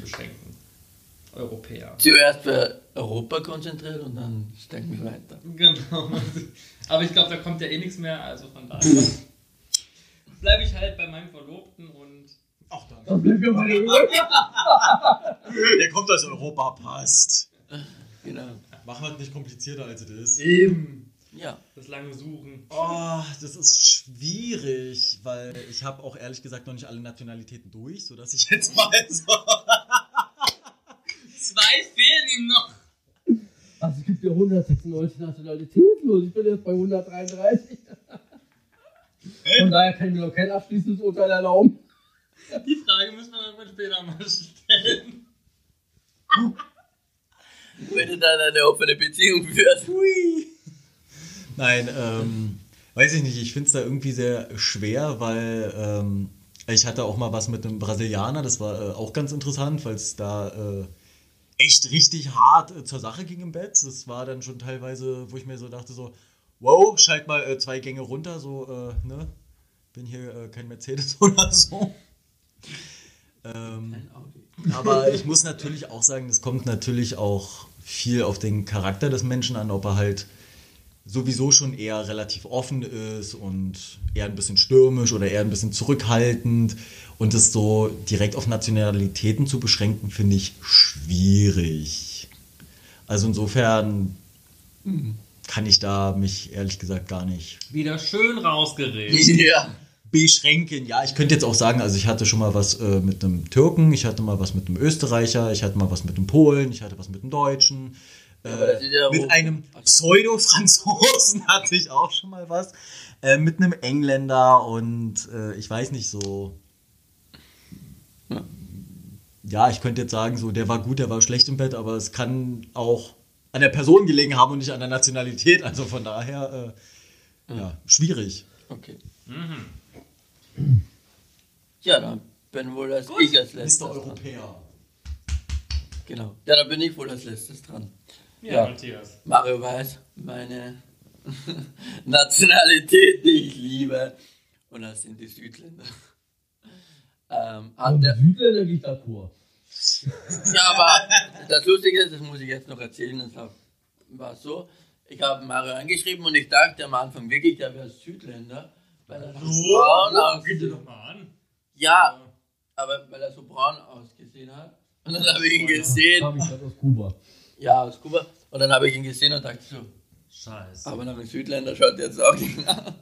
[SPEAKER 2] beschränken. Europäer.
[SPEAKER 1] Zuerst für Europa konzentriert und dann steigen wir weiter.
[SPEAKER 2] Genau. *laughs* Aber ich glaube, da kommt ja eh nichts mehr, also von daher bleibe ich halt bei meinem Verlobten und
[SPEAKER 3] Ach, danke.
[SPEAKER 4] Das bleibt mir mal zurück. *laughs*
[SPEAKER 3] Der kommt aus Europa, passt.
[SPEAKER 1] Genau.
[SPEAKER 3] Mach halt nicht komplizierter, als es ist.
[SPEAKER 2] Eben.
[SPEAKER 1] Ja.
[SPEAKER 2] Das lange Suchen.
[SPEAKER 3] Oh, das ist schwierig, weil ich habe auch ehrlich gesagt noch nicht alle Nationalitäten durch, sodass ich jetzt *laughs* mal so.
[SPEAKER 2] Zwei fehlen ihm noch.
[SPEAKER 4] Also es gibt ja 196 Nationalitäten und ich bin jetzt bei 133. Von daher kann ich mir noch kein abschließendes Urteil erlauben. *laughs*
[SPEAKER 2] Die Frage müssen wir irgendwann später mal stellen.
[SPEAKER 1] Wenn du dann eine offene Beziehung führst.
[SPEAKER 3] Hui. Nein, ähm, weiß ich nicht. Ich finde es da irgendwie sehr schwer, weil ähm, ich hatte auch mal was mit einem Brasilianer. Das war äh, auch ganz interessant, weil es da äh, echt richtig hart äh, zur Sache ging im Bett. Das war dann schon teilweise, wo ich mir so dachte, so, wow, schalt mal äh, zwei Gänge runter, so, äh, ne? Bin hier äh, kein Mercedes *laughs* oder so. Ähm, aber ich muss natürlich auch sagen, es kommt natürlich auch viel auf den Charakter des Menschen an, ob er halt sowieso schon eher relativ offen ist und eher ein bisschen stürmisch oder eher ein bisschen zurückhaltend. Und das so direkt auf Nationalitäten zu beschränken, finde ich schwierig. Also insofern kann ich da mich ehrlich gesagt gar nicht
[SPEAKER 2] Wieder schön rausgeredet.
[SPEAKER 1] Ja.
[SPEAKER 3] Beschränken. Ja, ich könnte jetzt auch sagen, also ich hatte schon mal was äh, mit einem Türken, ich hatte mal was mit einem Österreicher, ich hatte mal was mit einem Polen, ich hatte was mit einem Deutschen. Äh,
[SPEAKER 1] ja
[SPEAKER 3] mit einem Pseudo-Franzosen *laughs* hatte ich auch schon mal was. Äh, mit einem Engländer und äh, ich weiß nicht so.
[SPEAKER 1] Ja.
[SPEAKER 3] Ja, ich könnte jetzt sagen, so der war gut, der war schlecht im Bett, aber es kann auch an der Person gelegen haben und nicht an der Nationalität. Also von daher, äh, ja, schwierig.
[SPEAKER 1] Okay.
[SPEAKER 2] Mhm.
[SPEAKER 1] Ja, dann bin wohl als ich als letztes
[SPEAKER 3] Mr.
[SPEAKER 1] dran.
[SPEAKER 3] Europäer.
[SPEAKER 1] Genau. Ja, dann bin ich wohl als letztes dran.
[SPEAKER 2] Ja,
[SPEAKER 1] Ja.
[SPEAKER 2] Matthias.
[SPEAKER 1] Mario weiß meine *laughs* Nationalität, die ich liebe. Und das sind die Südländer. Ähm, der,
[SPEAKER 4] Südländer geht d'accord.
[SPEAKER 1] ja, aber das Lustige ist, das muss ich jetzt noch erzählen, das war- war so. Ich habe Mario angeschrieben und ich dachte am Anfang wirklich, der wäre Südländer. Weil er so braun
[SPEAKER 2] Bitte
[SPEAKER 1] aussieht.
[SPEAKER 2] doch mal an.
[SPEAKER 1] Ja, aber weil er so braun ausgesehen hat. Und dann habe ich ihn gesehen.
[SPEAKER 4] Ich gerade aus Kuba.
[SPEAKER 1] Ja, aus Kuba. Und dann habe ich ihn gesehen und dachte so,
[SPEAKER 2] Scheiße.
[SPEAKER 1] aber nach einem Südländer schaut jetzt auch nicht aus.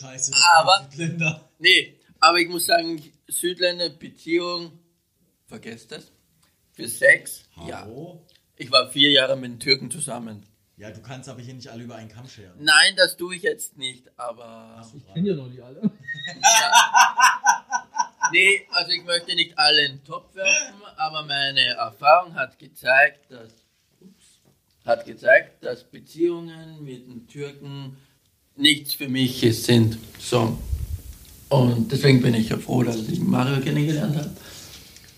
[SPEAKER 3] Scheiße,
[SPEAKER 1] Aber-
[SPEAKER 3] Südländer.
[SPEAKER 1] Nee, aber ich muss sagen, Südländer, Beziehung, vergesst das. Für Sex, ja.
[SPEAKER 3] Hallo?
[SPEAKER 1] Ich war vier Jahre mit einem Türken zusammen.
[SPEAKER 3] Ja, du kannst aber hier nicht alle über einen Kamm scheren.
[SPEAKER 1] Nein, das tue ich jetzt nicht, aber.
[SPEAKER 4] Ich kenne ja noch nicht alle. *laughs*
[SPEAKER 1] Nee, also ich möchte nicht alle in den Topf werfen, aber meine Erfahrung hat gezeigt, dass. Ups, hat gezeigt, dass Beziehungen mit den Türken nichts für mich sind. So. Und deswegen bin ich ja froh, dass ich Mario kennengelernt habe.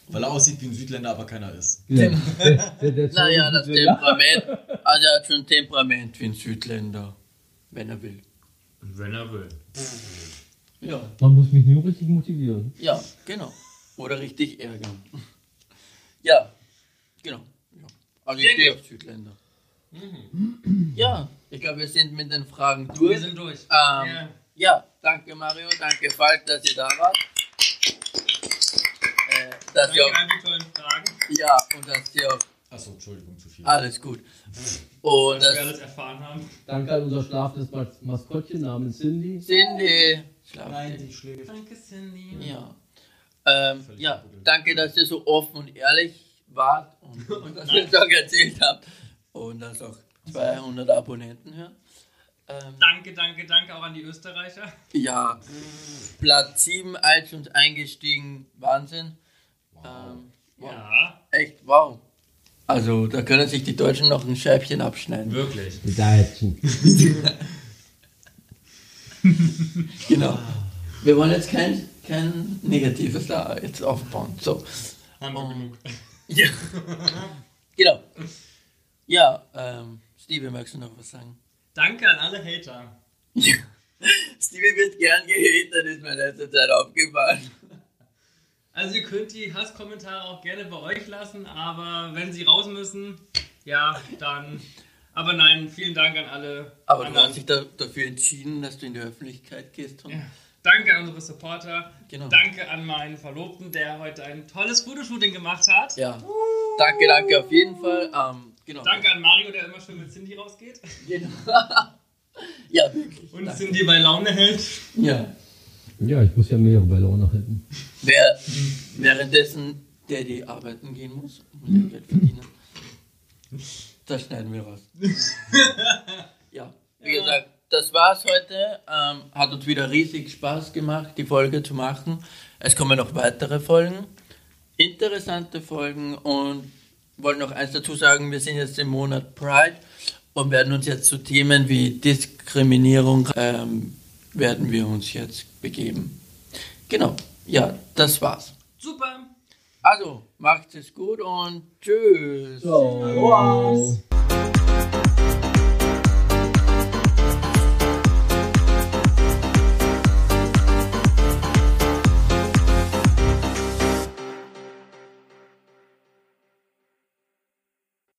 [SPEAKER 3] Weil er aussieht wie ein Südländer, aber keiner ist.
[SPEAKER 4] Ja, *laughs* der, der, der
[SPEAKER 1] Naja, das. Temperament, also er hat schon Temperament wie ein Südländer, wenn er will.
[SPEAKER 2] Wenn er will.
[SPEAKER 1] Ja,
[SPEAKER 4] Man muss mich nur richtig motivieren.
[SPEAKER 1] ja, genau. Oder richtig ärgern. *laughs* Ja, genau. Ja. Also ich stehe auf Südländer. Ja, ich glaube, wir sind mit den Fragen durch.
[SPEAKER 2] Wir sind durch.
[SPEAKER 1] Ähm,
[SPEAKER 2] Ja.
[SPEAKER 1] ja. danke Mario, danke Falk, dass ihr da wart. Äh, dass ihr
[SPEAKER 2] Danke
[SPEAKER 1] auch,
[SPEAKER 2] an die tollen Fragen.
[SPEAKER 1] ja, und dass ihr auch,
[SPEAKER 3] Achso, Entschuldigung, zu viel.
[SPEAKER 1] alles gut. Und
[SPEAKER 2] Dass wir alles erfahren haben.
[SPEAKER 4] Danke an unser schlafendes Mas- Maskottchen namens Cindy.
[SPEAKER 1] Cindy, schlaft
[SPEAKER 3] Nein, die schläft.
[SPEAKER 2] Danke, Cindy.
[SPEAKER 1] Ja. Ähm, ja, danke, dass ihr so offen und ehrlich wart und, *laughs* und dass ihr es auch erzählt habt und dass auch 200 Abonnenten hören. Ähm,
[SPEAKER 2] Danke, danke, danke auch an die Österreicher.
[SPEAKER 1] ja, Platz 7 iTunes eingestiegen, Wahnsinn. Ähm, wow.
[SPEAKER 2] Ja,
[SPEAKER 1] Echt, wow. Also, da können sich die Deutschen noch ein Scheibchen abschneiden.
[SPEAKER 2] wirklich.
[SPEAKER 4] Die Deutschen. *laughs*
[SPEAKER 1] Genau. Wir wollen jetzt kein, kein Negatives da jetzt aufbauen. So.
[SPEAKER 2] Haben wir genug. *laughs*
[SPEAKER 1] Ja. genau. Ja, ähm, Stevie, magst du noch was sagen?
[SPEAKER 2] Danke an alle Hater.
[SPEAKER 1] Ja. *laughs* Stevie wird gern gehatet, ist mir in letzter Zeit aufgefallen.
[SPEAKER 2] Also ihr könnt die Hasskommentare auch gerne bei euch lassen, aber wenn sie raus müssen, ja, dann. Aber nein, vielen Dank an alle.
[SPEAKER 1] Aber du
[SPEAKER 2] anderen.
[SPEAKER 1] hast dich da, dafür entschieden, dass du in die Öffentlichkeit gehst
[SPEAKER 2] Ja. Danke an unsere Supporter.
[SPEAKER 1] Genau.
[SPEAKER 2] Danke an meinen Verlobten, der heute ein tolles Fotoshooting gemacht hat.
[SPEAKER 1] Ja. Danke, danke auf jeden Fall. Ähm, genau.
[SPEAKER 2] Danke an Mario, der immer schön mit Cindy rausgeht.
[SPEAKER 1] Genau. *laughs* ja, wirklich.
[SPEAKER 2] Und
[SPEAKER 1] danke.
[SPEAKER 2] Cindy bei Laune hält.
[SPEAKER 1] Ja.
[SPEAKER 4] Ja, ich muss ja mehrere bei Laune halten.
[SPEAKER 1] Wer währenddessen der die arbeiten gehen muss und ihr Geld verdienen. Das schneiden wir raus. *laughs* Ja, wie gesagt, das war's heute. Ähm, hat uns wieder riesig Spaß gemacht, die Folge zu machen. Es kommen noch weitere Folgen, interessante Folgen und wollte noch eins dazu sagen, wir sind jetzt im Monat Pride und werden uns jetzt zu Themen wie Diskriminierung ähm, werden wir uns jetzt begeben. Genau, ja, das war's.
[SPEAKER 2] Super.
[SPEAKER 1] Also, macht es gut und tschüss.
[SPEAKER 4] Ciao.